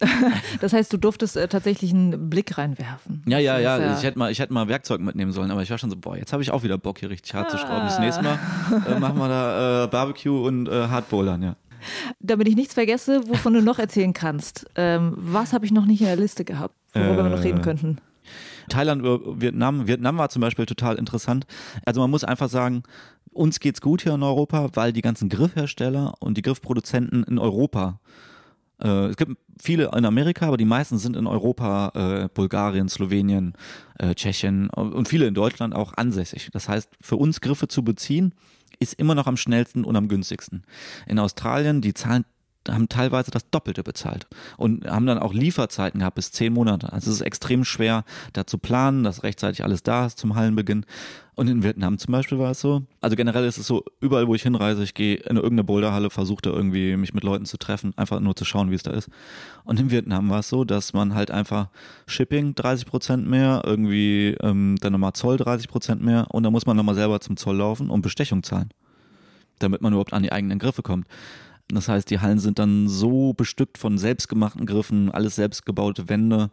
das heißt, du durftest äh, tatsächlich einen Blick reinwerfen. Ja, ja, ja, ja. Ich hätte mal, ich hätte mal Werkzeug mitnehmen sollen, aber ich war schon so, boah, jetzt habe ich auch wieder Bock, hier richtig hart ah. zu schrauben. Das nächste Mal äh, machen wir da äh, Barbecue und äh, Hardbowlern, ja. Damit ich nichts vergesse, wovon du noch erzählen kannst. Ähm, was habe ich noch nicht in der Liste gehabt, worüber wir noch reden äh, könnten? Thailand, Vietnam. Vietnam war zum Beispiel total interessant. Also man muss einfach sagen, uns geht's gut hier in Europa, weil die ganzen Griffhersteller und die Griffproduzenten in Europa äh, es gibt viele in Amerika, aber die meisten sind in Europa, äh, Bulgarien, Slowenien, äh, Tschechien und viele in Deutschland auch ansässig. Das heißt, für uns Griffe zu beziehen, ist immer noch am schnellsten und am günstigsten. In Australien, die zahlen haben teilweise das Doppelte bezahlt und haben dann auch Lieferzeiten gehabt bis zehn Monate. Also es ist extrem schwer, da zu planen, dass rechtzeitig alles da ist zum Hallenbeginn. Und in Vietnam zum Beispiel war es so. Also generell ist es so, überall wo ich hinreise, ich gehe in irgendeine Boulderhalle, versuche da irgendwie mich mit Leuten zu treffen, einfach nur zu schauen, wie es da ist. Und in Vietnam war es so, dass man halt einfach Shipping 30 Prozent mehr, irgendwie ähm, dann nochmal Zoll 30 Prozent mehr und dann muss man nochmal selber zum Zoll laufen und Bestechung zahlen, damit man überhaupt an die eigenen Griffe kommt. Das heißt, die Hallen sind dann so bestückt von selbstgemachten Griffen, alles selbstgebaute Wände.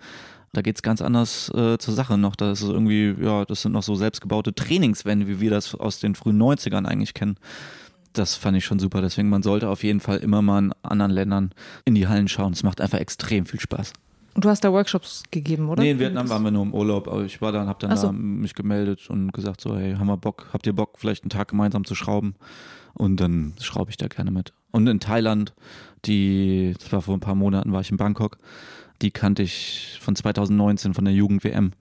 Da geht es ganz anders äh, zur Sache noch. Das ist irgendwie, ja, das sind noch so selbstgebaute Trainingswände, wie wir das aus den frühen 90ern eigentlich kennen. Das fand ich schon super. Deswegen, man sollte auf jeden Fall immer mal in anderen Ländern in die Hallen schauen. Es macht einfach extrem viel Spaß. Und du hast da Workshops gegeben, oder? Nee, in Vietnam waren wir nur im Urlaub, aber ich war dann, hab dann so. da mich gemeldet und gesagt so, hey, haben wir Bock, habt ihr Bock, vielleicht einen Tag gemeinsam zu schrauben? Und dann schraube ich da gerne mit. Und in Thailand, die, das war vor ein paar Monaten, war ich in Bangkok, die kannte ich von 2019 von der Jugend-WM.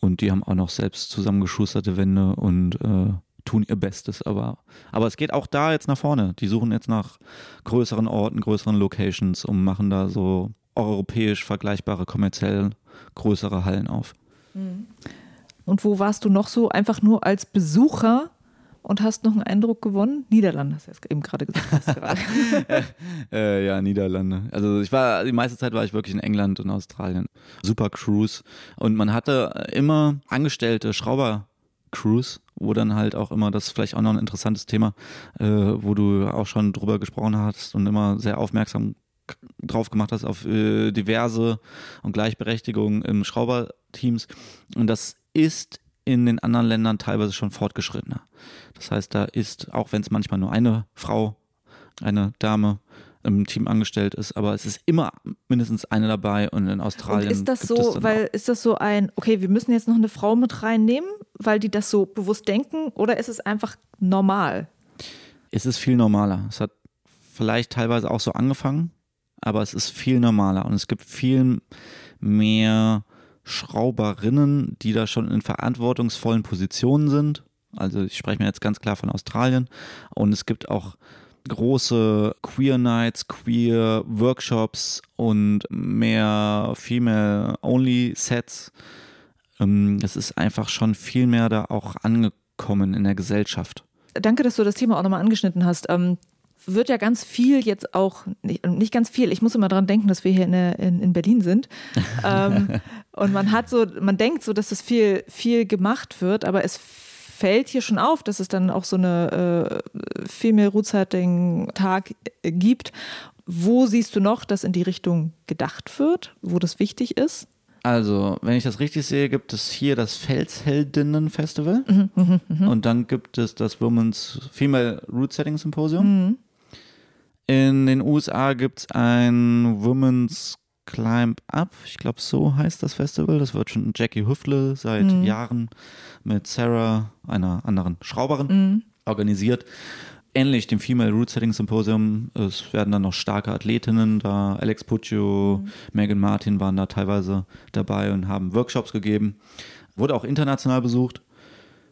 Und die haben auch noch selbst zusammengeschusterte Wände und äh, tun ihr Bestes. Aber, aber es geht auch da jetzt nach vorne. Die suchen jetzt nach größeren Orten, größeren Locations und machen da so europäisch vergleichbare, kommerziell größere Hallen auf. Mhm. Und wo warst du noch so einfach nur als Besucher und hast noch einen Eindruck gewonnen? Niederlande, hast du eben gerade gesagt. äh, ja, Niederlande. Also ich war, die meiste Zeit war ich wirklich in England und Australien. Super Cruise. Und man hatte immer angestellte Schrauber-Crews, wo dann halt auch immer, das ist vielleicht auch noch ein interessantes Thema, äh, wo du auch schon drüber gesprochen hast und immer sehr aufmerksam drauf gemacht hast auf äh, diverse und Gleichberechtigung im Schrauberteams. Und das ist in den anderen Ländern teilweise schon fortgeschrittener. Das heißt, da ist, auch wenn es manchmal nur eine Frau, eine Dame im Team angestellt ist, aber es ist immer mindestens eine dabei und in Australien. Und ist das so, weil ist das so ein, okay, wir müssen jetzt noch eine Frau mit reinnehmen, weil die das so bewusst denken, oder ist es einfach normal? Es ist viel normaler. Es hat vielleicht teilweise auch so angefangen, aber es ist viel normaler und es gibt viel mehr Schrauberinnen, die da schon in verantwortungsvollen Positionen sind. Also ich spreche mir jetzt ganz klar von Australien. Und es gibt auch große Queer Nights, Queer Workshops und mehr Female-Only Sets. Ähm, es ist einfach schon viel mehr da auch angekommen in der Gesellschaft. Danke, dass du das Thema auch nochmal angeschnitten hast. Wird ja ganz viel jetzt auch, nicht, ganz viel, ich muss immer dran denken, dass wir hier in, in, in Berlin sind. ähm, und man hat so, man denkt so, dass es viel, viel gemacht wird, aber es fällt hier schon auf, dass es dann auch so eine äh, Female Roots Tag gibt. Wo siehst du noch, dass in die Richtung gedacht wird, wo das wichtig ist? Also, wenn ich das richtig sehe, gibt es hier das Felsheldinnen Festival mhm, mh, mh. und dann gibt es das Women's Female Root Setting Symposium. Mhm. In den USA gibt es ein Women's Climb Up, ich glaube, so heißt das Festival. Das wird schon Jackie Hüftle seit mhm. Jahren mit Sarah, einer anderen Schrauberin, mhm. organisiert. ähnlich dem Female Root Setting Symposium. Es werden dann noch starke Athletinnen da. Alex Puccio, mhm. Megan Martin waren da teilweise dabei und haben Workshops gegeben. Wurde auch international besucht.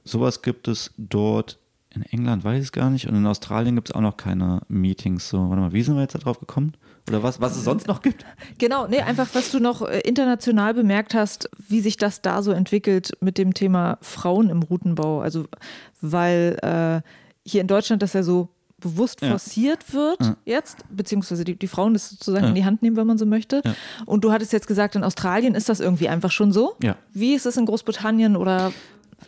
Sowas gibt es dort in England, weiß ich es gar nicht. Und in Australien gibt es auch noch keine Meetings. So, warte mal, wie sind wir jetzt da drauf gekommen? Oder was, was es sonst noch gibt? Genau, nee, einfach, was du noch äh, international bemerkt hast, wie sich das da so entwickelt mit dem Thema Frauen im Routenbau. Also, weil äh, hier in Deutschland das ja so bewusst ja. forciert wird ja. jetzt, beziehungsweise die, die Frauen das sozusagen ja. in die Hand nehmen, wenn man so möchte. Und du hattest jetzt gesagt, in Australien ist das irgendwie einfach schon so. Wie ist es in Großbritannien oder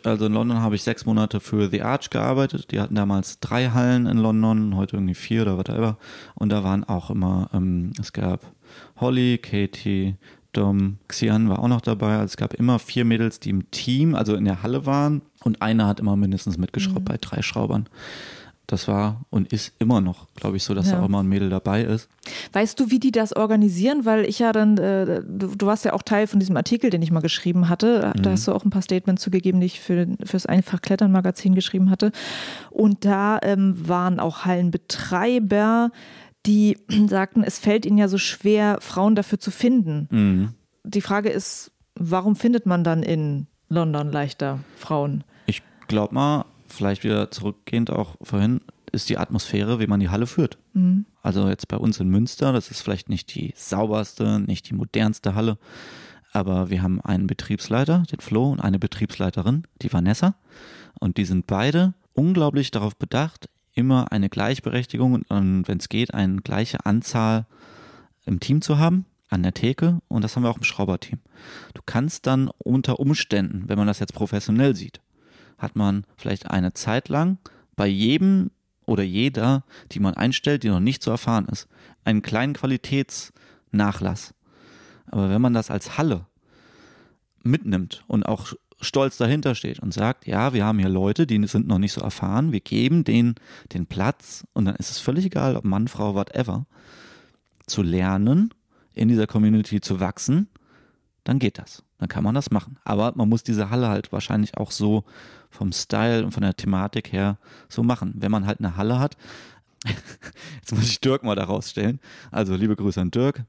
also in London habe ich sechs Monate für The Arch gearbeitet. Die hatten damals drei Hallen in London, heute irgendwie vier oder whatever. Und da waren auch immer, ähm, es gab Holly, Katie, Dom, Xian war auch noch dabei. Also es gab immer vier Mädels, die im Team, also in der Halle waren. Und eine hat immer mindestens mitgeschraubt mhm. bei drei Schraubern. Das war und ist immer noch, glaube ich, so, dass ja. da auch mal ein Mädel dabei ist. Weißt du, wie die das organisieren? Weil ich ja dann, äh, du, du, warst ja auch Teil von diesem Artikel, den ich mal geschrieben hatte. Da mhm. hast du auch ein paar Statements zugegeben, die ich für fürs Einfach Klettern Magazin geschrieben hatte. Und da ähm, waren auch Hallenbetreiber, die sagten, es fällt ihnen ja so schwer, Frauen dafür zu finden. Mhm. Die Frage ist, warum findet man dann in London leichter Frauen? Ich glaube mal, vielleicht wieder zurückgehend auch vorhin, ist die Atmosphäre, wie man die Halle führt. Mhm. Also jetzt bei uns in Münster, das ist vielleicht nicht die sauberste, nicht die modernste Halle, aber wir haben einen Betriebsleiter, den Flo, und eine Betriebsleiterin, die Vanessa. Und die sind beide unglaublich darauf bedacht, immer eine Gleichberechtigung und wenn es geht, eine gleiche Anzahl im Team zu haben, an der Theke. Und das haben wir auch im Schrauberteam. Du kannst dann unter Umständen, wenn man das jetzt professionell sieht, hat man vielleicht eine Zeit lang bei jedem oder jeder, die man einstellt, die noch nicht so erfahren ist, einen kleinen Qualitätsnachlass. Aber wenn man das als Halle mitnimmt und auch stolz dahinter steht und sagt, ja, wir haben hier Leute, die sind noch nicht so erfahren, wir geben denen den Platz und dann ist es völlig egal, ob Mann, Frau, whatever, zu lernen, in dieser Community zu wachsen, dann geht das. Dann kann man das machen. Aber man muss diese Halle halt wahrscheinlich auch so vom Style und von der Thematik her so machen. Wenn man halt eine Halle hat, jetzt muss ich Dirk mal daraus stellen. Also liebe Grüße an Dirk.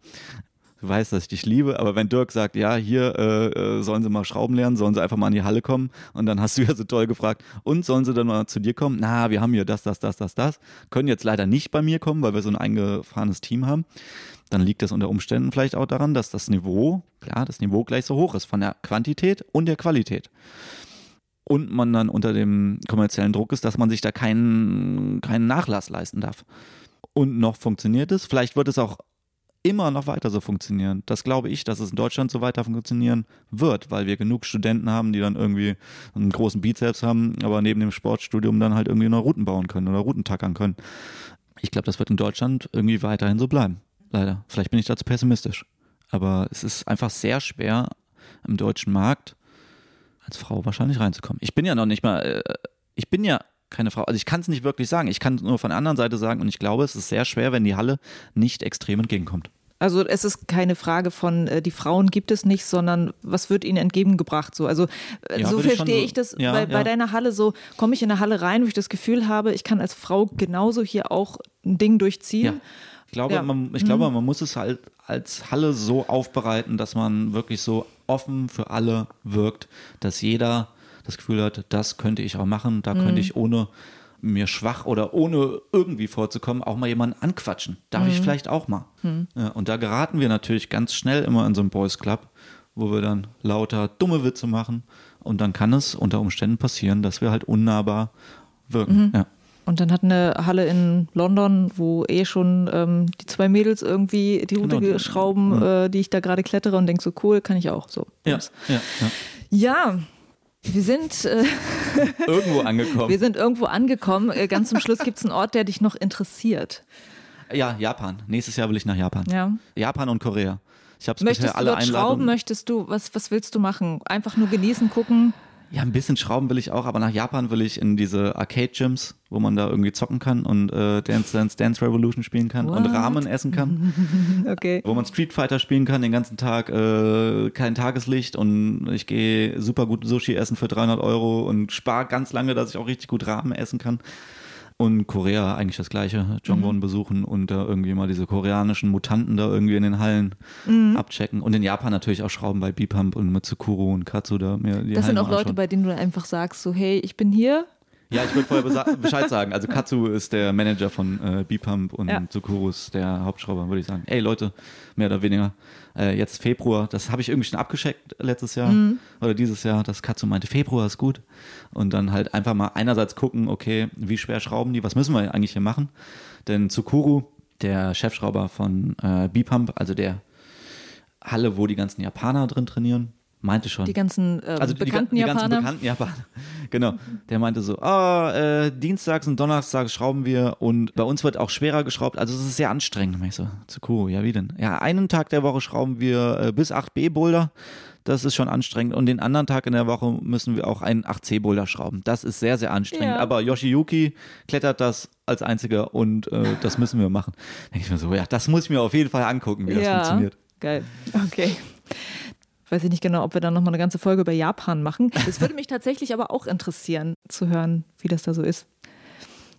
Du weißt, dass ich dich liebe, aber wenn Dirk sagt, ja, hier äh, äh, sollen sie mal Schrauben lernen, sollen sie einfach mal in die Halle kommen und dann hast du ja so toll gefragt, und sollen sie dann mal zu dir kommen? Na, wir haben hier das, das, das, das, das. Können jetzt leider nicht bei mir kommen, weil wir so ein eingefahrenes Team haben. Dann liegt das unter Umständen vielleicht auch daran, dass das Niveau, klar, das Niveau gleich so hoch ist von der Quantität und der Qualität und man dann unter dem kommerziellen Druck ist, dass man sich da keinen, keinen Nachlass leisten darf. Und noch funktioniert es. Vielleicht wird es auch immer noch weiter so funktionieren. Das glaube ich, dass es in Deutschland so weiter funktionieren wird, weil wir genug Studenten haben, die dann irgendwie einen großen Bizeps haben, aber neben dem Sportstudium dann halt irgendwie noch Routen bauen können oder Routen tackern können. Ich glaube, das wird in Deutschland irgendwie weiterhin so bleiben. Leider. Vielleicht bin ich dazu pessimistisch. Aber es ist einfach sehr schwer im deutschen Markt als Frau wahrscheinlich reinzukommen. Ich bin ja noch nicht mal, äh, ich bin ja keine Frau. Also ich kann es nicht wirklich sagen. Ich kann es nur von der anderen Seite sagen und ich glaube, es ist sehr schwer, wenn die Halle nicht extrem entgegenkommt. Also es ist keine Frage von, äh, die Frauen gibt es nicht, sondern was wird ihnen entgegengebracht? So, also äh, ja, so verstehe ich, ich das ja, bei, ja. bei, deiner Halle so, komme ich in eine Halle rein, wo ich das Gefühl habe, ich kann als Frau genauso hier auch ein Ding durchziehen. Ich glaube, man, ich glaube, mhm. man muss es halt als Halle so aufbereiten, dass man wirklich so offen für alle wirkt, dass jeder das Gefühl hat, das könnte ich auch machen, da mhm. könnte ich ohne mir schwach oder ohne irgendwie vorzukommen, auch mal jemanden anquatschen. Darf mhm. ich vielleicht auch mal. Mhm. Ja, und da geraten wir natürlich ganz schnell immer in so einen Boys Club, wo wir dann lauter dumme Witze machen. Und dann kann es unter Umständen passieren, dass wir halt unnahbar wirken. Mhm. Ja. Und dann hat eine Halle in London, wo eh schon ähm, die zwei Mädels irgendwie die Route genau. schrauben, ja. äh, die ich da gerade klettere und denke so, cool, kann ich auch. So. Ja, ja, ja. ja. Wir sind äh, irgendwo angekommen. Wir sind irgendwo angekommen. Äh, ganz zum Schluss gibt es einen Ort, der dich noch interessiert. Ja, Japan. Nächstes Jahr will ich nach Japan. Ja. Japan und Korea. Ich habe bisher alle du dort schrauben? Möchtest du? Was, was willst du machen? Einfach nur genießen, gucken? Ja, ein bisschen schrauben will ich auch, aber nach Japan will ich in diese Arcade-Gyms, wo man da irgendwie zocken kann und äh, Dance Dance Dance Revolution spielen kann What? und Ramen essen kann. okay. Wo man Street Fighter spielen kann, den ganzen Tag äh, kein Tageslicht und ich gehe super gut Sushi essen für 300 Euro und spare ganz lange, dass ich auch richtig gut Ramen essen kann. Und Korea eigentlich das gleiche, Jongwon mhm. besuchen und da irgendwie mal diese koreanischen Mutanten da irgendwie in den Hallen mhm. abchecken. Und in Japan natürlich auch Schrauben bei Bipump und mit Tsukuro und Katsu da mir Das Hallen sind auch Leute, bei denen du einfach sagst, so hey, ich bin hier, ja, ich würde vorher Bescheid sagen. Also Katsu ist der Manager von äh, B-Pump und ja. Tsukuru ist der Hauptschrauber, würde ich sagen. Ey Leute, mehr oder weniger. Äh, jetzt Februar, das habe ich irgendwie schon abgeschickt letztes Jahr mhm. oder dieses Jahr, dass Katsu meinte, Februar ist gut. Und dann halt einfach mal einerseits gucken, okay, wie schwer schrauben die, was müssen wir eigentlich hier machen? Denn Tsukuru, der Chefschrauber von äh, B-Pump, also der Halle, wo die ganzen Japaner drin trainieren, meinte schon. Die ganzen äh, also bekannten die, die Japaner. ganzen bekannten Japaner. Genau. Der meinte so, ah, äh, Dienstags und Donnerstags schrauben wir und bei uns wird auch schwerer geschraubt. Also es ist sehr anstrengend. Und ich so, zu cool, ja wie denn? Ja, einen Tag der Woche schrauben wir äh, bis 8b Boulder. Das ist schon anstrengend. Und den anderen Tag in der Woche müssen wir auch einen 8C Boulder schrauben. Das ist sehr, sehr anstrengend. Ja. Aber Yoshiyuki klettert das als einziger und äh, das müssen wir machen. Da denke ich mir so, ja, das muss ich mir auf jeden Fall angucken, wie ja. das funktioniert. Geil. Okay weiß ich nicht genau, ob wir dann nochmal eine ganze Folge über Japan machen. Es würde mich tatsächlich aber auch interessieren, zu hören, wie das da so ist.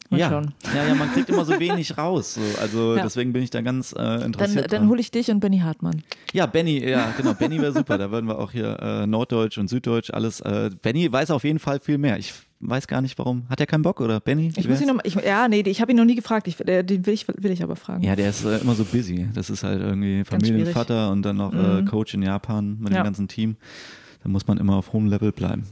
Mal ja. ja, ja, man kriegt immer so wenig raus. So. Also ja. deswegen bin ich da ganz äh, interessiert. Dann, dann hole ich dich und Benny Hartmann. Ja, Benny, ja, genau. Benny wäre super. Da würden wir auch hier äh, Norddeutsch und Süddeutsch alles. Äh, Benny weiß auf jeden Fall viel mehr. Ich weiß gar nicht warum. Hat er keinen Bock oder Benny? Ich muss ihn noch, ich, ja, nee, ich habe ihn noch nie gefragt. Ich, den will ich, will ich aber fragen. Ja, der ist äh, immer so busy. Das ist halt irgendwie Familienvater und dann noch äh, mhm. Coach in Japan mit ja. dem ganzen Team. Da muss man immer auf hohem Level bleiben.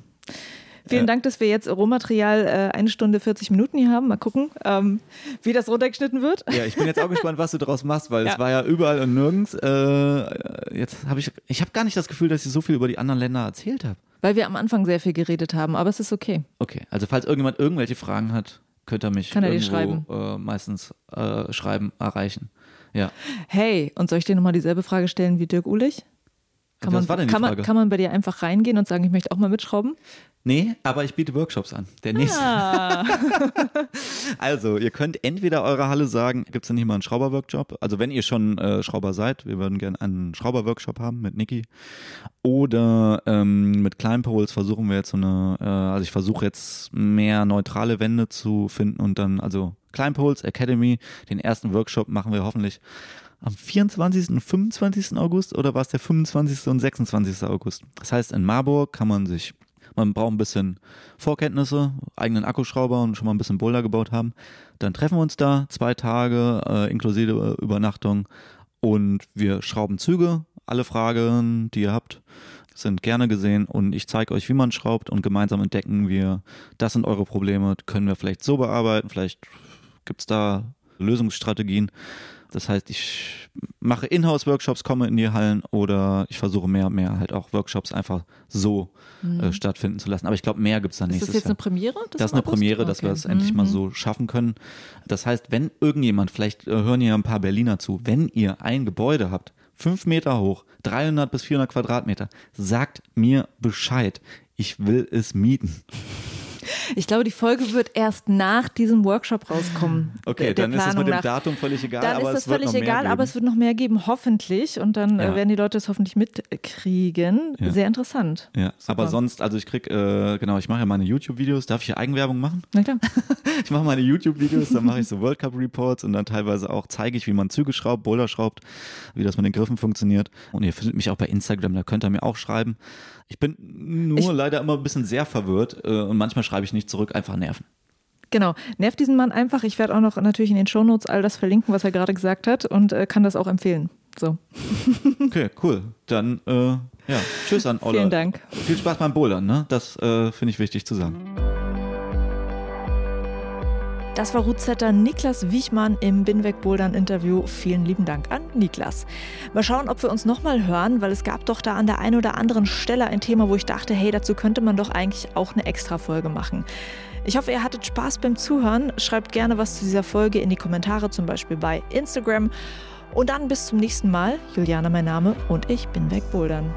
Vielen Dank, dass wir jetzt Rohmaterial äh, eine Stunde 40 Minuten hier haben. Mal gucken, ähm, wie das runtergeschnitten wird. Ja, ich bin jetzt auch gespannt, was du daraus machst, weil ja. es war ja überall und nirgends. Äh, jetzt habe ich, ich habe gar nicht das Gefühl, dass ich so viel über die anderen Länder erzählt habe. Weil wir am Anfang sehr viel geredet haben, aber es ist okay. Okay, also falls irgendjemand irgendwelche Fragen hat, könnt ihr mich Kann irgendwo, schreiben. Äh, meistens äh, schreiben, erreichen. Ja. Hey, und soll ich dir nochmal dieselbe Frage stellen wie Dirk Ulich? Kann man, kann, man, kann man bei dir einfach reingehen und sagen, ich möchte auch mal mitschrauben? Nee, aber ich biete Workshops an. Der nächste. Ah. also, ihr könnt entweder eurer Halle sagen, gibt es denn hier mal einen Schrauberworkshop? Also, wenn ihr schon äh, Schrauber seid, wir würden gerne einen Schrauberworkshop haben mit Niki. Oder ähm, mit Kleinpoles versuchen wir jetzt so eine, äh, also ich versuche jetzt mehr neutrale Wände zu finden und dann, also Kleinpoles Academy, den ersten Workshop machen wir hoffentlich am 24. und 25. August oder war es der 25. und 26. August? Das heißt, in Marburg kann man sich man braucht ein bisschen Vorkenntnisse, eigenen Akkuschrauber und schon mal ein bisschen Boulder gebaut haben. Dann treffen wir uns da zwei Tage äh, inklusive Übernachtung und wir schrauben Züge. Alle Fragen, die ihr habt, sind gerne gesehen und ich zeige euch, wie man schraubt und gemeinsam entdecken wir, das sind eure Probleme, können wir vielleicht so bearbeiten, vielleicht gibt es da Lösungsstrategien. Das heißt, ich mache Inhouse-Workshops, komme in die Hallen oder ich versuche mehr und mehr halt auch Workshops einfach so mhm. äh, stattfinden zu lassen. Aber ich glaube, mehr gibt es dann nächstes Jahr. Ist das jetzt Jahr. eine Premiere? Das, das ist eine Premiere, dass okay. wir es endlich mhm. mal so schaffen können. Das heißt, wenn irgendjemand, vielleicht äh, hören hier ein paar Berliner zu, wenn ihr ein Gebäude habt, fünf Meter hoch, 300 bis 400 Quadratmeter, sagt mir Bescheid. Ich will es mieten. Ich glaube, die Folge wird erst nach diesem Workshop rauskommen. Okay, der, der dann Planung ist es mit dem nach. Datum völlig egal. Dann ist es völlig egal, aber es wird noch mehr geben, hoffentlich. Und dann äh, ja. werden die Leute es hoffentlich mitkriegen. Ja. Sehr interessant. Ja, Super. aber sonst, also ich krieg, äh, genau, ich mache ja meine YouTube-Videos. Darf ich hier Eigenwerbung machen? Na klar. ich mache meine YouTube-Videos, dann mache ich so World Cup-Reports und dann teilweise auch zeige ich, wie man Züge schraubt, Boulder schraubt, wie das mit den Griffen funktioniert. Und ihr findet mich auch bei Instagram, da könnt ihr mir auch schreiben. Ich bin nur ich, leider immer ein bisschen sehr verwirrt äh, und manchmal schreibe ich nicht zurück, einfach nerven. Genau, nervt diesen Mann einfach. Ich werde auch noch natürlich in den Shownotes all das verlinken, was er gerade gesagt hat und äh, kann das auch empfehlen. So. Okay, cool. Dann, äh, ja, tschüss an Ola. Vielen Dank. Viel Spaß beim Bouldern, ne? Das äh, finde ich wichtig zu sagen. Das war Rootsetter Niklas Wiechmann im Binweg Bouldern Interview. Vielen lieben Dank an Niklas. Mal schauen, ob wir uns nochmal hören, weil es gab doch da an der einen oder anderen Stelle ein Thema, wo ich dachte, hey, dazu könnte man doch eigentlich auch eine extra Folge machen. Ich hoffe, ihr hattet Spaß beim Zuhören. Schreibt gerne was zu dieser Folge in die Kommentare, zum Beispiel bei Instagram. Und dann bis zum nächsten Mal. Juliana mein Name und ich bin weg Bouldern.